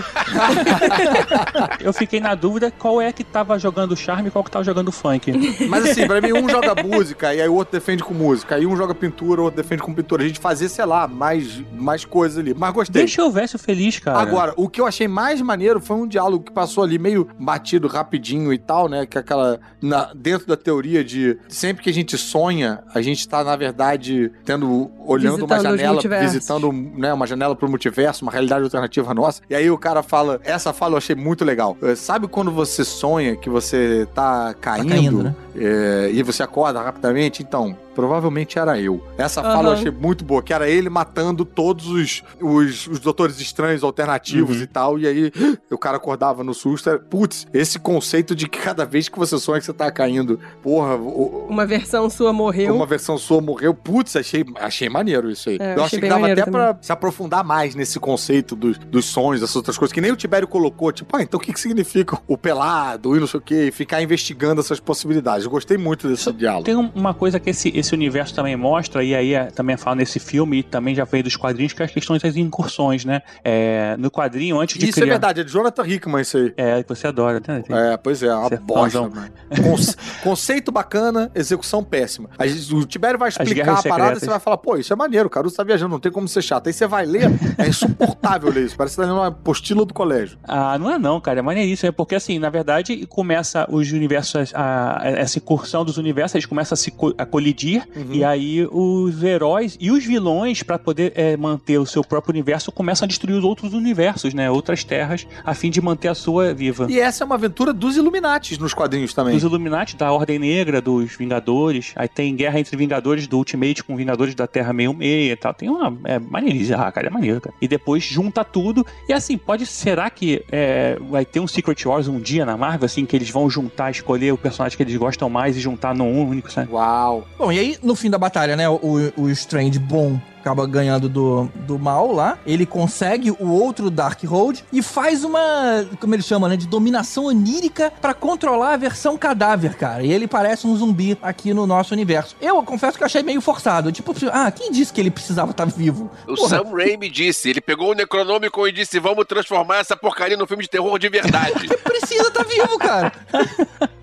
[SPEAKER 9] Eu fiquei na dúvida qual é que tava jogando charme e qual que tava jogando funk.
[SPEAKER 6] Mas assim, pra mim, um joga música e aí o outro defende com música. Aí um joga pintura, o outro defende com pintura. A gente fazia, sei lá, mais, mais coisas ali. Mas gostei.
[SPEAKER 9] Deixa eu ver se eu feliz, cara.
[SPEAKER 6] Agora, o que eu achei mais maneiro foi um diálogo que passou ali meio batido, rapidinho e tal, né? Que é aquela. na- dentro da teoria de sempre que a gente sonha, a gente tá, na verdade, tendo. olhando uma
[SPEAKER 8] Visitando os
[SPEAKER 6] janela, visitando né, uma janela pro multiverso, uma realidade alternativa nossa. E aí o cara fala. Essa fala eu achei muito legal. Eh, Sabe quando você sonha que você tá caindo?
[SPEAKER 3] Caindo, né?
[SPEAKER 6] eh, e você acorda rapidamente? Então. Provavelmente era eu. Essa fala eu achei muito boa, que era ele matando todos os, os, os doutores estranhos alternativos
[SPEAKER 9] Uhum.
[SPEAKER 6] e tal. E aí o cara acordava no susto. era, Putz, esse conceito de que cada vez que você sonha que você tá caindo, porra, o-
[SPEAKER 8] Uma versão sua morreu.
[SPEAKER 6] uma versão sua morreu. Putz, achei, achei maneiro isso aí.
[SPEAKER 8] É, eu
[SPEAKER 6] eu
[SPEAKER 8] achei
[SPEAKER 6] acho que dava até pra se aprofundar mais nesse conceito dos, dos sonhos, dessas outras coisas, que nem o Tibério colocou. Tipo, ah, então o que, que significa o pelado e não sei o quê? E ficar investigando essas possibilidades. Eu gostei muito desse diálogo.
[SPEAKER 9] Tem um- uma coisa que esse, esse universo também mostra, e aí é, também fala nesse filme, e também já veio dos quadrinhos, que é as questões das incursões, né? É, no quadrinho, antes de
[SPEAKER 6] Isso é
[SPEAKER 9] criar...
[SPEAKER 6] verdade, é de Jonathan Hickman isso aí.
[SPEAKER 9] É, você adora, né?
[SPEAKER 6] É, pois é, uma
[SPEAKER 9] é
[SPEAKER 6] bosta.
[SPEAKER 9] fãzão.
[SPEAKER 6] mano. Conce- conceito bacana, execução péssima. O Tibério vai explicar a parada e você vai falar, pô, isso é maneiro, cara, você tá viajando, não tem como ser chato. Aí você vai ler, é insuportável ler isso, parece que tá lendo uma apostila do colégio.
[SPEAKER 9] Ah, não é não, cara, é maneiríssimo. É porque, assim, na verdade, começa os universos, a- a- essa incursão dos universos, eles começam a se a colidir,
[SPEAKER 6] Uhum.
[SPEAKER 9] e aí os heróis e os vilões, pra poder é, manter o seu próprio universo, começam a destruir os outros universos, né? Outras terras, a fim de manter a sua viva.
[SPEAKER 6] E essa é uma aventura dos Illuminatis nos quadrinhos também.
[SPEAKER 9] Dos Illuminati, da Ordem Negra, dos Vingadores. Aí tem guerra entre Vingadores do Ultimate com Vingadores da Terra 66 e tal. Tem uma. É maneiríssimo. Ah, cara, é maneiro, cara. E depois junta tudo. E assim, pode. Será que é, vai ter um Secret Wars um dia na Marvel, assim, que eles vão juntar, escolher o personagem que eles gostam mais e juntar num único, sabe?
[SPEAKER 6] Uau.
[SPEAKER 3] Bom, e aí, no fim da batalha, né, o, o Strange bom acaba ganhando do, do mal lá. Ele consegue o outro Darkhold e faz uma, como ele chama, né, de dominação onírica pra controlar a versão cadáver, cara. E ele parece um zumbi aqui no nosso universo. Eu confesso que eu achei meio forçado. Tipo, ah, quem disse que ele precisava estar vivo?
[SPEAKER 7] O
[SPEAKER 3] Porra,
[SPEAKER 7] Sam Raimi disse, ele pegou o Necronômico e disse, vamos transformar essa porcaria num filme de terror de verdade.
[SPEAKER 3] precisa estar vivo, cara.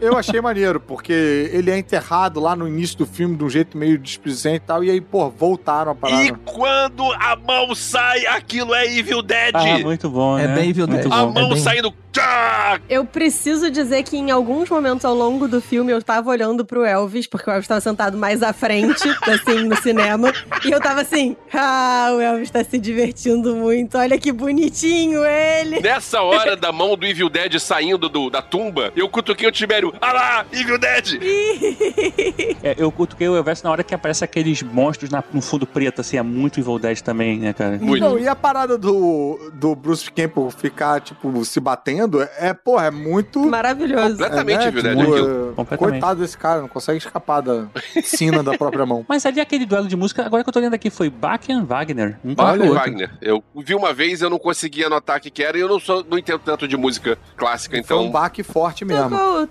[SPEAKER 6] Eu achei maneiro, porque ele é enterrado lá no início do filme de um jeito meio displicente e tal, e aí, pô, voltaram a parada.
[SPEAKER 7] e quando a mão sai, aquilo é Evil Dead.
[SPEAKER 9] Ah, muito bom,
[SPEAKER 3] É
[SPEAKER 9] né?
[SPEAKER 3] bem Evil Dead.
[SPEAKER 7] a
[SPEAKER 9] bom.
[SPEAKER 7] mão
[SPEAKER 3] é bem-
[SPEAKER 7] saindo...
[SPEAKER 8] Eu preciso dizer que em alguns momentos ao longo do filme eu tava olhando pro Elvis, porque o Elvis tava sentado mais à frente, assim, no cinema. E eu tava assim, ah, o Elvis tá se divertindo muito, olha que bonitinho ele.
[SPEAKER 7] Nessa hora da mão do Evil Dead saindo do- da tumba, eu cutuquei o Tibério. Ah lá, Evil Dead!
[SPEAKER 9] É, eu cutuquei o Everest na hora que aparece aqueles monstros na- no fundo preto, assim, é muito Evil Dead também, né, cara?
[SPEAKER 7] Muito.
[SPEAKER 6] Não, e a parada do, do Bruce Campbell ficar, tipo, se batendo, é, porra, é muito...
[SPEAKER 8] Maravilhoso.
[SPEAKER 7] Completamente
[SPEAKER 6] é,
[SPEAKER 7] Evil Dead
[SPEAKER 6] tipo, é,
[SPEAKER 9] Completamente.
[SPEAKER 6] Coitado desse cara, não consegue escapar da sina da própria mão.
[SPEAKER 9] Mas ali aquele duelo de música, agora que eu tô lendo aqui, foi Bach e Wagner. Um
[SPEAKER 7] Bach
[SPEAKER 9] contra
[SPEAKER 7] e. Wagner. Eu vi uma vez, eu não consegui anotar o que que era, e eu não, sou, não entendo tanto de música clássica,
[SPEAKER 6] Foi um
[SPEAKER 7] então...
[SPEAKER 6] baque forte mesmo.
[SPEAKER 8] Tocou.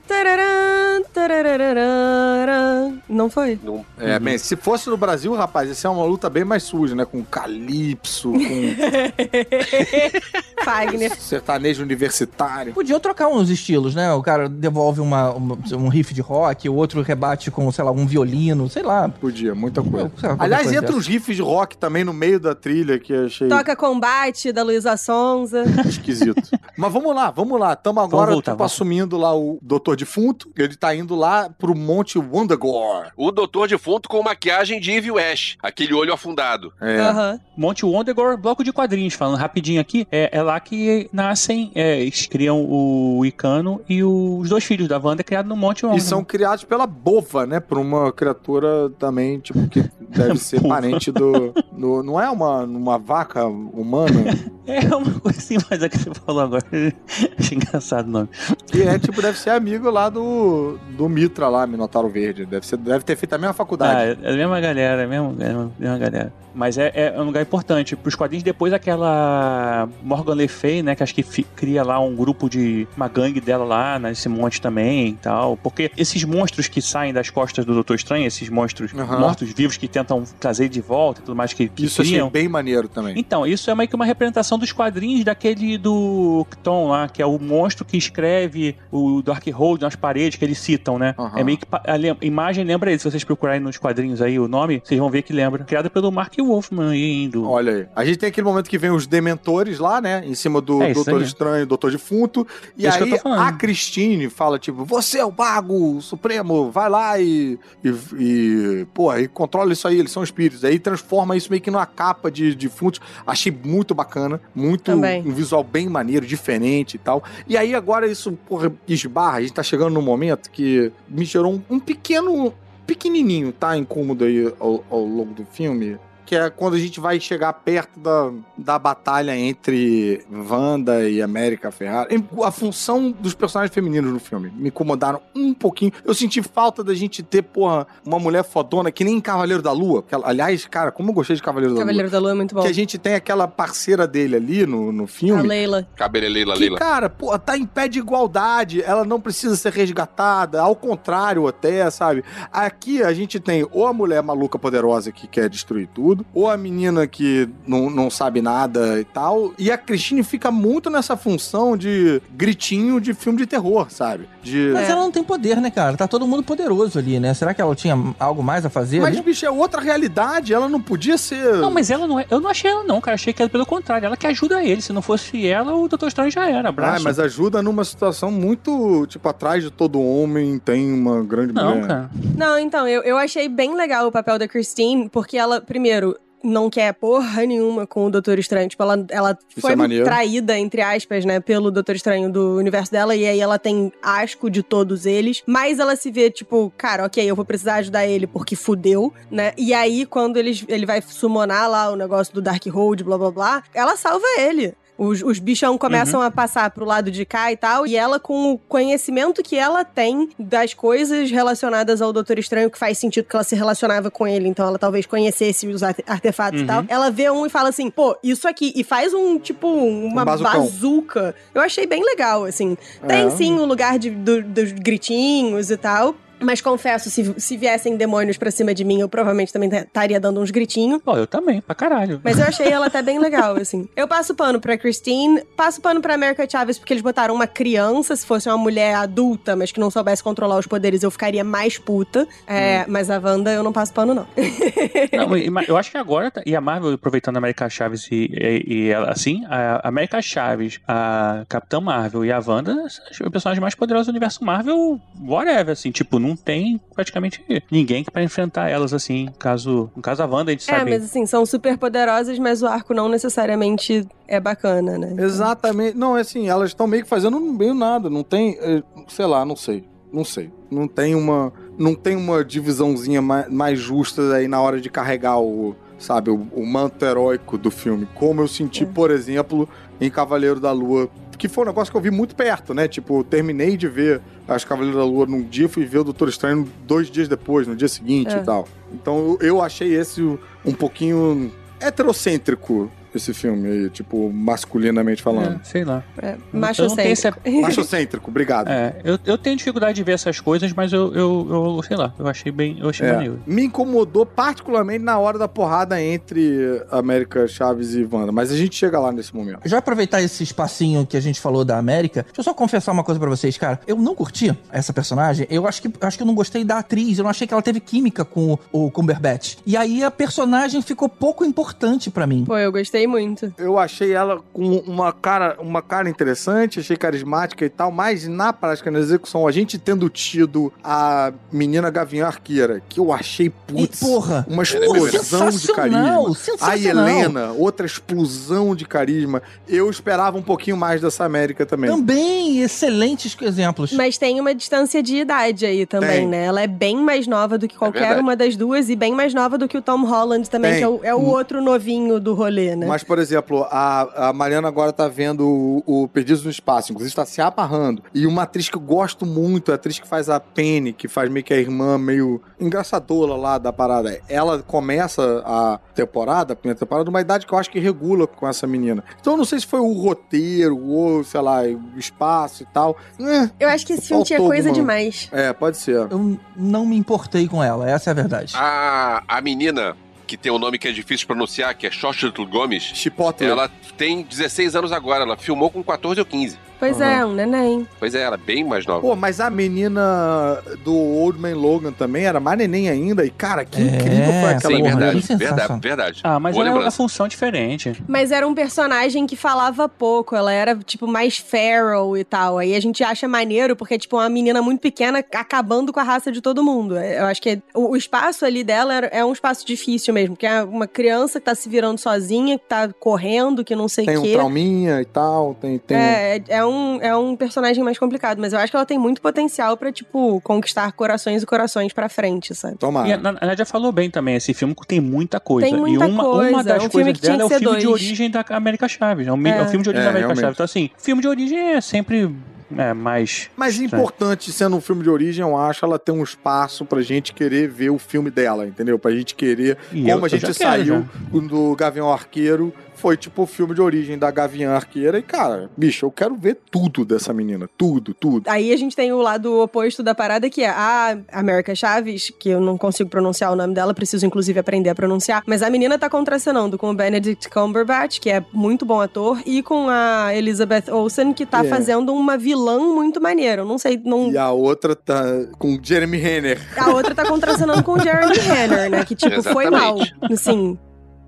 [SPEAKER 8] Não foi?
[SPEAKER 7] não-
[SPEAKER 6] É, bem, se fosse no Brasil, rapaz, isso é uma luta bem mais suja, né? Com calypso, com
[SPEAKER 8] Fagner.
[SPEAKER 6] sertanejo universitário.
[SPEAKER 3] Podia trocar uns estilos, né? O cara devolve uma, uma- um riff de rock, o outro rebate com, sei lá, um violino, sei lá.
[SPEAKER 6] Podia, muita coisa.
[SPEAKER 3] Lá,
[SPEAKER 6] Aliás,
[SPEAKER 3] coisa
[SPEAKER 6] entra
[SPEAKER 3] dessa.
[SPEAKER 6] uns riffs de rock também no meio da trilha que eu achei
[SPEAKER 8] Toca Combate, da Luísa Sonza.
[SPEAKER 6] esquisito. Mas vamos lá, vamos lá. Tamo agora
[SPEAKER 9] voltar,
[SPEAKER 6] tipo,
[SPEAKER 9] vamos.
[SPEAKER 6] assumindo lá o Doutor Defunto. Ele tá indo lá pro Monte Wondagore.
[SPEAKER 7] O Doutor Defunto com maquiagem de Evil Ash, aquele olho afundado.
[SPEAKER 6] É.
[SPEAKER 8] Aham.
[SPEAKER 9] Monte Wondagore, bloco de quadrinhos, falando rapidinho aqui, é, é lá que nascem, é, eles criam o Icano e os dois filhos da Wanda criados no Monte
[SPEAKER 6] E
[SPEAKER 9] Wondagore.
[SPEAKER 6] são criados pela Bova, né? Por uma criatura também, tipo, que deve ser
[SPEAKER 9] Bova.
[SPEAKER 6] parente do. do- não é uma, uma vaca humana?
[SPEAKER 9] É uma coisa assim, mas é que você falou agora. Achei engraçado o nome.
[SPEAKER 6] E é tipo, deve ser amigo lá do, do Mitra lá, Minotauro Verde. Deve, ser, deve ter feito a mesma faculdade.
[SPEAKER 9] Ah, é a mesma galera, é a mesma, é a mesma galera. Mas é, é um lugar importante. Pros quadrinhos, depois aquela Morgan Le Fay, né? Que acho que cria lá um grupo de. uma gangue dela lá nesse monte também e tal. Porque esses monstros que saem das costas do Doutor Estranho, esses monstros
[SPEAKER 6] Aham.
[SPEAKER 9] mortos-vivos que tentam trazer de volta e tudo mais que, que
[SPEAKER 6] Isso eu achei
[SPEAKER 9] criam.
[SPEAKER 6] bem maneiro também.
[SPEAKER 9] Então, isso é meio que uma representação dos quadrinhos daquele do Tom lá, que é o monstro que escreve o Darkhold nas paredes que eles citam, né?
[SPEAKER 6] Aham.
[SPEAKER 9] É meio que a imagem lembra ele. Se vocês procurarem nos quadrinhos aí o nome, vocês vão ver que lembra. Criada pelo Mark Wolfman aí do.
[SPEAKER 6] Olha aí. A gente tem aquele momento que vem os dementores lá, né? Em cima do
[SPEAKER 9] É
[SPEAKER 6] Doutor
[SPEAKER 9] aí.
[SPEAKER 6] Estranho, Doutor Defunto. E
[SPEAKER 9] eu
[SPEAKER 6] aí a Christine fala, tipo, você é o Bago Supremo, vai lá e. E, e pô, aí controla isso aí, eles são espíritos. Aí transforma isso meio que numa capa de defuntos. Achei muito bacana, muito
[SPEAKER 8] Também.
[SPEAKER 6] um visual bem maneiro, diferente e tal. E aí agora isso, porra, esbarra. A gente tá chegando num momento que me gerou um, um pequeno. Pequenininho, tá? Incômodo aí ao, ao longo do filme. Que é quando a gente vai chegar perto da, da batalha entre Wanda e América Ferrari. A função dos personagens femininos no filme me incomodaram um pouquinho. Eu senti falta da gente ter, porra, uma mulher fodona que nem em Cavaleiro da Lua. Que, aliás, cara, como eu gostei de Cavaleiro da
[SPEAKER 8] Cavaleiro da Lua é muito bom.
[SPEAKER 6] Lua. Que a gente tem aquela parceira dele ali no, no
[SPEAKER 8] A
[SPEAKER 6] filme.
[SPEAKER 8] Leila.
[SPEAKER 7] Cabeleleila,
[SPEAKER 6] Que,
[SPEAKER 7] Leila.
[SPEAKER 6] cara, pô, tá em pé de igualdade, ela não precisa ser resgatada, ao contrário até, sabe? Aqui a gente tem ou a mulher maluca poderosa que quer destruir tudo, ou a menina que não, não sabe nada e tal, e a Christine fica muito nessa função de gritinho de filme de terror, sabe? De...
[SPEAKER 3] Mas
[SPEAKER 8] É.
[SPEAKER 3] ela não tem poder, né, cara? Tá todo mundo poderoso ali, né? Será que ela tinha algo mais a fazer
[SPEAKER 6] Mas,
[SPEAKER 3] ali?
[SPEAKER 6] bicho, é outra realidade, ela não podia ser...
[SPEAKER 9] Não, mas ela não é. Eu não achei ela, não, cara. Achei que era pelo contrário. Ela que ajuda ele. Se não fosse ela, o Doutor Estranho já era.
[SPEAKER 6] Ah,
[SPEAKER 9] Abraço.
[SPEAKER 6] mas ajuda numa situação muito, tipo, atrás de todo homem tem uma grande
[SPEAKER 9] Não,
[SPEAKER 6] mulher.
[SPEAKER 9] cara.
[SPEAKER 8] Não, então, eu, eu achei bem legal o papel da Christine, porque ela, primeiro, não quer porra nenhuma com o Doutor Estranho. Tipo, ela, ela
[SPEAKER 6] Isso
[SPEAKER 8] foi
[SPEAKER 6] é
[SPEAKER 8] traída, entre aspas, né, pelo Doutor Estranho do universo dela, e aí ela tem asco de todos eles. Mas ela se vê, tipo, cara, ok, eu vou precisar ajudar ele porque fudeu, né? E aí, quando eles, ele vai summonar lá o negócio do Darkhold, blá blá blá, ela salva ele. Os, os bichão começam a passar pro lado de cá e tal, e ela, com o conhecimento que ela tem das coisas relacionadas ao Doutor Estranho, que faz sentido que ela se relacionava com ele, então ela talvez conhecesse os arte- artefatos e tal, ela vê um e fala assim, pô, isso aqui, e faz um, tipo, uma
[SPEAKER 6] Um
[SPEAKER 8] bazuca. Eu achei bem legal, assim. Tem
[SPEAKER 6] É.
[SPEAKER 8] sim o lugar de- do- dos gritinhos e tal. Mas confesso, se, se viessem demônios pra cima de mim, eu provavelmente também estaria dando uns gritinhos.
[SPEAKER 9] Pô, eu também, pra caralho.
[SPEAKER 8] Mas eu achei ela até bem legal, assim. Eu passo pano pra Christine, passo pano pra America Chavez porque eles botaram uma criança, se fosse uma mulher adulta, mas que não soubesse controlar os poderes, eu ficaria mais puta. É, Mas a Wanda eu não passo pano, não.
[SPEAKER 9] Não, eu acho que agora, tá- e a Marvel, aproveitando a América Chaves e, e, e ela, assim, a América Chaves, a Capitã Marvel e a Wanda são os personagens mais poderosos do universo Marvel, whatever, assim, tipo, não tem praticamente ninguém pra enfrentar elas, assim, caso, no caso a Wanda, a gente
[SPEAKER 8] É,
[SPEAKER 9] sabe.
[SPEAKER 8] mas assim, são super poderosas, mas o arco não necessariamente é bacana, né?
[SPEAKER 6] Exatamente. Não, é assim, elas estão meio que fazendo meio nada. Não tem, eh, sei lá, não sei. Não sei. Não tem uma, não tem uma divisãozinha mais, mais justa aí na hora de carregar o, sabe, o, o manto heróico do filme. Como eu senti, por exemplo, em Cavaleiro da Lua. Que foi um negócio que eu vi muito perto, né? Tipo, eu terminei de ver as Cavaleiros da Lua num dia, fui ver o Doutor Estranho dois dias depois, no dia seguinte
[SPEAKER 8] É.
[SPEAKER 6] e tal. Então eu, eu achei esse um pouquinho heterocêntrico, esse filme aí, tipo, masculinamente falando.
[SPEAKER 9] É, sei lá.
[SPEAKER 8] É,
[SPEAKER 9] Eu não
[SPEAKER 8] macho
[SPEAKER 9] tenho essa-
[SPEAKER 6] Machocêntrico, obrigado.
[SPEAKER 9] É, eu, eu tenho dificuldade de ver essas coisas, mas eu, eu, eu sei lá, eu achei bem, eu achei
[SPEAKER 6] É.
[SPEAKER 9] maneiro.
[SPEAKER 6] Me incomodou particularmente na hora da porrada entre América Chaves e Wanda, mas a gente chega lá nesse momento.
[SPEAKER 3] Já aproveitar esse espacinho que a gente falou da América, deixa eu só confessar uma coisa pra vocês, cara. Eu não curti essa personagem. Eu acho que acho que eu não gostei da atriz. Eu não achei que ela teve química com o, o Cumberbatch. E aí a personagem ficou pouco importante pra mim.
[SPEAKER 8] Pô, eu gostei muito.
[SPEAKER 6] Eu achei ela com uma cara, uma cara interessante, achei carismática e tal, mas na prática, na execução, a gente tendo tido a menina Gavinha Arqueira, que eu achei, putz,
[SPEAKER 3] E, porra,
[SPEAKER 6] uma explosão de carisma. A. Helena, outra explosão de carisma. Eu esperava um pouquinho mais dessa América também.
[SPEAKER 3] Também excelentes exemplos.
[SPEAKER 8] Mas tem uma distância de idade aí também,
[SPEAKER 6] Tem.
[SPEAKER 8] né? Ela é bem mais nova do que qualquer
[SPEAKER 7] verdade.
[SPEAKER 8] uma das duas e bem mais nova do que o Tom Holland também,
[SPEAKER 6] Tem.
[SPEAKER 8] que é o, é o outro novinho do rolê, né?
[SPEAKER 6] Mas, por exemplo, a, a Mariana agora tá vendo o, o Perdidos no Espaço, inclusive tá se amarrando. E uma atriz que eu gosto muito, a atriz que faz a Penny, que faz meio que a irmã meio engraçadora lá da parada. Ela começa a temporada, a primeira temporada, numa idade que eu acho que regula com essa menina. Então eu não sei se foi o roteiro, ou, sei lá, o espaço e tal. É,
[SPEAKER 8] Eu acho que esse filme tinha coisa
[SPEAKER 6] alguma-
[SPEAKER 8] demais.
[SPEAKER 6] é, pode ser.
[SPEAKER 3] Eu não me importei com ela, essa é a verdade.
[SPEAKER 7] A, a menina que tem um nome que é difícil de pronunciar, que é Xochitl Gomes,
[SPEAKER 6] Chipotle.
[SPEAKER 7] ela tem 16 anos agora. Ela filmou com 14 ou 15.
[SPEAKER 8] Pois é, um neném.
[SPEAKER 7] Pois é, ela é bem mais nova.
[SPEAKER 6] Pô, mas a menina do Old Man Logan também era mais neném ainda. E, cara, que
[SPEAKER 3] É,
[SPEAKER 6] incrível foi aquela
[SPEAKER 7] Sim, verdade,
[SPEAKER 3] sensacional.
[SPEAKER 7] verdade, verdade.
[SPEAKER 9] Ah, mas
[SPEAKER 7] Boa
[SPEAKER 9] é uma função diferente.
[SPEAKER 8] Mas era um personagem que falava pouco, ela era, tipo, mais feral e tal. Aí a gente acha maneiro, porque é, tipo, uma menina muito pequena acabando com a raça de todo mundo. Eu acho que é- o, espaço ali dela era- é um espaço difícil mesmo, que é uma criança que tá se virando sozinha, que tá correndo, que não sei
[SPEAKER 6] Tem
[SPEAKER 8] o
[SPEAKER 6] um
[SPEAKER 8] quê.
[SPEAKER 6] trauminha e tal, tem... tem...
[SPEAKER 8] É, é- é um, é um personagem mais complicado, mas eu acho que ela tem muito potencial pra, tipo, conquistar corações e corações pra frente, sabe?
[SPEAKER 6] Tomara.
[SPEAKER 9] E a, a Nádia falou bem também, esse filme tem muita coisa.
[SPEAKER 8] Tem muita
[SPEAKER 9] e uma,
[SPEAKER 8] coisa,
[SPEAKER 9] uma
[SPEAKER 8] é
[SPEAKER 9] das
[SPEAKER 8] um filme
[SPEAKER 9] coisas
[SPEAKER 8] que tinha
[SPEAKER 9] dela é o filme de
[SPEAKER 8] dois.
[SPEAKER 9] origem da América Chaves. É um,
[SPEAKER 8] É.
[SPEAKER 9] é um filme de origem
[SPEAKER 6] É,
[SPEAKER 9] da América
[SPEAKER 6] realmente.
[SPEAKER 9] Chaves. Então, assim, filme de origem é sempre é, mais.
[SPEAKER 6] Mas importante, sendo um filme de origem, eu acho, ela ter um espaço pra gente querer ver o filme dela, entendeu? Pra gente querer.
[SPEAKER 9] E
[SPEAKER 6] como
[SPEAKER 9] eu-
[SPEAKER 6] a gente
[SPEAKER 9] já quero,
[SPEAKER 6] saiu do Gavião Arqueiro, foi tipo o filme de origem da Gavião Arqueira. E, cara, bicho, eu quero ver tudo dessa menina. Tudo, tudo.
[SPEAKER 8] Aí a gente tem o lado oposto da parada, que é a América Chaves, que eu não consigo pronunciar o nome dela, preciso inclusive aprender a pronunciar. Mas a menina tá contracenando com o Benedict Cumberbatch, que é muito bom ator, e com a Elizabeth Olsen, que tá
[SPEAKER 6] É.
[SPEAKER 8] fazendo uma vilã muito maneira. Eu não sei, não.
[SPEAKER 6] E a outra tá com Jeremy Renner.
[SPEAKER 8] A outra tá contracenando com o Jeremy Renner, né? Que, tipo, foi mal.
[SPEAKER 7] Exatamente.
[SPEAKER 8] Assim,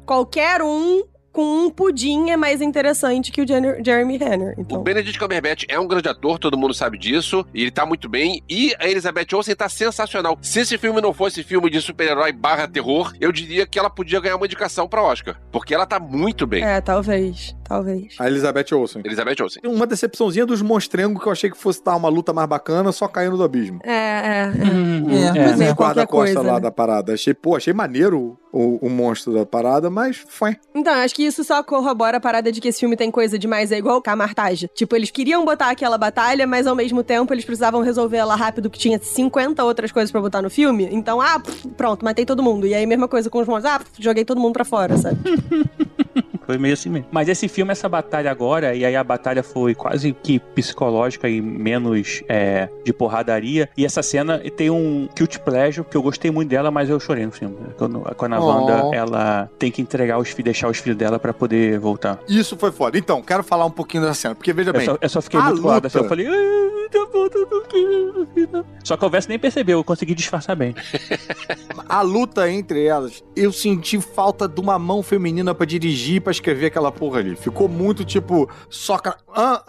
[SPEAKER 8] qualquer um com um pudim é mais interessante que o Jenner- Jeremy Renner.
[SPEAKER 7] O
[SPEAKER 8] Então.
[SPEAKER 7] Benedict Cumberbatch é um grande ator, todo mundo sabe disso, e ele tá muito bem. E a Elizabeth Olsen tá sensacional. Se esse filme não fosse filme de super-herói barra terror, eu diria que ela podia ganhar uma indicação pra Oscar. Porque ela tá muito bem.
[SPEAKER 8] É, talvez. Talvez.
[SPEAKER 6] A Elizabeth Olsen.
[SPEAKER 7] Elizabeth Olsen.
[SPEAKER 6] Uma decepçãozinha dos monstrengos que eu achei que fosse dar uma luta mais bacana, só caindo do abismo.
[SPEAKER 8] É, é. é.
[SPEAKER 9] Hum,
[SPEAKER 3] É,
[SPEAKER 9] é.
[SPEAKER 3] mas
[SPEAKER 8] meio
[SPEAKER 6] o
[SPEAKER 8] qualquer
[SPEAKER 6] guarda-costa
[SPEAKER 8] coisa,
[SPEAKER 6] lá
[SPEAKER 8] né?
[SPEAKER 6] da parada. Achei, pô, achei maneiro o, o monstro da parada, mas foi.
[SPEAKER 8] Então, acho que isso só corrobora a parada de que esse filme tem coisa demais. É igual Camartage. Tipo, eles queriam botar aquela batalha, mas ao mesmo tempo eles precisavam resolver ela rápido, que tinha 50 outras coisas pra botar no filme. Então, ah, pff, pronto, matei todo mundo. E aí, mesma coisa com os monstros. Ah, pff, joguei todo mundo pra fora, sabe?
[SPEAKER 9] Foi meio assim mesmo. Mas esse filme, essa batalha agora, e aí a batalha foi quase que psicológica e menos é, de porradaria. E essa cena tem um cute pleasure, que eu gostei muito dela, mas eu chorei no filme. Quando, quando a
[SPEAKER 6] Oh.
[SPEAKER 9] Wanda, ela tem que entregar os filhos, deixar os filhos dela pra poder voltar.
[SPEAKER 6] Isso foi foda. Então, quero falar um pouquinho dessa cena, porque veja
[SPEAKER 9] Eu
[SPEAKER 6] bem.
[SPEAKER 9] só, eu só fiquei
[SPEAKER 6] a
[SPEAKER 9] muito
[SPEAKER 6] luta-
[SPEAKER 9] assim, eu falei... "Ah, tá tá Só que o Vess nem percebeu, eu consegui disfarçar bem.
[SPEAKER 6] A luta entre elas, eu senti falta de uma mão feminina pra dirigir, pra escrever aquela porra ali. Ficou muito tipo. Ah,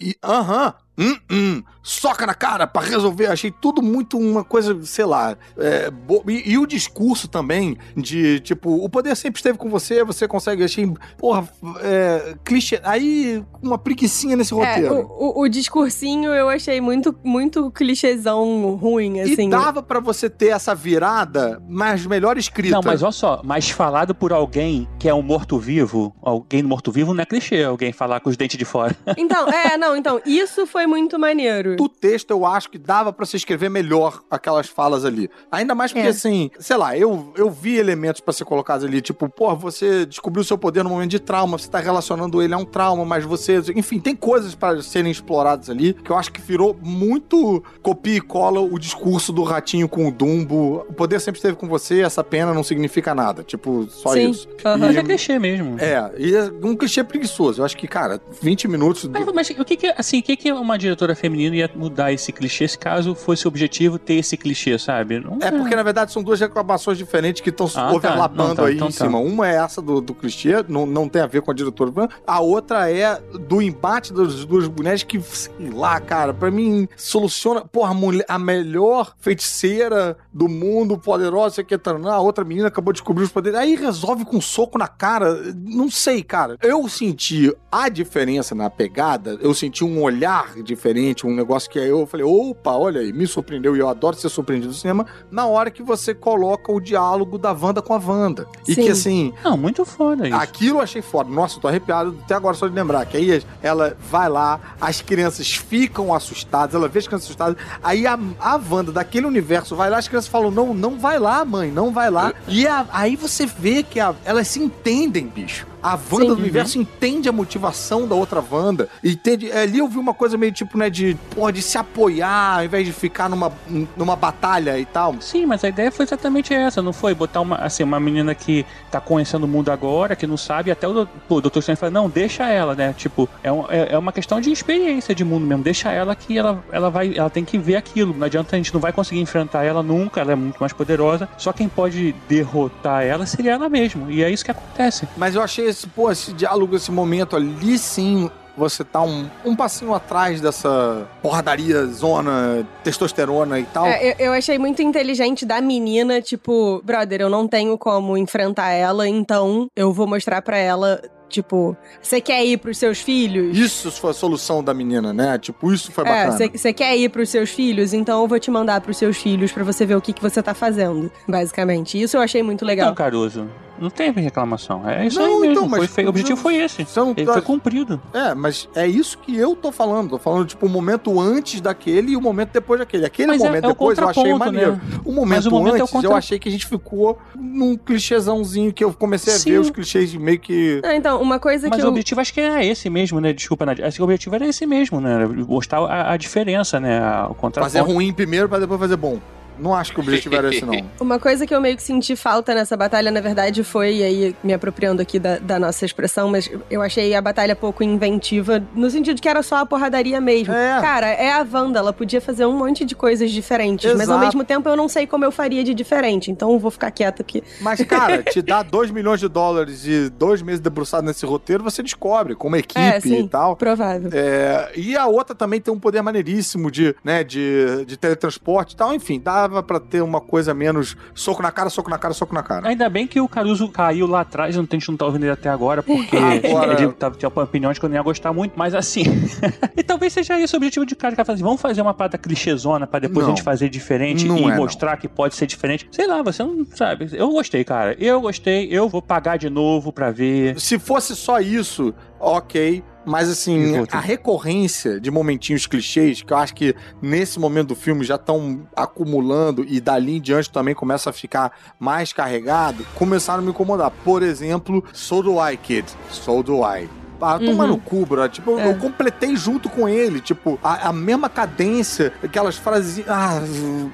[SPEAKER 6] é, Aham. Hum, hum, soca na cara pra resolver. Achei tudo muito uma coisa, sei lá. é, bo- e, e o discurso também de tipo, o poder sempre esteve com você, você consegue. Achei, porra, é, clichê. Aí, uma preguiçinha nesse
[SPEAKER 8] É,
[SPEAKER 6] roteiro.
[SPEAKER 8] o, o, o discursinho eu achei muito, muito clichêzão ruim, assim.
[SPEAKER 6] E dava pra você ter essa virada, mas melhor escrita.
[SPEAKER 9] Não, mas olha só, mas falado por alguém que é um morto-vivo, alguém morto-vivo não é clichê, alguém falar com os dentes de fora.
[SPEAKER 8] Então, é, não, então, isso foi muito maneiro.
[SPEAKER 6] Do texto, eu acho que dava pra se escrever melhor aquelas falas ali. Ainda mais porque,
[SPEAKER 8] É.
[SPEAKER 6] assim, sei lá, eu, eu vi elementos pra ser colocados ali, tipo, pô, você descobriu seu poder no momento de trauma, você tá relacionando ele a um trauma, mas você. Enfim, tem coisas pra serem exploradas ali que eu acho que virou muito copia e cola o discurso do ratinho com o Dumbo. O poder sempre esteve com você, essa pena não significa nada. Tipo, só
[SPEAKER 8] Sim.
[SPEAKER 6] isso.
[SPEAKER 8] Aham.
[SPEAKER 9] Mas é clichê mesmo.
[SPEAKER 6] É, e é um clichê preguiçoso. Eu acho que, cara, 20 minutos. do-
[SPEAKER 9] Mas, mas o que que, assim, o que que uma diretora feminina ia mudar esse clichê se caso fosse o objetivo ter esse clichê, sabe? Não
[SPEAKER 6] É porque, na verdade, são duas reclamações diferentes que estão
[SPEAKER 9] Ah, tá.
[SPEAKER 6] overlapando
[SPEAKER 9] Não, tá.
[SPEAKER 6] aí
[SPEAKER 9] Então
[SPEAKER 6] em
[SPEAKER 9] tá.
[SPEAKER 6] cima. Uma é essa do, do clichê, não, não tem a ver com a diretora. A outra é do embate das duas mulheres que, sei lá, cara, pra mim, soluciona. Porra, a, mulher, a melhor feiticeira do mundo, poderosa, sei que tá, a outra menina acabou de descobrir os poderes. Aí resolve com um soco na cara. Não sei, cara. Eu senti a diferença na pegada, eu senti um olhar diferente, um negócio negócio que aí eu falei, opa, olha aí, me surpreendeu e eu adoro ser surpreendido no cinema, na hora que você coloca o diálogo da Wanda com a Wanda. E
[SPEAKER 8] Sim.
[SPEAKER 6] que assim,
[SPEAKER 9] Não, muito foda isso.
[SPEAKER 6] Aquilo eu achei foda. Nossa, eu tô arrepiado até agora só de lembrar. Que aí ela vai lá, as crianças ficam assustadas, ela vê as crianças assustadas. Aí a, a Wanda daquele universo vai lá, as crianças falam: Não, não vai lá, mãe, não vai lá. E a- aí você vê que a- elas se entendem, bicho. A Wanda
[SPEAKER 8] Sim.
[SPEAKER 6] do universo entende a motivação da outra Wanda. Entende. Ali eu vi uma coisa meio tipo, né, de, porra, de se apoiar ao invés de ficar numa, numa batalha e tal.
[SPEAKER 9] Sim, mas a ideia foi exatamente essa, não foi? Botar uma, assim, uma menina que tá conhecendo o mundo agora, que não sabe, até o, pô, o Dr. Strange fala, não, deixa ela, né? Tipo, é, um- é, é uma questão de experiência de mundo mesmo, deixa ela que ela, ela vai, ela tem que ver aquilo, não adianta, a gente não vai conseguir enfrentar ela nunca, ela é muito mais poderosa, só quem pode derrotar ela seria ela mesma, e é isso que acontece.
[SPEAKER 6] Mas eu achei esse, pô, esse diálogo, esse momento ali sim. Você tá um, um passinho atrás dessa porradaria, zona, testosterona e tal.
[SPEAKER 8] É, eu, eu achei muito inteligente da menina, tipo, brother, eu não tenho como enfrentar ela, então eu vou mostrar pra ela, tipo, você quer ir pros seus filhos?
[SPEAKER 6] Isso foi a solução da menina, né? Tipo, isso foi
[SPEAKER 8] É,
[SPEAKER 6] bacana.
[SPEAKER 8] você quer ir pros seus filhos? Então eu vou te mandar pros seus filhos pra você ver o que, que você tá fazendo, basicamente. Isso eu achei muito legal.
[SPEAKER 9] Não, Caruso, não teve reclamação, é isso
[SPEAKER 6] Não,
[SPEAKER 9] aí mesmo,
[SPEAKER 6] então, mas
[SPEAKER 9] foi, foi- o objetivo foi esse,
[SPEAKER 6] não
[SPEAKER 9] ele
[SPEAKER 6] tá-
[SPEAKER 9] foi cumprido.
[SPEAKER 6] É, mas é isso que eu tô falando. Tô falando, tipo, o momento antes daquele e o momento depois daquele. Aquele
[SPEAKER 9] Mas é-
[SPEAKER 6] momento
[SPEAKER 9] é o
[SPEAKER 6] depois eu achei
[SPEAKER 9] contraponto,
[SPEAKER 6] maneiro.
[SPEAKER 9] né?
[SPEAKER 6] O momento
[SPEAKER 9] Mas o momento é o
[SPEAKER 6] antes, eu
[SPEAKER 9] contra-
[SPEAKER 6] achei que a gente ficou num clichêzãozinho que eu comecei a
[SPEAKER 9] Sim.
[SPEAKER 6] ver os clichês de meio que.
[SPEAKER 8] Ah, então, uma coisa
[SPEAKER 9] Mas
[SPEAKER 8] que
[SPEAKER 9] o
[SPEAKER 8] eu...
[SPEAKER 9] objetivo acho que era esse mesmo, né? Desculpa, Nadia. Acho que o objetivo era esse mesmo, né? Mostrar a, a diferença, né? O contraponto.
[SPEAKER 6] Fazer ruim primeiro pra depois fazer bom. Não acho que o objetivo era esse, não.
[SPEAKER 8] Uma coisa que eu meio que senti falta nessa batalha, na verdade, foi, e aí me apropriando aqui da, da nossa expressão, mas eu achei a batalha pouco inventiva, no sentido que era só a porradaria mesmo.
[SPEAKER 6] É.
[SPEAKER 8] Cara, é a Wanda, ela podia fazer um monte de coisas diferentes, mas ao
[SPEAKER 6] Exato.
[SPEAKER 8] mesmo tempo eu não sei como eu faria de diferente, então eu vou ficar quieta aqui.
[SPEAKER 6] Mas, cara, te dá 2 milhões de dólares e dois meses debruçado nesse roteiro, você descobre, como equipe
[SPEAKER 8] É, sim.
[SPEAKER 6] e tal.
[SPEAKER 8] Provável.
[SPEAKER 6] É, e a outra também tem um poder maneiríssimo de, né, de, de teletransporte e tal. Enfim, dava pra ter uma coisa menos soco na cara, soco na cara, soco na cara.
[SPEAKER 9] Ainda bem que o Caruso caiu lá atrás, não- a gente não tá ouvindo ele até agora, porque
[SPEAKER 6] Agora-
[SPEAKER 9] ele tava, tinha uma opinião de que eu não ia gostar muito, mas assim. e talvez seja esse o objetivo de cara que vai fazer. Vamos fazer uma parada clichêzona pra depois
[SPEAKER 6] Não.
[SPEAKER 9] a gente fazer diferente
[SPEAKER 6] Não
[SPEAKER 9] e
[SPEAKER 6] é, não.
[SPEAKER 9] mostrar que pode ser diferente. Sei lá, você não sabe. Eu gostei, cara. Eu gostei, eu vou pagar de novo pra ver.
[SPEAKER 6] Se fosse só isso, ok. Mas assim, a recorrência de momentinhos clichês, que eu acho que nesse momento do filme já estão acumulando e dali em diante também começa a ficar mais carregado, começaram a me incomodar. Por exemplo, So Do I, Kid. So Do I. Ah, toma
[SPEAKER 8] Uhum.
[SPEAKER 6] no cu, bro. Tipo, eu-
[SPEAKER 8] É.
[SPEAKER 6] eu completei junto com ele. Tipo, a, a mesma cadência, aquelas frases. Ah,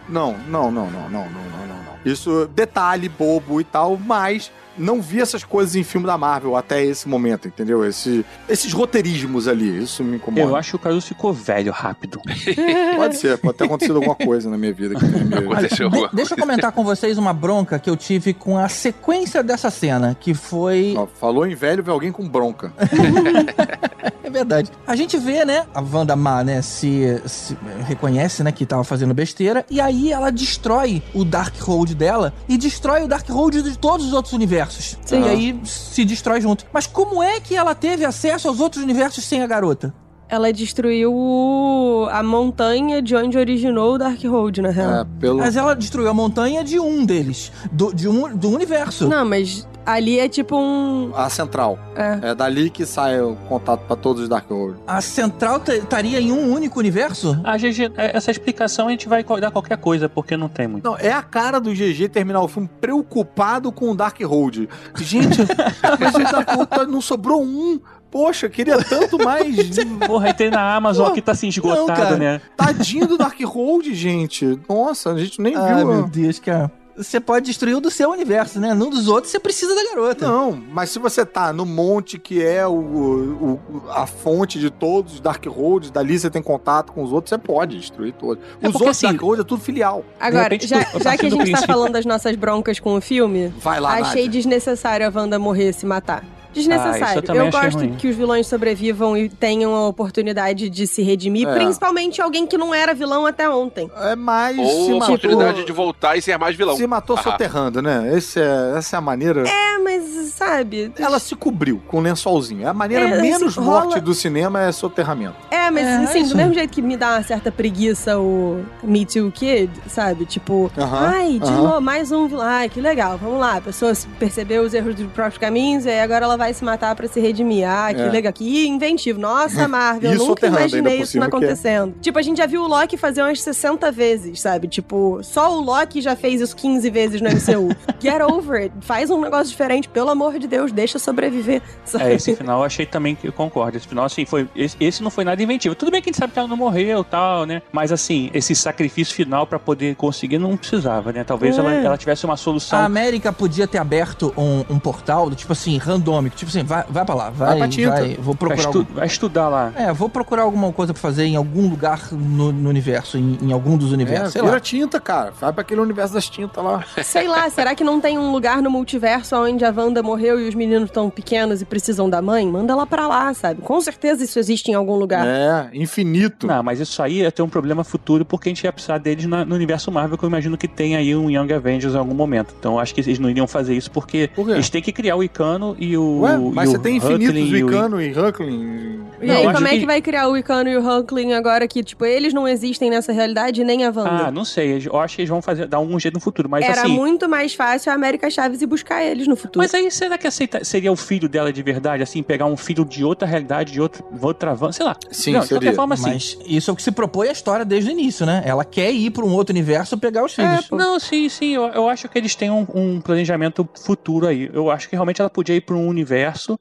[SPEAKER 6] não, não, não, não, não, não, não, não, não. Isso, detalhe bobo e tal, mas não vi essas coisas em filme da Marvel até esse momento, entendeu? Esse, esses roteirismos ali, isso me incomoda.
[SPEAKER 9] Eu acho que o Caruso ficou velho rápido.
[SPEAKER 6] Pode ser, pode ter acontecido alguma coisa na minha vida que me...
[SPEAKER 7] Aconteceu
[SPEAKER 3] De- deixa eu comentar com vocês uma bronca que eu tive com a sequência dessa cena, que foi.
[SPEAKER 6] Ó, Falou em velho, vê alguém com bronca.
[SPEAKER 3] É verdade. A gente vê, né, a Wanda Má, né, se, se reconhece, né, que tava fazendo besteira, e aí ela destrói o Darkhold dela e destrói o Darkhold de todos os outros universos.
[SPEAKER 8] Sim.
[SPEAKER 3] E aí se destrói junto. Mas como é que ela teve acesso aos outros universos sem a garota?
[SPEAKER 8] Ela destruiu a montanha de onde originou o Darkhold, na real.
[SPEAKER 6] É, pelo...
[SPEAKER 3] Mas ela destruiu a montanha de um deles, do, de um, do universo.
[SPEAKER 8] Não, mas ali é tipo um...
[SPEAKER 6] A central.
[SPEAKER 8] É.
[SPEAKER 6] É dali que sai o contato pra todos os Darkhold.
[SPEAKER 3] A central estaria em um único universo?
[SPEAKER 9] Ah, GG, essa explicação a gente vai dar qualquer coisa, porque não tem muito.
[SPEAKER 6] Não, é a cara do GG terminar o filme preocupado com o Darkhold. Gente, mas Darkhold tá- não sobrou um. Poxa, queria tanto mais.
[SPEAKER 9] Porra, entrei na Amazon aqui, tá assim, esgotado,
[SPEAKER 3] não, cara.
[SPEAKER 9] né?
[SPEAKER 6] Tadinho do Darkhold, gente. Nossa, a gente nem
[SPEAKER 3] Ai,
[SPEAKER 6] viu.
[SPEAKER 3] meu? Deus, cara. Você pode destruir o do seu universo, né? Num dos outros você precisa da garota.
[SPEAKER 6] Não, mas se você tá no monte que é o, o- a fonte de todos os Darkholds, dali você tem contato com os outros, você pode destruir todos.
[SPEAKER 9] É
[SPEAKER 6] os
[SPEAKER 9] porque,
[SPEAKER 6] outros
[SPEAKER 9] assim,
[SPEAKER 6] Darkholds é tudo filial.
[SPEAKER 8] Agora,
[SPEAKER 9] repente,
[SPEAKER 8] já,
[SPEAKER 9] tu-
[SPEAKER 8] já que a gente tá falando das nossas broncas com o filme,
[SPEAKER 6] Vai lá,
[SPEAKER 8] achei
[SPEAKER 6] Nádia.
[SPEAKER 8] desnecessário a Wanda morrer se matar. Desnecessário.
[SPEAKER 9] Ah, eu
[SPEAKER 8] eu gosto
[SPEAKER 9] ruim.
[SPEAKER 8] que os vilões sobrevivam e tenham a oportunidade de se redimir,
[SPEAKER 6] É.
[SPEAKER 8] principalmente alguém que não era vilão até ontem.
[SPEAKER 6] É mais se
[SPEAKER 7] Ou a
[SPEAKER 6] matou,
[SPEAKER 7] oportunidade de voltar e ser mais vilão.
[SPEAKER 6] se matou
[SPEAKER 7] Ah.
[SPEAKER 6] soterrando, né? Esse é, essa é a maneira.
[SPEAKER 8] É, mas sabe?
[SPEAKER 6] Ela se cobriu com um lençolzinho. É a maneira
[SPEAKER 8] É,
[SPEAKER 6] menos
[SPEAKER 8] assim,
[SPEAKER 6] morte
[SPEAKER 8] rola-
[SPEAKER 6] do cinema é soterramento.
[SPEAKER 8] É, mas
[SPEAKER 3] É,
[SPEAKER 8] assim,
[SPEAKER 3] isso.
[SPEAKER 8] do mesmo jeito que me dá uma certa preguiça o Me Too Kid, sabe? Tipo,
[SPEAKER 6] Aham,
[SPEAKER 8] ai, de
[SPEAKER 6] aham.
[SPEAKER 8] novo, mais um vilão. Ai, que legal, vamos lá. A pessoa se- percebeu os erros dos próprios caminhos e aí agora ela vai se matar pra se redimir. Ah, que
[SPEAKER 6] É.
[SPEAKER 8] legal, que inventivo. Nossa, Marvel, eu nunca imaginei isso
[SPEAKER 6] cima, que é-
[SPEAKER 8] acontecendo. Tipo, a gente já viu o Loki fazer umas 60 vezes, sabe? Tipo, só o Loki já fez isso 15 vezes no MCU. Get over it. Faz um negócio diferente, pelo amor de Deus, deixa sobreviver. sabe?
[SPEAKER 9] É, esse final eu achei também que eu concordo. Esse final, assim, foi. Esse, esse não foi nada inventivo. Tudo bem que a gente sabe que ela não morreu e tal, né? Mas assim, esse sacrifício final pra poder conseguir não precisava, né? Talvez
[SPEAKER 8] É.
[SPEAKER 9] ela, ela tivesse uma solução.
[SPEAKER 3] A América podia ter aberto um, um portal, tipo assim, randômico. Tipo assim, vai, vai pra lá, vai,
[SPEAKER 6] Vai pra tinta.
[SPEAKER 3] vai, vou
[SPEAKER 9] vai,
[SPEAKER 3] procurar
[SPEAKER 9] estu-
[SPEAKER 3] algum...
[SPEAKER 9] vai estudar lá.
[SPEAKER 3] É, vou procurar alguma coisa pra fazer em algum lugar no, no universo, em, em algum dos universos,
[SPEAKER 6] É,
[SPEAKER 3] sei
[SPEAKER 6] vira
[SPEAKER 3] lá.
[SPEAKER 6] tinta, cara. Vai pra aquele universo das tintas lá.
[SPEAKER 8] Sei lá, será que não tem um lugar no multiverso onde a Wanda morreu e os meninos estão pequenos e precisam da mãe? Manda ela pra lá, sabe? Com certeza isso existe em algum lugar.
[SPEAKER 6] É, infinito.
[SPEAKER 9] Não, mas isso aí ia ter um problema futuro porque a gente ia precisar deles na- no universo Marvel, que eu imagino que tem aí um Young Avengers em algum momento. Então eu acho que eles não iriam fazer isso porque
[SPEAKER 6] Por quê?
[SPEAKER 9] eles têm que criar o Icano e o.
[SPEAKER 6] Ué, mas você tem infinitos
[SPEAKER 9] Huckling e o-
[SPEAKER 6] Wicano e Huckling.
[SPEAKER 8] E
[SPEAKER 9] Não,
[SPEAKER 8] aí, como é
[SPEAKER 9] que-
[SPEAKER 8] que vai criar o Icano e o Hulkling agora que, tipo, eles não existem nessa realidade nem a Wanda?
[SPEAKER 9] Ah, não sei. Eu acho que eles vão fazer, dar algum jeito no futuro. Mas
[SPEAKER 8] Era
[SPEAKER 9] assim.
[SPEAKER 8] muito mais fácil a América Chaves ir buscar eles no futuro.
[SPEAKER 9] Mas aí, será que aceita, seria o filho dela de verdade? Assim, pegar um filho de outra realidade, de outra, outra van, sei lá.
[SPEAKER 6] Sim,
[SPEAKER 9] não, de
[SPEAKER 6] seria.
[SPEAKER 9] qualquer forma, assim.
[SPEAKER 3] Mas isso é o que se propõe a história desde o início, né? Ela quer ir pra um outro universo pegar os
[SPEAKER 9] É,
[SPEAKER 3] filhos.
[SPEAKER 9] não, sim, sim. Eu, eu acho que eles têm um, um planejamento futuro aí. Eu acho que realmente ela podia ir para um universo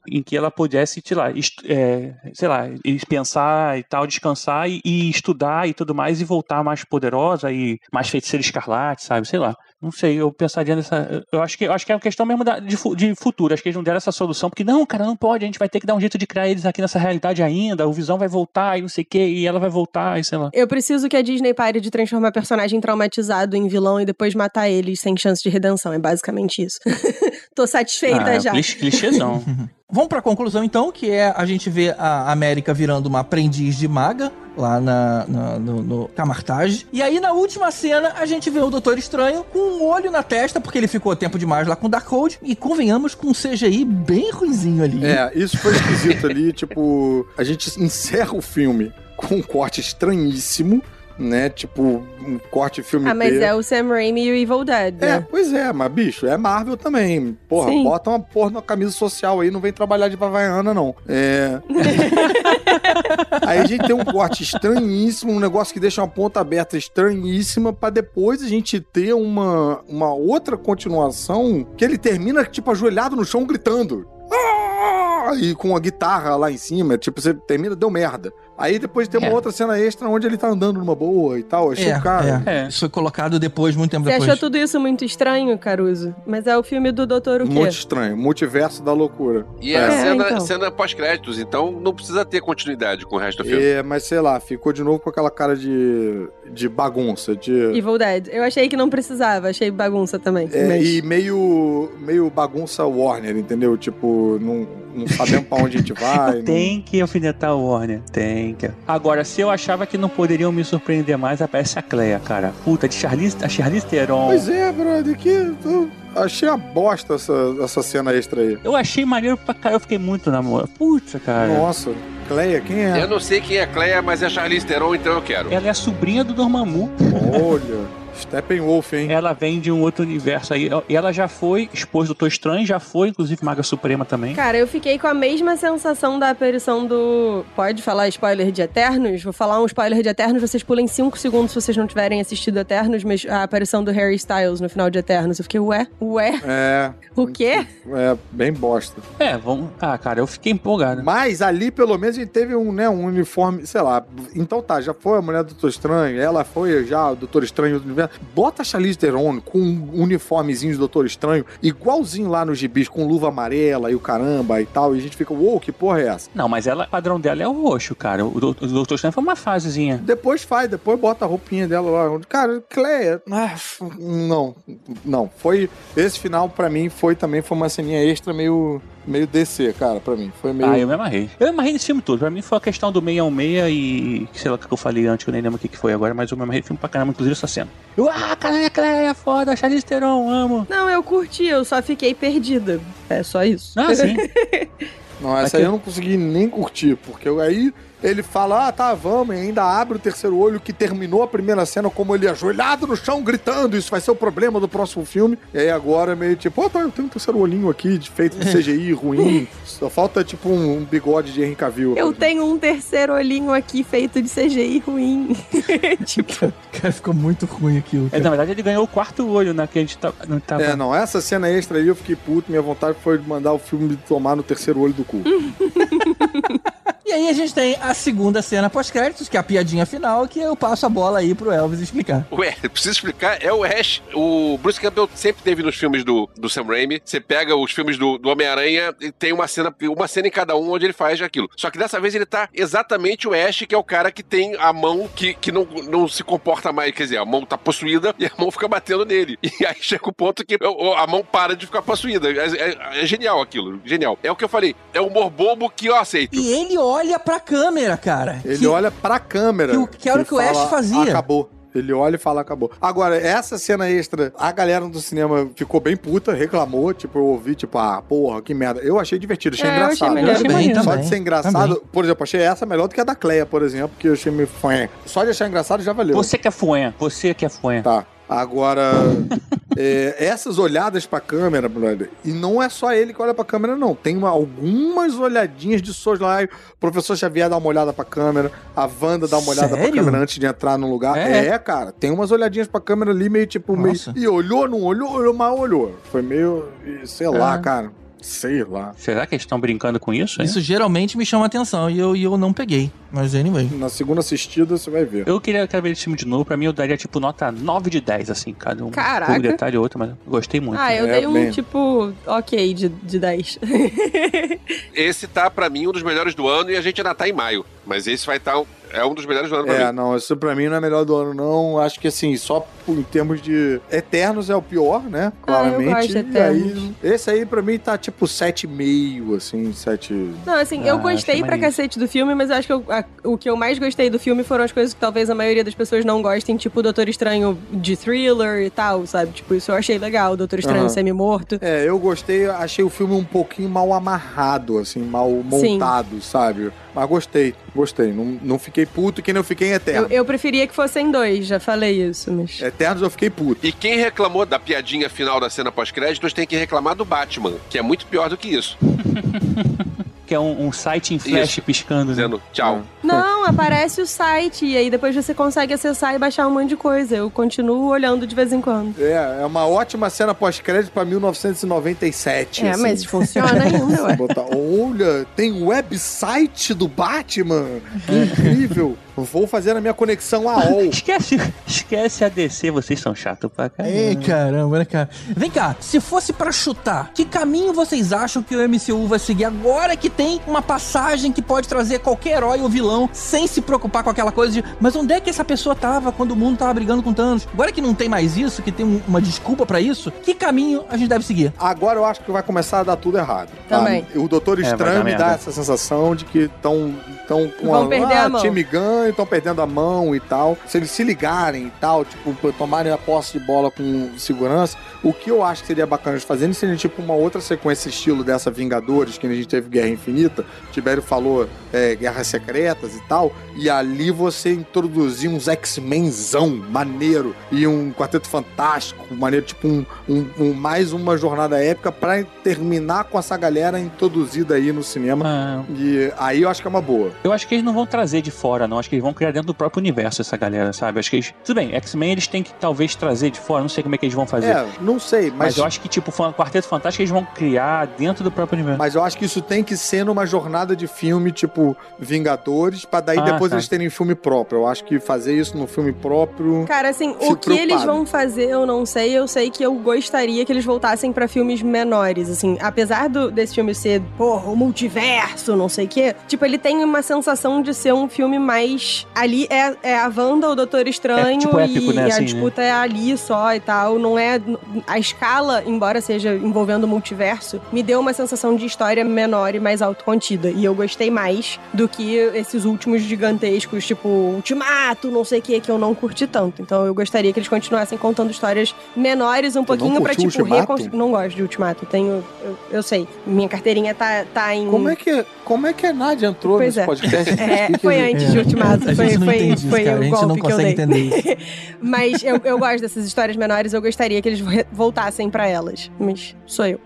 [SPEAKER 9] em que ela pudesse, sei lá, é, sei lá, pensar e tal, descansar e, e estudar e tudo mais e voltar mais poderosa e mais feiticeira escarlate, sabe? Sei lá. Não sei, eu pensaria nessa. Eu acho que, eu acho que é uma questão mesmo da- de, de futuro. Acho que eles não deram essa solução, porque não, cara, não pode. A gente vai ter que dar um jeito de criar eles aqui nessa realidade ainda. O Visão vai voltar e não sei o quê, e ela vai voltar e sei lá.
[SPEAKER 8] Eu preciso que a Disney pare de transformar personagem traumatizado em vilão e depois matar eles sem chance de redenção. É basicamente isso. Tô satisfeita
[SPEAKER 9] Ah,
[SPEAKER 8] já.
[SPEAKER 9] clichê- clichêzão.
[SPEAKER 3] Vamos pra conclusão então, que é a gente vê a América virando uma aprendiz de maga lá na, na- no, no Camartage. E aí na última cena a gente vê o Doutor Estranho com um olho na testa, porque ele ficou tempo demais lá com o Darkhold. E convenhamos com um CGI bem ruizinho ali.
[SPEAKER 6] É, isso foi esquisito ali. Tipo, a gente encerra o filme com um corte estranhíssimo, né? Tipo, um corte filme
[SPEAKER 8] Ah, mas
[SPEAKER 6] B.
[SPEAKER 8] é o Sam Raimi e o Evil Dead,
[SPEAKER 6] É,
[SPEAKER 8] né?
[SPEAKER 6] pois é, mas bicho, é Marvel também. Porra,
[SPEAKER 8] Sim.
[SPEAKER 6] bota uma porra na camisa social aí, não vem trabalhar de Havaiana, não. É. aí a gente tem um corte estranhíssimo, um negócio que deixa uma ponta aberta estranhíssima, pra depois a gente ter uma, uma outra continuação que ele termina, tipo, ajoelhado no chão gritando. "Ah!" E com a guitarra lá em cima, tipo, você termina, deu merda. Aí depois tem uma
[SPEAKER 9] É.
[SPEAKER 6] outra cena extra onde ele tá andando numa boa e tal. Achei
[SPEAKER 3] É,
[SPEAKER 6] o cara.
[SPEAKER 3] é.
[SPEAKER 9] É.
[SPEAKER 3] Isso foi colocado depois, muito tempo
[SPEAKER 8] Você
[SPEAKER 3] depois.
[SPEAKER 8] achou tudo isso muito estranho, Caruso? Mas é o filme do Doutor o quê?
[SPEAKER 6] Muito estranho. Multiverso da loucura.
[SPEAKER 7] E é,
[SPEAKER 8] É,
[SPEAKER 7] cena,
[SPEAKER 8] então.
[SPEAKER 7] cena pós-créditos, então não precisa ter continuidade com o resto do filme.
[SPEAKER 6] É, mas sei lá, ficou de novo com aquela cara de, de bagunça, de.
[SPEAKER 8] Evil Dead. Eu achei que não precisava, achei bagunça também.
[SPEAKER 6] É,
[SPEAKER 8] mas-
[SPEAKER 6] E meio, meio bagunça Warner, entendeu? Tipo, não, não sabemos pra onde a gente vai. não-
[SPEAKER 9] Tem que alfinetar o Warner. Tem Agora, se eu achava que não poderiam me surpreender mais, aparece a Cleia, cara. Puta, de Charlize, a Charlize Theron.
[SPEAKER 6] Pois é, brother, que. eu achei uma bosta essa, essa cena extra aí.
[SPEAKER 9] Eu achei maneiro pra caralho. Eu fiquei muito na moral. Puta, cara.
[SPEAKER 6] Nossa, Cleia, quem é?
[SPEAKER 7] Eu não sei quem é Cleia, mas é Charlize Theron, então eu quero.
[SPEAKER 9] Ela é a sobrinha do Dormammu.
[SPEAKER 6] Olha, Steppenwolf, hein?
[SPEAKER 9] Ela vem de um outro universo aí. E ela já foi esposa do Doutor Estranho, já foi, inclusive, Maga Suprema também.
[SPEAKER 8] Cara, eu fiquei com a mesma sensação da aparição do. Pode falar spoiler de Eternos? Vou falar um spoiler de Eternos, vocês pulem 5 segundos se vocês não tiverem assistido Eternos, mas a aparição do Harry Styles no final de Eternos. Eu fiquei, ué? Ué?
[SPEAKER 6] É,
[SPEAKER 8] O quê?
[SPEAKER 6] é, bem bosta.
[SPEAKER 9] É, vamos. Ah, cara, eu fiquei empolgado.
[SPEAKER 6] Mas ali, pelo menos, a gente teve um, né, um uniforme, sei lá. Então tá, já foi a mulher do Doutor Estranho, ela foi já o Doutor Estranho do universo. Bota a Charlize Theron com um uniformezinho de Doutor Estranho, igualzinho lá nos gibis, com luva amarela e o caramba e tal. E a gente fica, uou, wow, que porra é essa?
[SPEAKER 9] Não, mas ela, o padrão dela é o roxo, cara. O, o Doutor Estranho foi uma fasezinha.
[SPEAKER 6] Depois faz, depois bota a roupinha dela lá. Cara, Cleia. Ah, não, não. Foi. Esse final, para mim, foi também foi uma ceninha extra meio meio DC, cara, pra mim. Foi meio.
[SPEAKER 9] Ah, eu me amarrei. Eu me amarrei nesse filme todo. Pra mim foi a questão do 616 e. sei lá o que eu falei antes, que eu nem lembro o que foi agora, mas eu me amarrei no filme pra caramba, inclusive essa cena. Eu, ah, caralho, é foda, Charlize Theron, amo.
[SPEAKER 8] Não, eu curti, eu só fiquei perdida. É só isso.
[SPEAKER 9] Ah, sim.
[SPEAKER 6] não, essa aí eu não consegui nem curtir, porque eu aí ele fala, ah, tá, vamos, e ainda abre o terceiro olho que terminou a primeira cena como ele ajoelhado no chão gritando, isso vai ser o problema do próximo filme. E aí agora meio tipo, ó, oh, tá, eu tenho um terceiro olhinho aqui de feito de CGI ruim, só falta tipo um, um bigode de Henry Cavill.
[SPEAKER 8] Eu tenho um terceiro olhinho aqui feito de CGI ruim.
[SPEAKER 3] tipo, cara, ficou muito ruim aquilo.
[SPEAKER 9] É, na verdade ele ganhou o quarto olho, né, que a gente tá, não tava...
[SPEAKER 6] É, não, essa cena extra aí eu fiquei puto, minha vontade foi de mandar o filme tomar no terceiro olho do cu.
[SPEAKER 3] e aí a gente tem a segunda cena pós-créditos, que é a piadinha final, que eu passo a bola aí pro Elvis explicar.
[SPEAKER 7] Ué, preciso explicar, é o Ash. O Bruce Campbell sempre teve nos filmes do, do Sam Raimi. Você pega os filmes do, do Homem-Aranha e tem uma cena, uma cena em cada um onde ele faz aquilo. Só que dessa vez ele tá exatamente o Ash, que é o cara que tem a mão que, que não, não se comporta mais. Quer dizer, a mão tá possuída e a mão fica batendo nele. E aí chega o ponto que a mão para de ficar possuída. É, é, é genial aquilo, genial. É o que eu falei, é o humor bobo que eu aceito.
[SPEAKER 3] E ele olha pra câmera, cara.
[SPEAKER 6] Ele que, olha pra câmera.
[SPEAKER 3] Que, que era o que o Ash fazia.
[SPEAKER 6] Acabou. Ele olha e fala, acabou. Agora, essa cena extra, a galera do cinema ficou bem puta, reclamou, tipo, eu ouvi, tipo, ah, porra, que merda. Eu achei divertido, achei é, engraçado.
[SPEAKER 8] Eu achei melhor,
[SPEAKER 6] eu Só de ser engraçado, também. por exemplo, achei essa melhor do que a da Cleia, por exemplo, que eu achei meio fué. Só de achar engraçado já valeu.
[SPEAKER 9] Você que é fué, você que é fué.
[SPEAKER 6] Tá. Agora, é, essas olhadas pra câmera, brother, e não é só ele que olha pra câmera, não. Tem uma, algumas olhadinhas de soslaio. O professor Xavier dá uma olhada pra câmera, a Wanda dá uma olhada Sério? pra câmera antes de entrar no lugar. É? é, cara, tem umas olhadinhas pra câmera ali, meio tipo, Nossa. meio. E olhou, não olhou, olhou, mas olhou. Foi meio. sei lá, é. cara. Sei lá.
[SPEAKER 9] Será que eles estão brincando com isso? Hein?
[SPEAKER 3] Isso geralmente me chama atenção e eu, e eu não peguei. Mas anyway.
[SPEAKER 6] Na segunda assistida você vai ver.
[SPEAKER 9] Eu queria, quero ver esse filme de novo. Pra mim eu daria tipo nota 9 de 10, assim, cada um.
[SPEAKER 8] Caraca.
[SPEAKER 9] Um detalhe ou outro, mas gostei muito.
[SPEAKER 8] Ah, eu é, dei um bem... tipo, ok, de, de 10.
[SPEAKER 7] esse tá pra mim um dos melhores do ano e a gente ainda tá em maio. Mas esse vai estar. Tá é um dos melhores do ano pra
[SPEAKER 6] é,
[SPEAKER 7] mim.
[SPEAKER 6] É, não, isso pra mim não é melhor do ano, não. Acho que assim, só em termos de. Eternos é o pior, né? Claramente. Ah, eu gosto de aí, esse aí pra mim tá tipo 7,5, assim, 7.
[SPEAKER 8] Não, assim, ah, eu gostei pra cacete do filme, mas eu acho que eu, a, o que eu mais gostei do filme foram as coisas que talvez a maioria das pessoas não gostem, tipo o Doutor Estranho de thriller e tal, sabe? Tipo, isso eu achei legal, o Doutor Estranho uhum. semi-morto.
[SPEAKER 6] É, eu gostei, achei o filme um pouquinho mal amarrado, assim, mal montado, Sim. sabe? Mas gostei, gostei. Não, não fiquei puto que nem eu fiquei em Eterno.
[SPEAKER 8] Eu, eu, preferia que fossem dois, já falei isso, mas.
[SPEAKER 6] Eternos eu fiquei puto.
[SPEAKER 7] E quem reclamou da piadinha final da cena pós-créditos tem que reclamar do Batman, que é muito pior do que isso.
[SPEAKER 9] que é um, um site em flash Isso. piscando.
[SPEAKER 7] Né? Dizendo tchau.
[SPEAKER 8] Não, aparece o site e aí depois você consegue acessar e baixar um monte de coisa. Eu continuo olhando de vez em quando.
[SPEAKER 6] É, é uma ótima cena pós-crédito pra 1997.
[SPEAKER 8] É, assim. mas funciona ainda, ué.
[SPEAKER 6] Botar, olha, tem website do Batman. Que incrível. Vou fazer a minha conexão AOL.
[SPEAKER 9] esquece, esquece a DC, vocês são chatos pra caramba.
[SPEAKER 3] Ei, caramba, né, cara? Vem cá, se fosse para chutar, que caminho vocês acham que o MCU vai seguir agora que tem uma passagem que pode trazer qualquer herói ou vilão sem se preocupar com aquela coisa de mas onde é que essa pessoa tava quando o mundo tava brigando com Thanos? Agora que não tem mais isso, que tem uma desculpa para isso, que caminho a gente deve seguir?
[SPEAKER 6] Agora eu acho que vai começar a dar tudo errado.
[SPEAKER 8] Tá? Também.
[SPEAKER 6] O Doutor é, Estranho me dá essa sensação de que estão tão
[SPEAKER 8] Vão a, perder ah, a mão.
[SPEAKER 6] time e estão perdendo a mão e tal. Se eles se ligarem e tal, tipo, tomarem a posse de bola com segurança, o que eu acho que seria bacana de fazer seria tipo uma outra sequência estilo dessa Vingadores, que a gente teve Guerra Infinita. Tibério falou é, Guerras Secretas e tal. E ali você introduzir uns X-Menzão maneiro e um Quarteto Fantástico maneiro, tipo um, um, um mais uma jornada épica para terminar com essa galera introduzida aí no cinema. Ah. E aí eu acho que é uma boa.
[SPEAKER 9] Eu acho que eles não vão trazer de fora, não. Acho que eles vão criar dentro do próprio universo essa galera, sabe? Acho que eles. Tudo bem, X-Men eles têm que talvez trazer de fora, não sei como é que eles vão fazer. É,
[SPEAKER 6] não sei, mas.
[SPEAKER 9] Mas eu acho que, tipo, o Quarteto Fantástico eles vão criar dentro do próprio universo.
[SPEAKER 6] Mas eu acho que isso tem que ser numa jornada de filme, tipo Vingadores pra daí
[SPEAKER 9] Ah,
[SPEAKER 6] depois
[SPEAKER 9] tá.
[SPEAKER 6] eles terem filme próprio. Eu acho que fazer isso no filme próprio.
[SPEAKER 8] Cara, assim, o que eles vão fazer, eu não sei. Eu sei que eu gostaria que eles voltassem pra filmes menores, assim. Apesar do, desse filme ser, porra, o multiverso, não sei o quê. Tipo, ele tem uma sensação de ser um filme mais... Ali é, é a Wanda, o Doutor Estranho
[SPEAKER 9] tipo épico,
[SPEAKER 8] e,
[SPEAKER 9] né,
[SPEAKER 8] e a
[SPEAKER 9] assim,
[SPEAKER 8] disputa é ali só e tal. Não é... A escala, embora seja envolvendo o multiverso, me deu uma sensação de história menor e mais autocontida. E eu gostei mais do que esses últimos gigantescos, tipo Ultimato, não sei o que, que eu não curti tanto. Então eu gostaria que eles continuassem contando histórias menores um pouquinho pra,
[SPEAKER 6] curtiu
[SPEAKER 8] tipo, reconstruir. Não gosto de Ultimato. Tenho. Eu, eu sei. Minha carteirinha tá, tá em.
[SPEAKER 6] Como é que, como é que a Nádia entrou
[SPEAKER 8] Pois
[SPEAKER 6] nesse
[SPEAKER 8] é.
[SPEAKER 6] podcast?
[SPEAKER 8] É, foi antes de Ultimato.
[SPEAKER 3] A
[SPEAKER 8] foi
[SPEAKER 3] gente não
[SPEAKER 8] foi,
[SPEAKER 3] entende isso,
[SPEAKER 8] foi
[SPEAKER 3] cara.
[SPEAKER 8] o
[SPEAKER 3] A gente não
[SPEAKER 8] golpe que eu
[SPEAKER 3] consegue
[SPEAKER 8] dei.
[SPEAKER 3] entender isso.
[SPEAKER 8] Mas eu, eu gosto dessas histórias menores, eu gostaria que eles voltassem pra elas. Mas sou eu.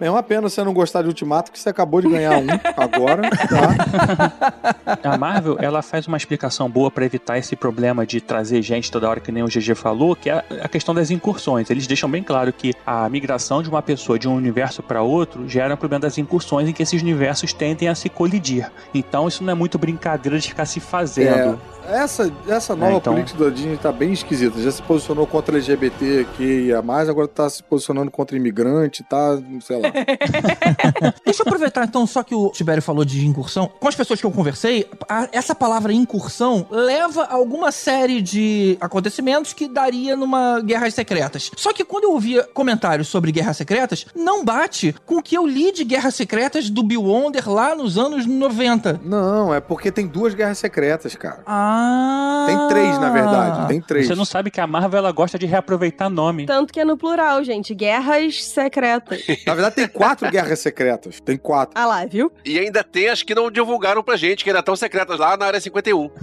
[SPEAKER 6] É uma pena você não gostar de Ultimato, que você acabou de ganhar um agora, tá?
[SPEAKER 9] A Marvel, ela faz uma explicação boa pra evitar esse problema de trazer gente toda hora que nem o GG falou, que é a questão das incursões. Eles deixam bem claro que a migração de uma pessoa de um universo pra outro gera o problema das incursões em que esses universos tendem a se colidir. Então isso não é muito brincadeira de ficar se fazendo.
[SPEAKER 6] Essa, essa nova
[SPEAKER 9] É, então-
[SPEAKER 6] política da Disney tá bem esquisita. Já se posicionou contra LGBT que ia mais, agora tá se posicionando contra imigrante, tá, sei lá.
[SPEAKER 3] Deixa eu aproveitar então, só que o Tibério falou de incursão. Com as pessoas que eu conversei, a- essa palavra incursão leva a alguma série de acontecimentos que daria numa Guerras Secretas. Só que quando eu ouvia comentários sobre Guerras Secretas, não bate com o que eu li de Guerras Secretas do Bill Wonder lá nos anos 90.
[SPEAKER 6] Não, é porque tem duas guerras secretas, cara.
[SPEAKER 3] Ah!
[SPEAKER 6] Tem três, na verdade. Tem três.
[SPEAKER 9] Você não sabe que a Marvel ela gosta de reaproveitar nome.
[SPEAKER 8] Tanto que é no plural, gente. Guerras secretas.
[SPEAKER 6] Na verdade, tem quatro guerras secretas. Tem quatro.
[SPEAKER 8] Ah lá, viu?
[SPEAKER 7] E ainda tem as que não divulgaram pra gente, que ainda estão secretas lá na área 51.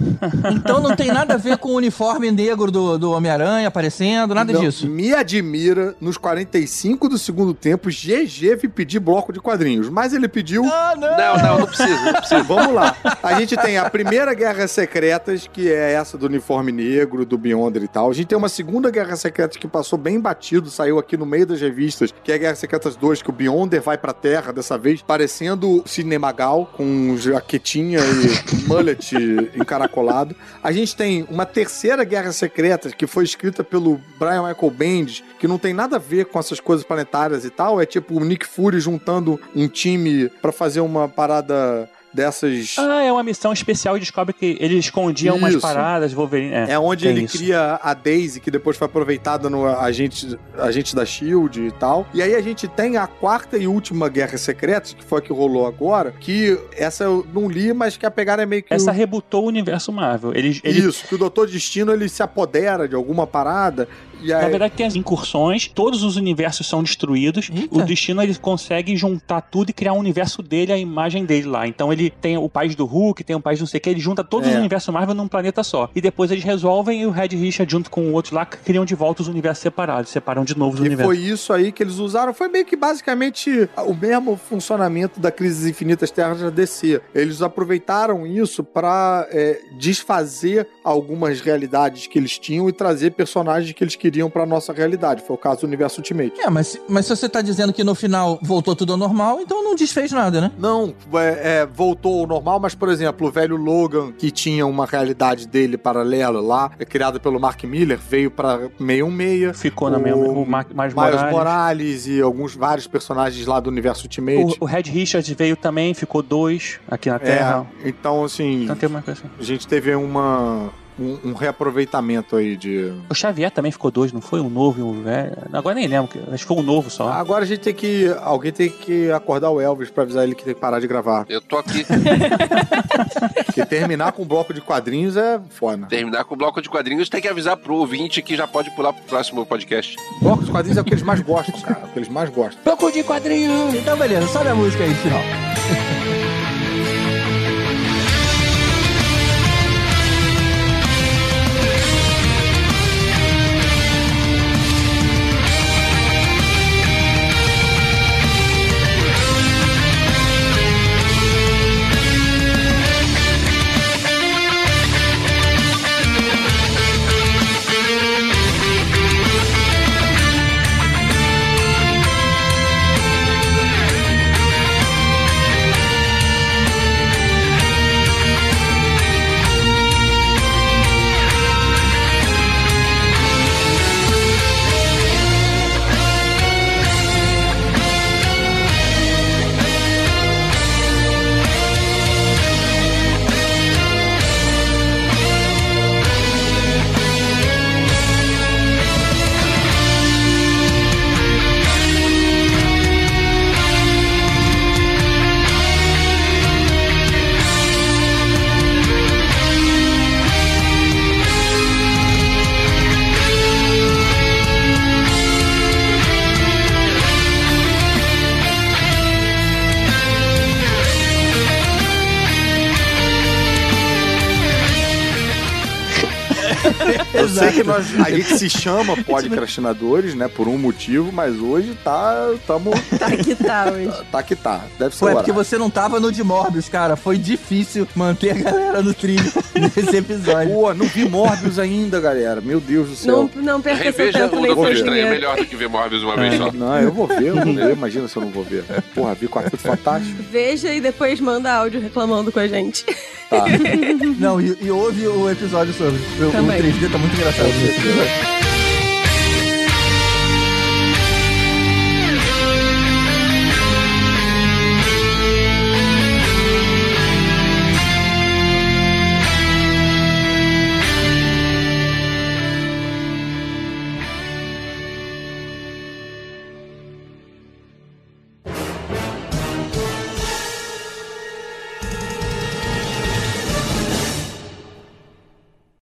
[SPEAKER 3] Então não tem nada a ver com o uniforme negro do, do Homem-Aranha aparecendo, nada
[SPEAKER 6] Não,
[SPEAKER 3] disso.
[SPEAKER 6] Me admira, nos 45 do segundo tempo, GG vir pedir bloco de quadrinhos. Mas ele pediu.
[SPEAKER 3] Ah, não!
[SPEAKER 7] Não, não, não precisa, não precisa.
[SPEAKER 6] Vamos lá. A gente tem a primeira Guerra Secretas, que é essa do uniforme negro, do Beyonder e tal. A gente tem uma segunda Guerra Secretas que passou bem batido, saiu aqui no meio das revistas, que é a Guerra Secretas 2, que o Beyonder vai pra Terra, dessa vez, parecendo Sidney Magal, com jaquetinha e mullet encaracolado. A gente tem uma terceira Guerra Secreta, que foi escrita pelo Brian Michael Bendis, que não tem nada a ver com essas coisas planetárias e tal. É tipo o Nick Fury juntando um time pra fazer uma parada dessas.
[SPEAKER 9] Ah, é uma missão especial e descobre que ele escondia umas
[SPEAKER 6] Isso.
[SPEAKER 9] paradas, Wolverine. É,
[SPEAKER 6] É onde
[SPEAKER 9] tem
[SPEAKER 6] ele
[SPEAKER 9] isso.
[SPEAKER 6] cria a Daisy, que depois foi aproveitada no agente, agente da Shield e tal. E aí a gente tem a quarta e última Guerra Secreta, que foi a que rolou agora, que essa eu não li, mas que a pegada é meio que.
[SPEAKER 9] Essa rebutou o universo Marvel. Ele, ele
[SPEAKER 6] Isso, que o Doutor Destino ele se apodera de alguma parada. E aí,
[SPEAKER 9] Na verdade, tem as incursões, todos os universos são destruídos.
[SPEAKER 3] Eita.
[SPEAKER 9] O destino ele consegue juntar tudo e criar um universo dele, a imagem dele lá. Então ele tem o país do Hulk, tem o país não sei o que, ele junta todos
[SPEAKER 6] É.
[SPEAKER 9] os universos Marvel num planeta só. E depois eles resolvem e o Red Richard, junto com o outro lá, criam de volta os universos separados, separam de novo os
[SPEAKER 6] E
[SPEAKER 9] universos.
[SPEAKER 6] foi isso aí que eles usaram. Foi meio que basicamente o mesmo funcionamento da Crise Infinitas Terras da DC. Eles aproveitaram isso pra é, desfazer algumas realidades que eles tinham e trazer personagens que eles queriam pra nossa realidade. Foi o caso do Universo Ultimate.
[SPEAKER 3] É, mas, mas se você tá dizendo que no final voltou tudo ao normal, então não desfez nada, né?
[SPEAKER 6] Não, é, é, voltou ao normal, mas, por exemplo, o velho Logan, que tinha uma realidade dele paralela lá, é, criada pelo Mark Miller, veio pra 616.
[SPEAKER 9] Ficou na
[SPEAKER 6] O
[SPEAKER 9] mesma. O Ma-
[SPEAKER 6] Miles
[SPEAKER 9] Miles Morales.
[SPEAKER 6] Morales e alguns vários personagens lá do Universo Ultimate.
[SPEAKER 9] O, o Red Richard veio também, ficou dois aqui na Terra.
[SPEAKER 6] É, então, assim,
[SPEAKER 9] Então tem uma coisa assim.
[SPEAKER 6] a gente teve uma, um, um reaproveitamento aí de.
[SPEAKER 9] O Xavier também ficou dois, não foi? Um novo e um velho. Agora nem lembro, acho que foi um novo só.
[SPEAKER 6] Agora a gente tem que. Alguém tem que acordar o Elvis pra avisar ele que tem que parar de gravar.
[SPEAKER 7] Eu tô aqui.
[SPEAKER 6] Porque terminar com um bloco de quadrinhos é foda.
[SPEAKER 7] Terminar com o bloco de quadrinhos, tem que avisar pro ouvinte que já pode pular pro próximo podcast.
[SPEAKER 6] Bloco de quadrinhos é o que eles mais gostam, cara. É o que eles mais gostam.
[SPEAKER 3] Bloco de quadrinhos! Então, beleza, sobe a música aí, final.
[SPEAKER 6] nós, a gente se chama podcastinadores, né, por um motivo, mas hoje tá, tamo...
[SPEAKER 8] Tá que tá hoje.
[SPEAKER 6] Tá que tá, deve ser
[SPEAKER 3] é
[SPEAKER 6] o
[SPEAKER 3] porque você não tava no de Morbius, cara. Foi difícil manter a galera no trilho nesse episódio.
[SPEAKER 6] Pô, não vi Morbius ainda, galera. Meu Deus do céu.
[SPEAKER 8] Não, não perca seu
[SPEAKER 7] Reveja
[SPEAKER 8] tempo
[SPEAKER 7] o
[SPEAKER 8] nem
[SPEAKER 7] Doutor Estranho, é melhor do que ver Morbius uma vez só.
[SPEAKER 6] Não, eu vou ver, eu vou ver. Imagina se eu não vou ver. Porra, vi Quarteto Fantástico.
[SPEAKER 8] Veja e depois manda áudio reclamando com a gente.
[SPEAKER 6] Tá.
[SPEAKER 3] Não, e, e houve o episódio sobre. O, o
[SPEAKER 8] Também.
[SPEAKER 3] 3D tá muito engraçado. Esse episódio.